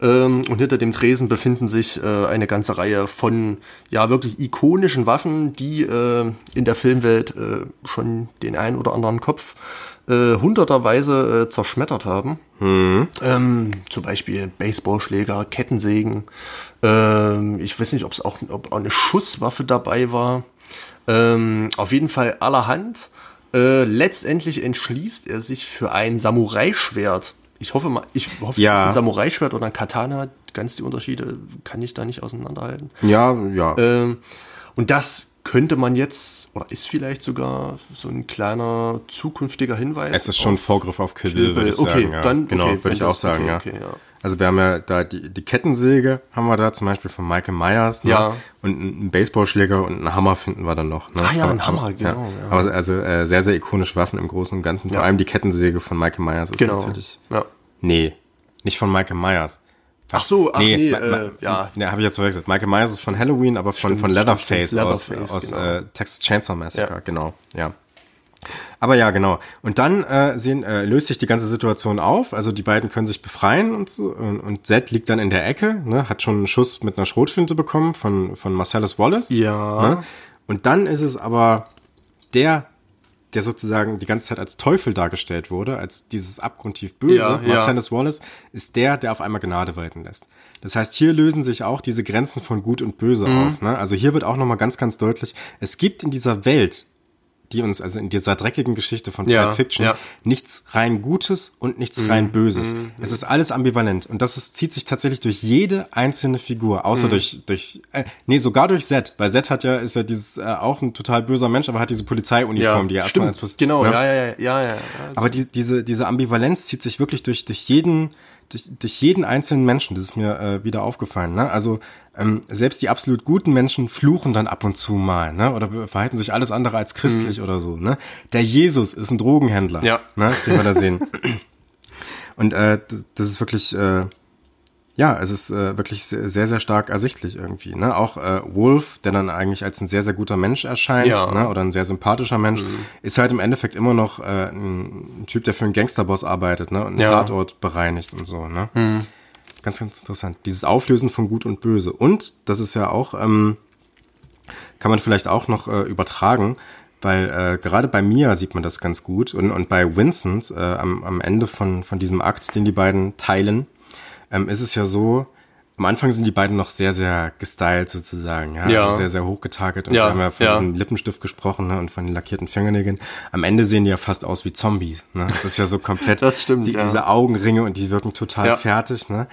ähm, und hinter dem Tresen befinden sich äh, eine ganze Reihe von ja wirklich ikonischen Waffen, die äh, in der Filmwelt äh, schon den ein oder anderen Kopf äh, hunderterweise äh, zerschmettert haben. Ähm, zum Beispiel Baseballschläger, Kettensägen. Ähm, ich weiß nicht, ob es auch, ob auch eine Schusswaffe dabei war. Ähm, auf jeden Fall allerhand. Äh, letztendlich entschließt er sich für ein Samurai-Schwert. Ich hoffe mal, ich hoffe, Ja. es ist ein Samurai-Schwert oder ein Katana. Ganz die Unterschiede kann ich da nicht auseinanderhalten. Ja, ja. Ähm, und das könnte man jetzt, oder ist vielleicht sogar so ein kleiner zukünftiger Hinweis. Es ist schon Vorgriff auf Kill Bill, würde ich okay, sagen. Ja. Dann, genau, okay, würde ich auch sagen, okay, ja. Okay, ja. Also wir haben ja da die, die Kettensäge haben wir da zum Beispiel von Michael Myers, ne? Ja. Und einen Baseballschläger und einen Hammer finden wir dann noch. Ne? Ah ja, ein Hammer, genau, Ja. Aber also äh, sehr, sehr ikonische Waffen im Großen und Ganzen. Vor Ja. allem die Kettensäge von Michael Myers ist Genau. natürlich. Ja. Nee, nicht von Michael Myers. Ach so, ach nee, Ma- äh, ja. Ne, habe ich jetzt verwechselt. Michael Myers ist von Halloween, aber von, von Leatherface, stimmt, aus, Leatherface, aus genau. äh, Texas Chainsaw Massacre, Ja. genau, ja. Aber ja, genau. Und dann äh, sehen, äh, löst sich die ganze Situation auf. Also die beiden können sich befreien und so. Und, und Zed liegt dann in der Ecke, ne, hat schon einen Schuss mit einer Schrotflinte bekommen von, von Marcellus Wallace. Ja. Ne? Und dann ist es aber der, der sozusagen die ganze Zeit als Teufel dargestellt wurde, als dieses abgrundtief Böse, Ja, ja. Marcellus Wallace, ist der, der auf einmal Gnade walten lässt. Das heißt, hier lösen sich auch diese Grenzen von Gut und Böse Mhm. auf. Ne? Also hier wird auch nochmal ganz, ganz deutlich, es gibt in dieser Welt, die uns, also in dieser dreckigen Geschichte von Ja, Pulp Fiction, ja. Mhm. nichts rein Gutes und nichts rein Böses. Es ist alles ambivalent. Und das ist, zieht sich tatsächlich durch jede einzelne Figur, Mhm. außer durch, durch, äh, nee, sogar durch Zed. Weil Zed hat ja, ist ja dieses, äh, auch ein total böser Mensch, aber hat diese Polizeiuniform, Ja, die er erstmal als stimmt, genau, ne? ja, ja, ja, ja, ja. Aber die, diese, diese Ambivalenz zieht sich wirklich durch, durch jeden, durch, durch jeden einzelnen Menschen. Das ist mir äh, wieder aufgefallen. Ne? Also ähm, selbst die absolut guten Menschen fluchen dann ab und zu mal, ne? Oder verhalten sich alles andere als christlich oder so. Ne? Der Jesus ist ein Drogenhändler, Mhm. Ja. ne? den wir da sehen. (clears throat) Und äh, das, das ist wirklich, äh, ja, es ist äh, wirklich sehr, sehr, stark ersichtlich irgendwie. Ne? Auch äh, Wolf, der dann eigentlich als ein sehr, sehr guter Mensch erscheint, Ja. ne? oder ein sehr sympathischer Mensch, ist halt im Endeffekt immer noch äh, ein, Typ, der für einen Gangsterboss arbeitet ne? und einen Ja. Tatort bereinigt und so. Ne? Ganz, ganz interessant. Dieses Auflösen von Gut und Böse. Und das ist ja auch, ähm, kann man vielleicht auch noch äh, übertragen, weil äh, gerade bei Mia sieht man das ganz gut und, und bei Vincent äh, am, am Ende von, von diesem Akt, den die beiden teilen, ähm, ist es ja so, am Anfang sind die beiden noch sehr, sehr gestylt sozusagen, ja, Ja. Also sehr, sehr hochgetakelt und Ja, wir haben ja von ja. diesem Lippenstift gesprochen ne, und von den lackierten Fingernägeln. Am Ende sehen die ja fast aus wie Zombies. Ne? Das ist ja so komplett Das stimmt, die, ja. diese Augenringe und die wirken total fertig ne?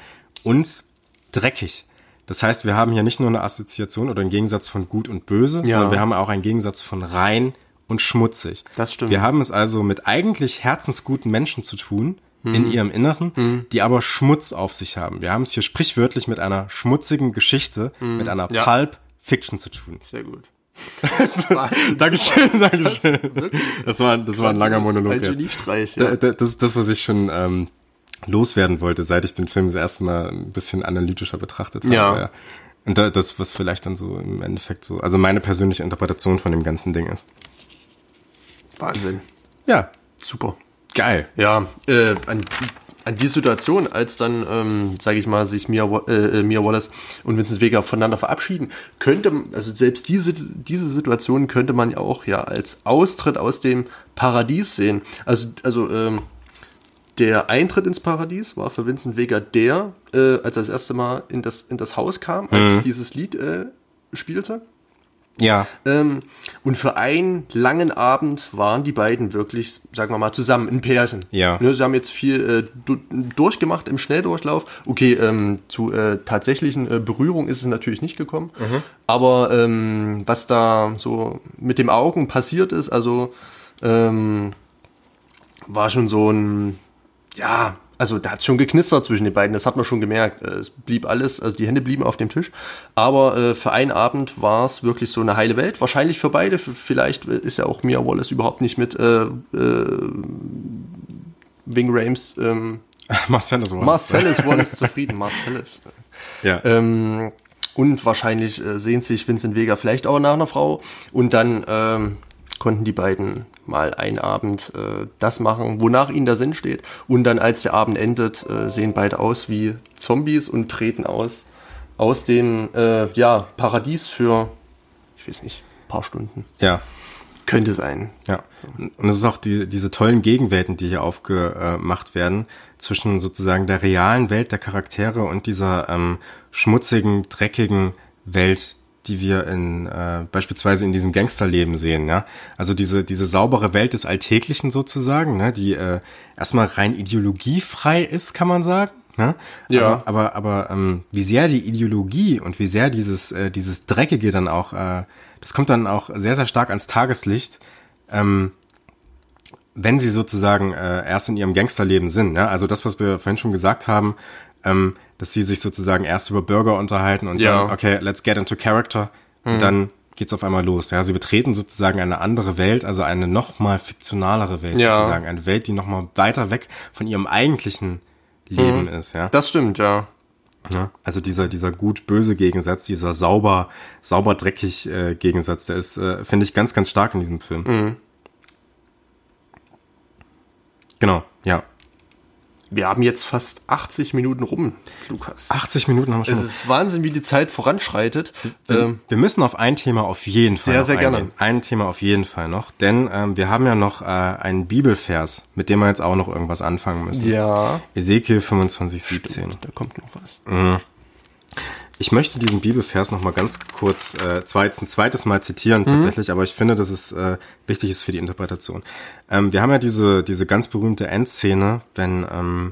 Und dreckig. Das heißt, wir haben hier nicht nur eine Assoziation oder einen Gegensatz von gut und böse, Ja. sondern wir haben auch einen Gegensatz von rein und schmutzig. Das stimmt. Wir haben es also mit eigentlich herzensguten Menschen zu tun, Mhm. in ihrem Inneren, die aber Schmutz auf sich haben. Wir haben es hier sprichwörtlich mit einer schmutzigen Geschichte, mit einer Mhm. Ja. Pulp Fiction zu tun. Sehr gut. Dankeschön, (laughs) Dankeschön. Das war, das war ein langer Monolog Ein jetzt. Das ist das, was ich schon ähm, loswerden wollte, seit ich den Film das erste Mal ein bisschen analytischer betrachtet habe. Ja. Und da, das, was vielleicht dann so im Endeffekt so, also meine persönliche Interpretation von dem ganzen Ding ist. Wahnsinn. Ja, Super. geil. Ja, äh, an, an die Situation, als dann, ähm, sage ich mal, sich Mia, äh, äh, Mia Wallace und Vincent Vega voneinander verabschieden, könnte, also selbst diese, diese Situation könnte man ja auch ja als Austritt aus dem Paradies sehen. Also, also ähm, der Eintritt ins Paradies war für Vincent Vega der, äh, als er das erste Mal in das, in das Haus kam, als dieses Lied äh, spielte. Ja, Ähm, und für einen langen Abend waren die beiden wirklich, sagen wir mal, zusammen, ein Pärchen. Ja. Ne, sie haben jetzt viel äh, du, durchgemacht im Schnelldurchlauf. Okay, ähm, zu äh, tatsächlichen äh, Berührung ist es natürlich nicht gekommen. Aber ähm, was da so mit dem Augen passiert ist, also ähm, war schon so ein, ja, also da hat es schon geknistert zwischen den beiden, das hat man schon gemerkt. Äh, Es blieb alles, also die Hände blieben auf dem Tisch. Aber äh, für einen Abend war es wirklich so eine heile Welt. Wahrscheinlich für beide. Vielleicht ist ja auch Mia Wallace überhaupt nicht mit äh, äh, Wing Rames ähm, Marcellus Wallace. Marcellus Wallace zufrieden. Marcellus. Ja. Ähm, und wahrscheinlich äh, sehnt sich Vincent Vega vielleicht auch nach einer Frau. Und dann ähm, konnten die beiden mal einen Abend äh, das machen, wonach ihnen der Sinn steht. Und dann, als der Abend endet, äh, sehen beide aus wie Zombies und treten aus aus dem äh, ja, Paradies für, ich weiß nicht, paar Stunden. ja. Könnte sein. Ja, und es ist auch die, diese tollen Gegenwelten, die hier aufgemacht werden, zwischen sozusagen der realen Welt der Charaktere und dieser ähm, schmutzigen, dreckigen Welt, die wir in äh, beispielsweise in diesem Gangsterleben sehen, ja. Also diese, diese saubere Welt des Alltäglichen sozusagen, ne, die äh, erstmal rein ideologiefrei ist, kann man sagen. Ne? Ja. Aber, aber, aber ähm, wie sehr die Ideologie und wie sehr dieses, äh, dieses Dreckige dann auch, äh, das kommt dann auch sehr, sehr stark ans Tageslicht, ähm, wenn sie sozusagen äh, erst in ihrem Gangsterleben sind. Ja? Also das, was wir vorhin schon gesagt haben, ähm, dass sie sich sozusagen erst über Bürger unterhalten und Ja. dann, okay, let's get into character. Und dann geht's auf einmal los. Ja, sie betreten sozusagen eine andere Welt, also eine noch mal fiktionalere Welt Ja. sozusagen, eine Welt, die noch mal weiter weg von ihrem eigentlichen Leben ist. Ja, Das stimmt, ja. ja? also dieser dieser gut-böse Gegensatz, dieser sauber sauber dreckig äh, Gegensatz, der ist, äh, finde ich, ganz ganz stark in diesem Film. Genau, ja. Wir haben jetzt fast 80 Minuten rum, Lukas. 80 Minuten haben wir schon. Es ist Wahnsinn, wie die Zeit voranschreitet. Ähm, Wir müssen auf ein Thema auf jeden Fall Sehr, noch sehr gerne. eingehen. Ein Thema auf jeden Fall noch, denn ähm, wir haben ja noch äh, einen Bibelvers, mit dem wir jetzt auch noch irgendwas anfangen müssen. ja. Ezekiel 25, 17. Da kommt noch was. Ich möchte diesen Bibelvers noch mal ganz kurz, äh, zwar jetzt ein zweites Mal zitieren tatsächlich, aber ich finde, dass es äh, wichtig ist für die Interpretation. Ähm, wir haben ja diese, diese ganz berühmte Endszene, wenn ähm,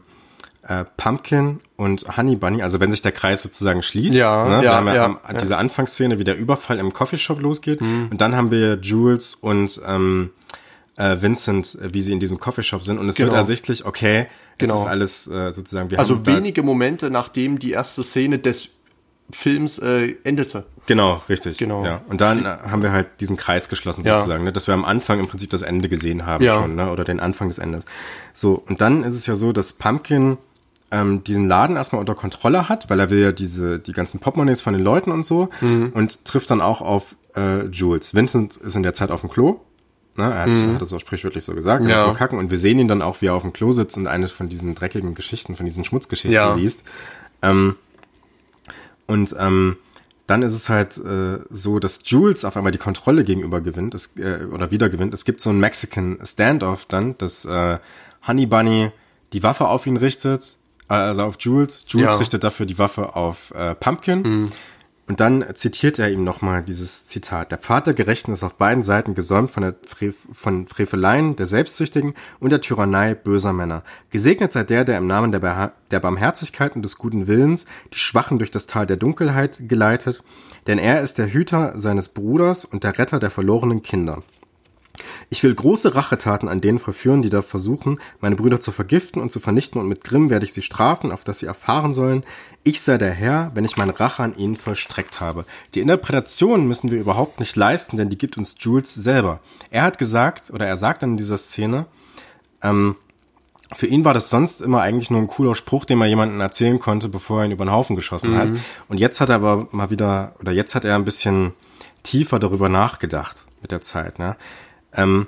äh, Pumpkin und Honey Bunny, also wenn sich der Kreis sozusagen schließt. Ja, ne? wir ja, haben ja, ja, am- ja. diese Anfangsszene, wie der Überfall im Coffeeshop losgeht. Und dann haben wir Jules und ähm, äh, Vincent, äh, wie sie in diesem Coffeeshop sind. Und es wird Genau. ersichtlich, okay, es Genau. ist alles äh, sozusagen, wir Also wenige Momente, nachdem die erste Szene des Films äh, endete. Genau, richtig. Genau. Ja. Und dann äh, haben wir halt diesen Kreis geschlossen Ja. sozusagen, ne? dass wir am Anfang im Prinzip das Ende gesehen haben Ja. schon, ne? oder den Anfang des Endes. So, und dann ist es ja so, dass Pumpkin ähm, diesen Laden erstmal unter Kontrolle hat, weil er will ja diese die ganzen Portemonnaies von den Leuten und so Mhm. und trifft dann auch auf äh, Jules. Vincent ist in der Zeit auf dem Klo. Ne, er hat, hat das auch sprichwörtlich so gesagt, er Mhm. Ja. muss mal kacken und wir sehen ihn dann auch, wie er auf dem Klo sitzt und eine von diesen dreckigen Geschichten, von diesen Schmutzgeschichten liest. Und ähm, dann ist es halt äh, so, dass Jules auf einmal die Kontrolle gegenüber gewinnt es, äh, oder wieder gewinnt. Es gibt so einen Mexican Standoff dann, dass äh, Honey Bunny die Waffe auf ihn richtet, äh, also auf Jules. Jules Ja. richtet dafür die Waffe auf äh, Pumpkin. Und dann zitiert er ihm nochmal dieses Zitat. Der Pfad der Gerechten ist auf beiden Seiten gesäumt von, der Fre von Freveleien der Selbstsüchtigen und der Tyrannei böser Männer. Gesegnet sei der, der im Namen der, der Barmherzigkeit und des guten Willens die Schwachen durch das Tal der Dunkelheit geleitet, denn er ist der Hüter seines Bruders und der Retter der verlorenen Kinder. Ich will große Rachetaten an denen verführen, die da versuchen, meine Brüder zu vergiften und zu vernichten, und mit Grimm werde ich sie strafen, auf dass sie erfahren sollen, ich sei der Herr, wenn ich meine Rache an ihnen vollstreckt habe. Die Interpretation müssen wir überhaupt nicht leisten, denn die gibt uns Jules selber. Er hat gesagt, oder er sagt dann in dieser Szene, ähm, für ihn war das sonst immer eigentlich nur ein cooler Spruch, den man jemandem erzählen konnte, bevor er ihn über den Haufen geschossen hat. Und jetzt hat er aber mal wieder, oder jetzt hat er ein bisschen tiefer darüber nachgedacht mit der Zeit. Ne? Ähm,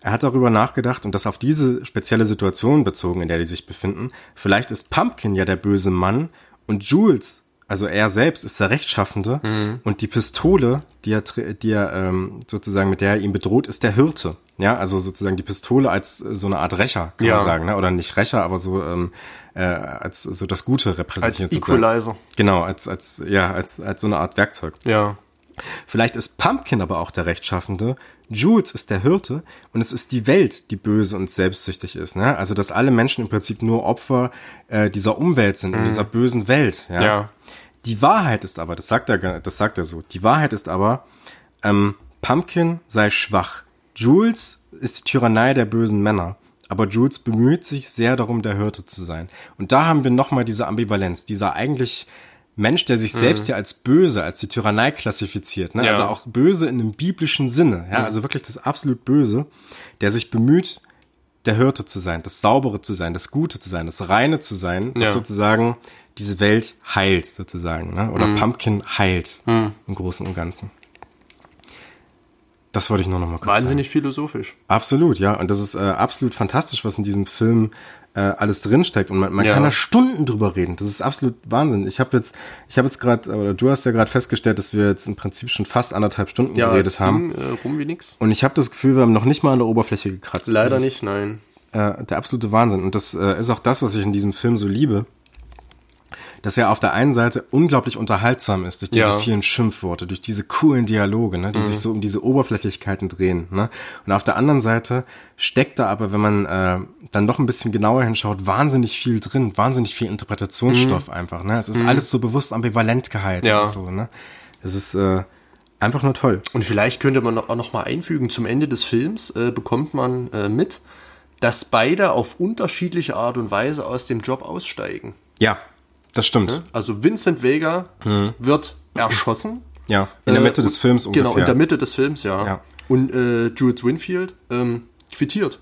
er hat darüber nachgedacht und das auf diese spezielle Situation bezogen, in der die sich befinden. Vielleicht ist Pumpkin ja der böse Mann und Jules, also er selbst, ist der Rechtschaffende und die Pistole, die er, die er ähm, sozusagen mit der er ihn bedroht, ist der Hirte. Ja, also sozusagen die Pistole als äh, so eine Art Rächer, kann Ja. man sagen, ne? oder nicht Rächer, aber so ähm, äh, als so das Gute Als repräsentiert. sozusagen. Equalizer. Genau, als als ja als als so eine Art Werkzeug. Ja. Vielleicht ist Pumpkin aber auch der Rechtschaffende, Jules ist der Hirte und es ist die Welt, die böse und selbstsüchtig ist. Ne? Also dass alle Menschen im Prinzip nur Opfer äh, dieser Umwelt sind, in dieser bösen Welt. Ja? Ja. Die Wahrheit ist aber, das sagt er, das sagt er so, die Wahrheit ist aber, ähm, Pumpkin sei schwach. Jules ist die Tyrannei der bösen Männer. Aber Jules bemüht sich sehr darum, der Hirte zu sein. Und da haben wir nochmal diese Ambivalenz, dieser eigentlich Mensch, der sich selbst ja als böse, als die Tyrannei klassifiziert, ne? Ja. also auch böse in einem biblischen Sinne, ja, also wirklich das absolut Böse, der sich bemüht, der Hirte zu sein, das Saubere zu sein, das Gute zu sein, das Reine zu sein, das Ja. sozusagen diese Welt heilt, sozusagen, ne? oder Pumpkin heilt im Großen und Ganzen. Das wollte ich nur noch mal kurz sagen. Wahnsinnig philosophisch. Absolut, ja. Und das ist äh, absolut fantastisch, was in diesem Film äh, alles drinsteckt. Und man, man Ja. kann da Stunden drüber reden. Das ist absolut Wahnsinn. Ich habe jetzt, ich habe jetzt gerade, oder du hast ja gerade festgestellt, dass wir jetzt im Prinzip schon fast anderthalb Stunden geredet es haben. ging, äh, rum wie nix. Und ich habe das Gefühl, wir haben noch nicht mal an der Oberfläche gekratzt. Leider ist, nicht, nein. Äh, der absolute Wahnsinn. Und das äh, ist auch das, was ich in diesem Film so liebe. Dass er auf der einen Seite unglaublich unterhaltsam ist durch diese Ja. vielen Schimpfworte, durch diese coolen Dialoge, ne, die sich so um diese Oberflächlichkeiten drehen. Ne? Und auf der anderen Seite steckt da aber, wenn man äh, dann noch ein bisschen genauer hinschaut, wahnsinnig viel drin, wahnsinnig viel Interpretationsstoff einfach. Ne? Es ist alles so bewusst ambivalent gehalten Ja. so. Ne? Es ist äh, einfach nur toll. Und vielleicht könnte man auch noch mal einfügen, zum Ende des Films äh, bekommt man äh, mit, dass beide auf unterschiedliche Art und Weise aus dem Job aussteigen. Ja, das stimmt. Also Vincent Vega wird erschossen. Ja, in der Äh, Mitte des und- Films ungefähr. Genau, in der Mitte des Films, ja. Ja. Und äh, Jules Winfield ähm, quittiert.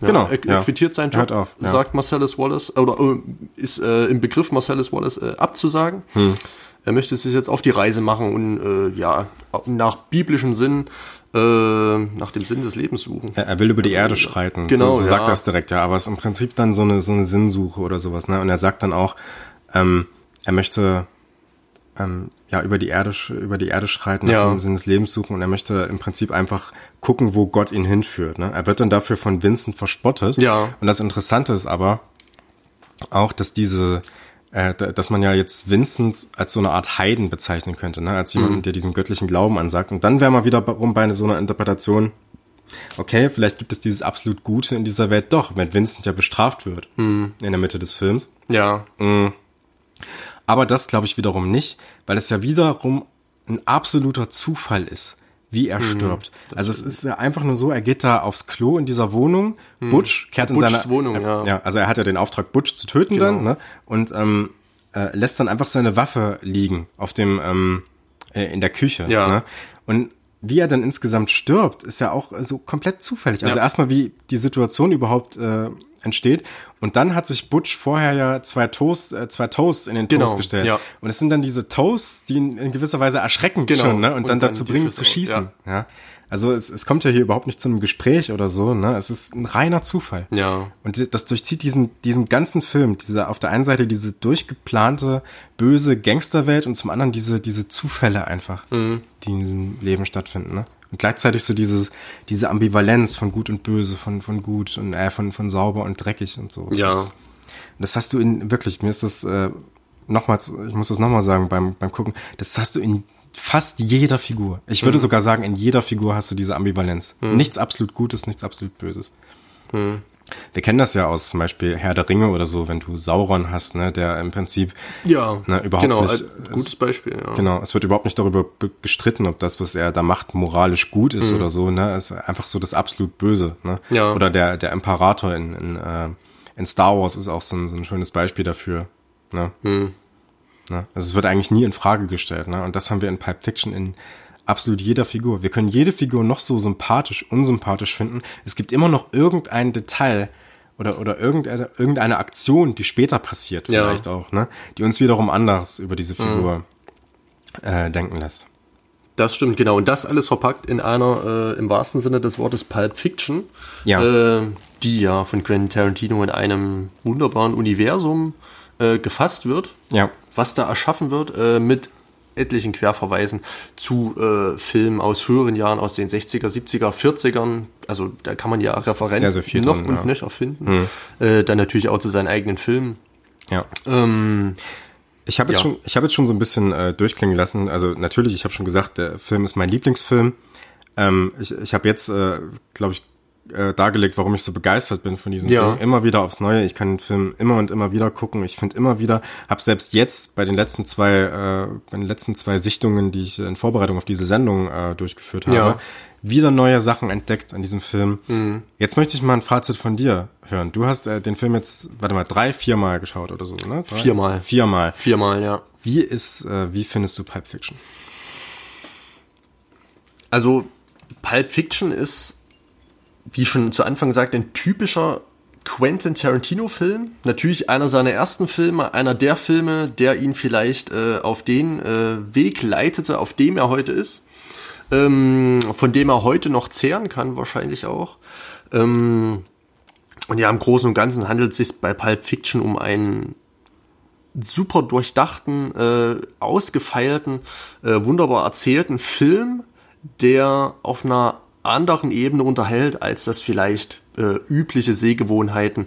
Ja, Genau, Er, ja. quittiert seinen Job, Hört auf, ja. sagt Marcellus Wallace, oder äh, ist äh, im Begriff Marcellus Wallace äh, abzusagen. Hm. Er möchte sich jetzt auf die Reise machen und äh, ja, nach biblischem Sinn, äh, nach dem Sinn des Lebens suchen. Er, er will über die Erde schreiten. Genau, so, so sagt er es direkt, ja. Aber es ist im Prinzip dann so eine, so eine Sinnsuche oder sowas, ne? Und er sagt dann auch, ähm, er möchte ähm, ja über die Erde über die Erde schreiten, nach Ja. dem Sinn des Lebens suchen und er möchte im Prinzip einfach gucken, wo Gott ihn hinführt. Ne? Er wird dann dafür von Vincent verspottet. Ja. Und das Interessante ist aber auch, dass diese äh, da- dass man ja jetzt Vincent als so eine Art Heiden bezeichnen könnte, ne? als jemanden, der diesem göttlichen Glauben ansagt. Und dann wäre man wieder rum bei so einer Interpretation, okay, vielleicht gibt es dieses absolut Gute in dieser Welt doch, wenn Vincent ja bestraft wird in der Mitte des Films. Ja, Aber das glaube ich wiederum nicht, weil es ja wiederum ein absoluter Zufall ist, wie er stirbt. Also es ist ja einfach nur so, er geht da aufs Klo in dieser Wohnung, Butch kehrt in Butchs seine Wohnung, äh, ja. ja, also er hat ja den Auftrag Butch zu töten dann, ne? Und ähm, äh, lässt dann einfach seine Waffe liegen auf dem ähm, äh, in der Küche, Ja. ne? Und wie er dann insgesamt stirbt, ist ja auch äh, so komplett zufällig. Also Ja. erstmal, wie die Situation überhaupt äh, entsteht. Und dann hat sich Butch vorher ja zwei Toast, äh, zwei Toasts in den Genau, Toast gestellt. ja. Und es sind dann diese Toasts, die ihn in gewisser Weise erschrecken Genau. schon, ne? Und, Und dann dann dazu bringen zu schießen. ja. Ja. Also es, es kommt ja hier überhaupt nicht zu einem Gespräch oder so, ne? Es ist ein reiner Zufall. Ja. Und das durchzieht diesen, diesen ganzen Film. Diese, auf der einen Seite diese durchgeplante, böse Gangsterwelt und zum anderen diese, diese Zufälle einfach, Mhm. die in diesem Leben stattfinden, ne? Und gleichzeitig so dieses, diese Ambivalenz von gut und böse, von, von gut und äh, von, von sauber und dreckig und so. Das Ja. Ist, das hast du in, wirklich, mir ist das, äh, nochmals, ich muss das nochmal sagen beim, beim Gucken, das hast du in fast jeder Figur. Ich Mhm. würde sogar sagen, in jeder Figur hast du diese Ambivalenz. Nichts absolut Gutes, nichts absolut Böses. Mhm. Wir kennen das ja aus zum Beispiel Herr der Ringe oder so, wenn du Sauron hast, ne, der im Prinzip, Ja, Na, überhaupt genau, nicht. gutes Beispiel, ja. genau, es wird überhaupt nicht darüber be- gestritten, ob das, was er da macht, moralisch gut ist oder so, ne, es ist einfach so das absolut Böse, ne. Mhm. Ja. Oder der, der Imperator in, in, äh, in Star Wars ist auch so ein, so ein schönes Beispiel dafür, ne. Mhm. ne? Also es wird eigentlich nie in Frage gestellt, ne, und das haben wir in Pipe Fiction in absolut jeder Figur. Wir können jede Figur noch so sympathisch, unsympathisch finden. Es gibt immer noch irgendein Detail oder, oder irgendeine, irgendeine Aktion, die später passiert, Ja. vielleicht auch, ne? Die uns wiederum anders über diese Figur äh, denken lässt. Das stimmt, genau. Und das alles verpackt in einer, äh, im wahrsten Sinne des Wortes, Pulp Fiction, Ja. äh, die ja von Quentin Tarantino in einem wunderbaren Universum äh, gefasst wird, Ja. was da erschaffen wird, äh, mit etlichen Querverweisen zu äh, Filmen aus früheren Jahren, aus den 60er, 70er, 40ern. Also da kann man ja Referenzen viel noch drin, und ja. Hm. nöcher finden. Äh, dann natürlich auch zu seinen eigenen Filmen. Ja. Ähm, Ich habe jetzt, Ja. schon, ich hab jetzt schon so ein bisschen äh, durchklingen lassen. Also natürlich, ich habe schon gesagt, der Film ist mein Lieblingsfilm. Ähm, ich ich habe jetzt, äh, glaube ich, äh, dargelegt, warum ich so begeistert bin von diesem Ja. Ding. Immer wieder aufs Neue. Ich kann den Film immer und immer wieder gucken. Ich finde immer wieder, habe selbst jetzt bei den letzten zwei, äh, bei den letzten zwei Sichtungen, die ich in Vorbereitung auf diese Sendung äh, durchgeführt habe, Ja. wieder neue Sachen entdeckt an diesem Film. Jetzt möchte ich mal ein Fazit von dir hören. Du hast äh, den Film jetzt, warte mal, drei, viermal geschaut oder so, ne? Drei? Viermal. Viermal. viermal, ja. Wie ist, äh, wie findest du Pulp Fiction? Also Pulp Fiction ist, wie schon zu Anfang gesagt, ein typischer Quentin Tarantino-Film. Natürlich einer seiner ersten Filme, einer der Filme, der ihn vielleicht äh, auf den äh, Weg leitete, auf dem er heute ist. Ähm, von dem er heute noch zehren kann, wahrscheinlich auch. Ähm, und ja, im Großen und Ganzen handelt es sich bei Pulp Fiction um einen super durchdachten, äh, ausgefeilten, äh, wunderbar erzählten Film, der auf einer anderen Ebene unterhält, als das vielleicht äh, übliche Sehgewohnheiten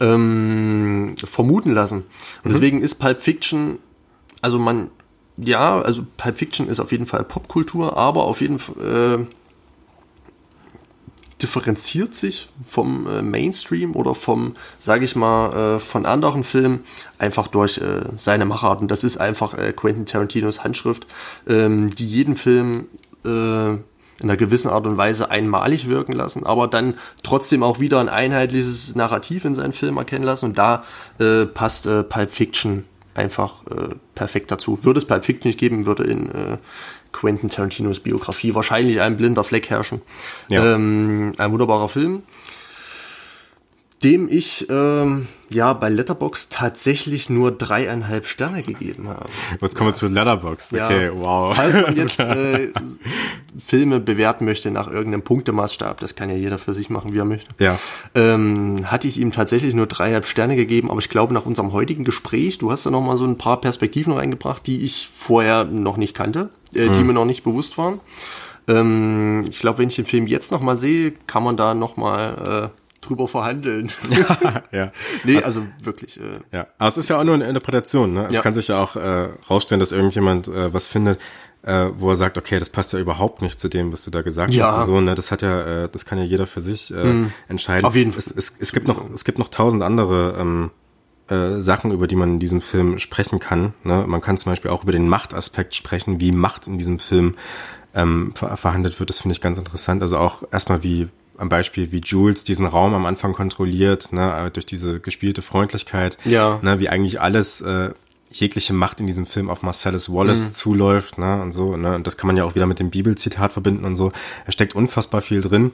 ähm, vermuten lassen. Und mhm. deswegen ist Pulp Fiction, also man, ja, also Pulp Fiction ist auf jeden Fall Popkultur, aber auf jeden Fall äh, differenziert sich vom äh, Mainstream oder vom, sage ich mal, äh, von anderen Filmen einfach durch äh, seine Machart. Und das ist einfach äh, Quentin Tarantinos Handschrift, ähm, die jeden Film äh, in einer gewissen Art und Weise einmalig wirken lassen, aber dann trotzdem auch wieder ein einheitliches Narrativ in seinen Film erkennen lassen. Und da äh, passt äh, Pulp Fiction einfach äh, perfekt dazu. Würde es Pulp Fiction nicht geben, würde in äh, Quentin Tarantinos Biografie wahrscheinlich ein blinder Fleck herrschen. Ja. Ähm, ein wunderbarer Film dem ich ähm, ja bei Letterbox tatsächlich nur dreieinhalb Sterne gegeben habe. Jetzt kommen wir zu Letterbox. Okay, ja, wow. Falls man (laughs) jetzt äh, Filme bewerten möchte nach irgendeinem Punktemaßstab, das kann ja jeder für sich machen, wie er möchte. Ja. Ähm, hatte ich ihm tatsächlich nur dreieinhalb Sterne gegeben, aber ich glaube nach unserem heutigen Gespräch, du hast da noch mal so ein paar Perspektiven reingebracht, die ich vorher noch nicht kannte, äh, mhm. die mir noch nicht bewusst waren. Ähm, ich glaube, wenn ich den Film jetzt noch mal sehe, kann man da noch mal äh, drüber verhandeln. (laughs) Ja, ja. nee, also, also wirklich. Äh, ja, aber es ist ja auch nur eine Interpretation. Ne? Es ja. kann sich ja auch äh, rausstellen, dass irgendjemand äh, was findet, äh, wo er sagt, okay, das passt ja überhaupt nicht zu dem, was du da gesagt ja. hast. Und so, ne? Das hat ja, äh, das kann ja jeder für sich äh, mhm. entscheiden. Auf jeden Fall. Es, es, es gibt noch, es gibt noch tausend andere ähm, äh, Sachen, über die man in diesem Film sprechen kann. Ne? Man kann zum Beispiel auch über den Machtaspekt sprechen, wie Macht in diesem Film ähm, ver verhandelt wird. Das finde ich ganz interessant. Also auch erstmal wie am Beispiel, wie Jules diesen Raum am Anfang kontrolliert, ne, durch diese gespielte Freundlichkeit, ja. ne, wie eigentlich alles äh, jegliche Macht in diesem Film auf Marcellus Wallace mhm. zuläuft, ne, und so, ne, und das kann man ja auch wieder mit dem Bibelzitat verbinden und so. Es steckt unfassbar viel drin.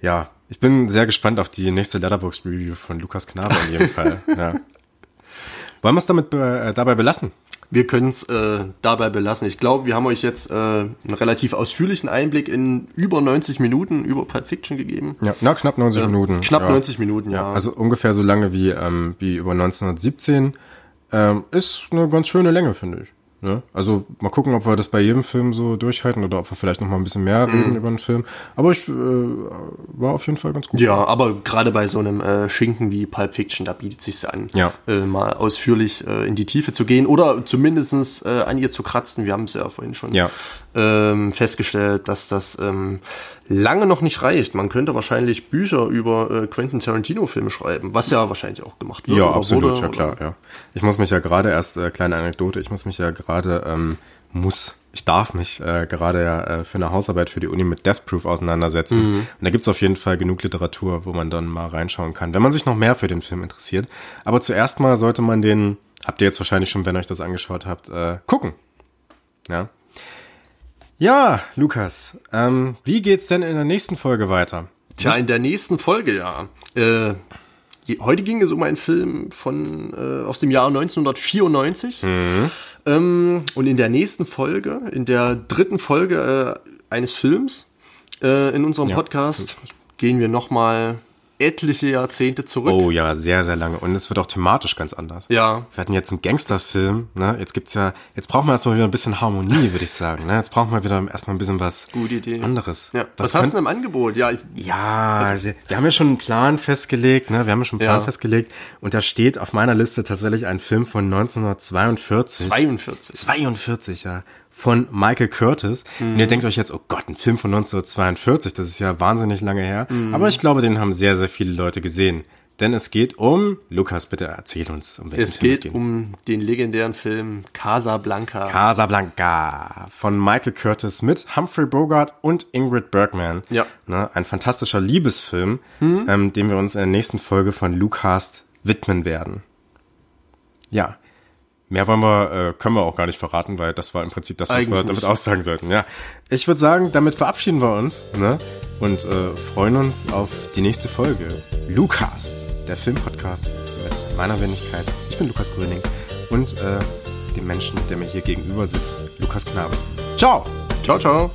Ja, ich bin sehr gespannt auf die nächste Letterbox Review von Lukas Knabe in jedem (laughs) Fall. Ja. Wollen wir es damit äh, dabei belassen? Wir können es äh, dabei belassen. Ich glaube, wir haben euch jetzt äh, einen relativ ausführlichen Einblick in über 90 Minuten über Pulp Fiction gegeben. Ja, na, knapp 90 äh, Minuten. Knapp ja. 90 Minuten, ja. ja. Also ungefähr so lange wie, ähm, wie über 1917. Ähm, ist eine ganz schöne Länge, finde ich. Ne? Also mal gucken, ob wir das bei jedem Film so durchhalten oder ob wir vielleicht noch mal ein bisschen mehr reden mm. über einen Film. Aber ich äh, war auf jeden Fall ganz gut. Ja, aber gerade bei so einem äh, Schinken wie Pulp Fiction, da bietet sich an, ja. äh, mal ausführlich äh, in die Tiefe zu gehen oder zumindestens äh, an ihr zu kratzen. Wir haben es ja vorhin schon ja. Ähm, festgestellt, dass das ähm, lange noch nicht reicht. Man könnte wahrscheinlich Bücher über äh, Quentin Tarantino-Filme schreiben, was ja wahrscheinlich auch gemacht wird. Ja, absolut, wurde, ja klar, ja. Ich muss mich ja gerade erst, äh, kleine Anekdote, ich muss mich ja gerade, ähm, muss, ich darf mich äh, gerade ja äh, für eine Hausarbeit für die Uni mit Death Proof auseinandersetzen. Mhm. Und da gibt's auf jeden Fall genug Literatur, wo man dann mal reinschauen kann, wenn man sich noch mehr für den Film interessiert. Aber zuerst mal sollte man den, habt ihr jetzt wahrscheinlich schon, wenn euch das angeschaut habt, äh, gucken. Ja. Ja, Lukas, ähm, wie geht's denn in der nächsten Folge weiter? Tja, in der nächsten Folge, ja. Äh, heute ging es um einen Film von äh, aus dem Jahr 1994. Mhm. Ähm, und in der nächsten Folge, in der dritten Folge äh, eines Films äh, in unserem ja. Podcast, gehen wir nochmal etliche Jahrzehnte zurück. Oh ja, sehr, sehr lange. Und es wird auch thematisch ganz anders. Ja. Wir hatten jetzt einen Gangsterfilm, ne? Jetzt gibt's ja, jetzt brauchen wir erstmal wieder ein bisschen Harmonie, würde ich sagen, ne? Jetzt brauchen wir wieder erstmal ein bisschen was Gute Idee. anderes. Ja. Was, was hast du denn im Angebot? Ja, ich, ja, also, wir haben ja schon einen Plan festgelegt, ne? Wir haben ja schon einen Plan ja. festgelegt. Und da steht auf meiner Liste tatsächlich ein Film von 1942. 42. 42, ja von Michael Curtis. Mhm. Und ihr denkt euch jetzt, oh Gott, ein Film von 1942, das ist ja wahnsinnig lange her. Mhm. Aber ich glaube, den haben sehr, sehr viele Leute gesehen. Denn es geht um, Lukas, bitte erzähl uns, um welchen es Film es geht. Es geht um den legendären Film Casablanca. Casablanca von Michael Curtis mit Humphrey Bogart und Ingrid Bergman. Ja. Ne, ein fantastischer Liebesfilm, mhm. ähm, dem wir uns in der nächsten Folge von Lucas widmen werden. Ja, Mehr wollen wir, äh, können wir auch gar nicht verraten, weil das war im Prinzip das, was Eigentlich wir damit nicht. aussagen sollten. Ja, ich würde sagen, damit verabschieden wir uns ne? und äh, freuen uns auf die nächste Folge. Lukas, der Filmpodcast mit meiner Wenigkeit. Ich bin Lukas Gröning und äh, dem Menschen, der mir hier gegenüber sitzt, Lukas Knabe. Ciao! Ciao, ciao!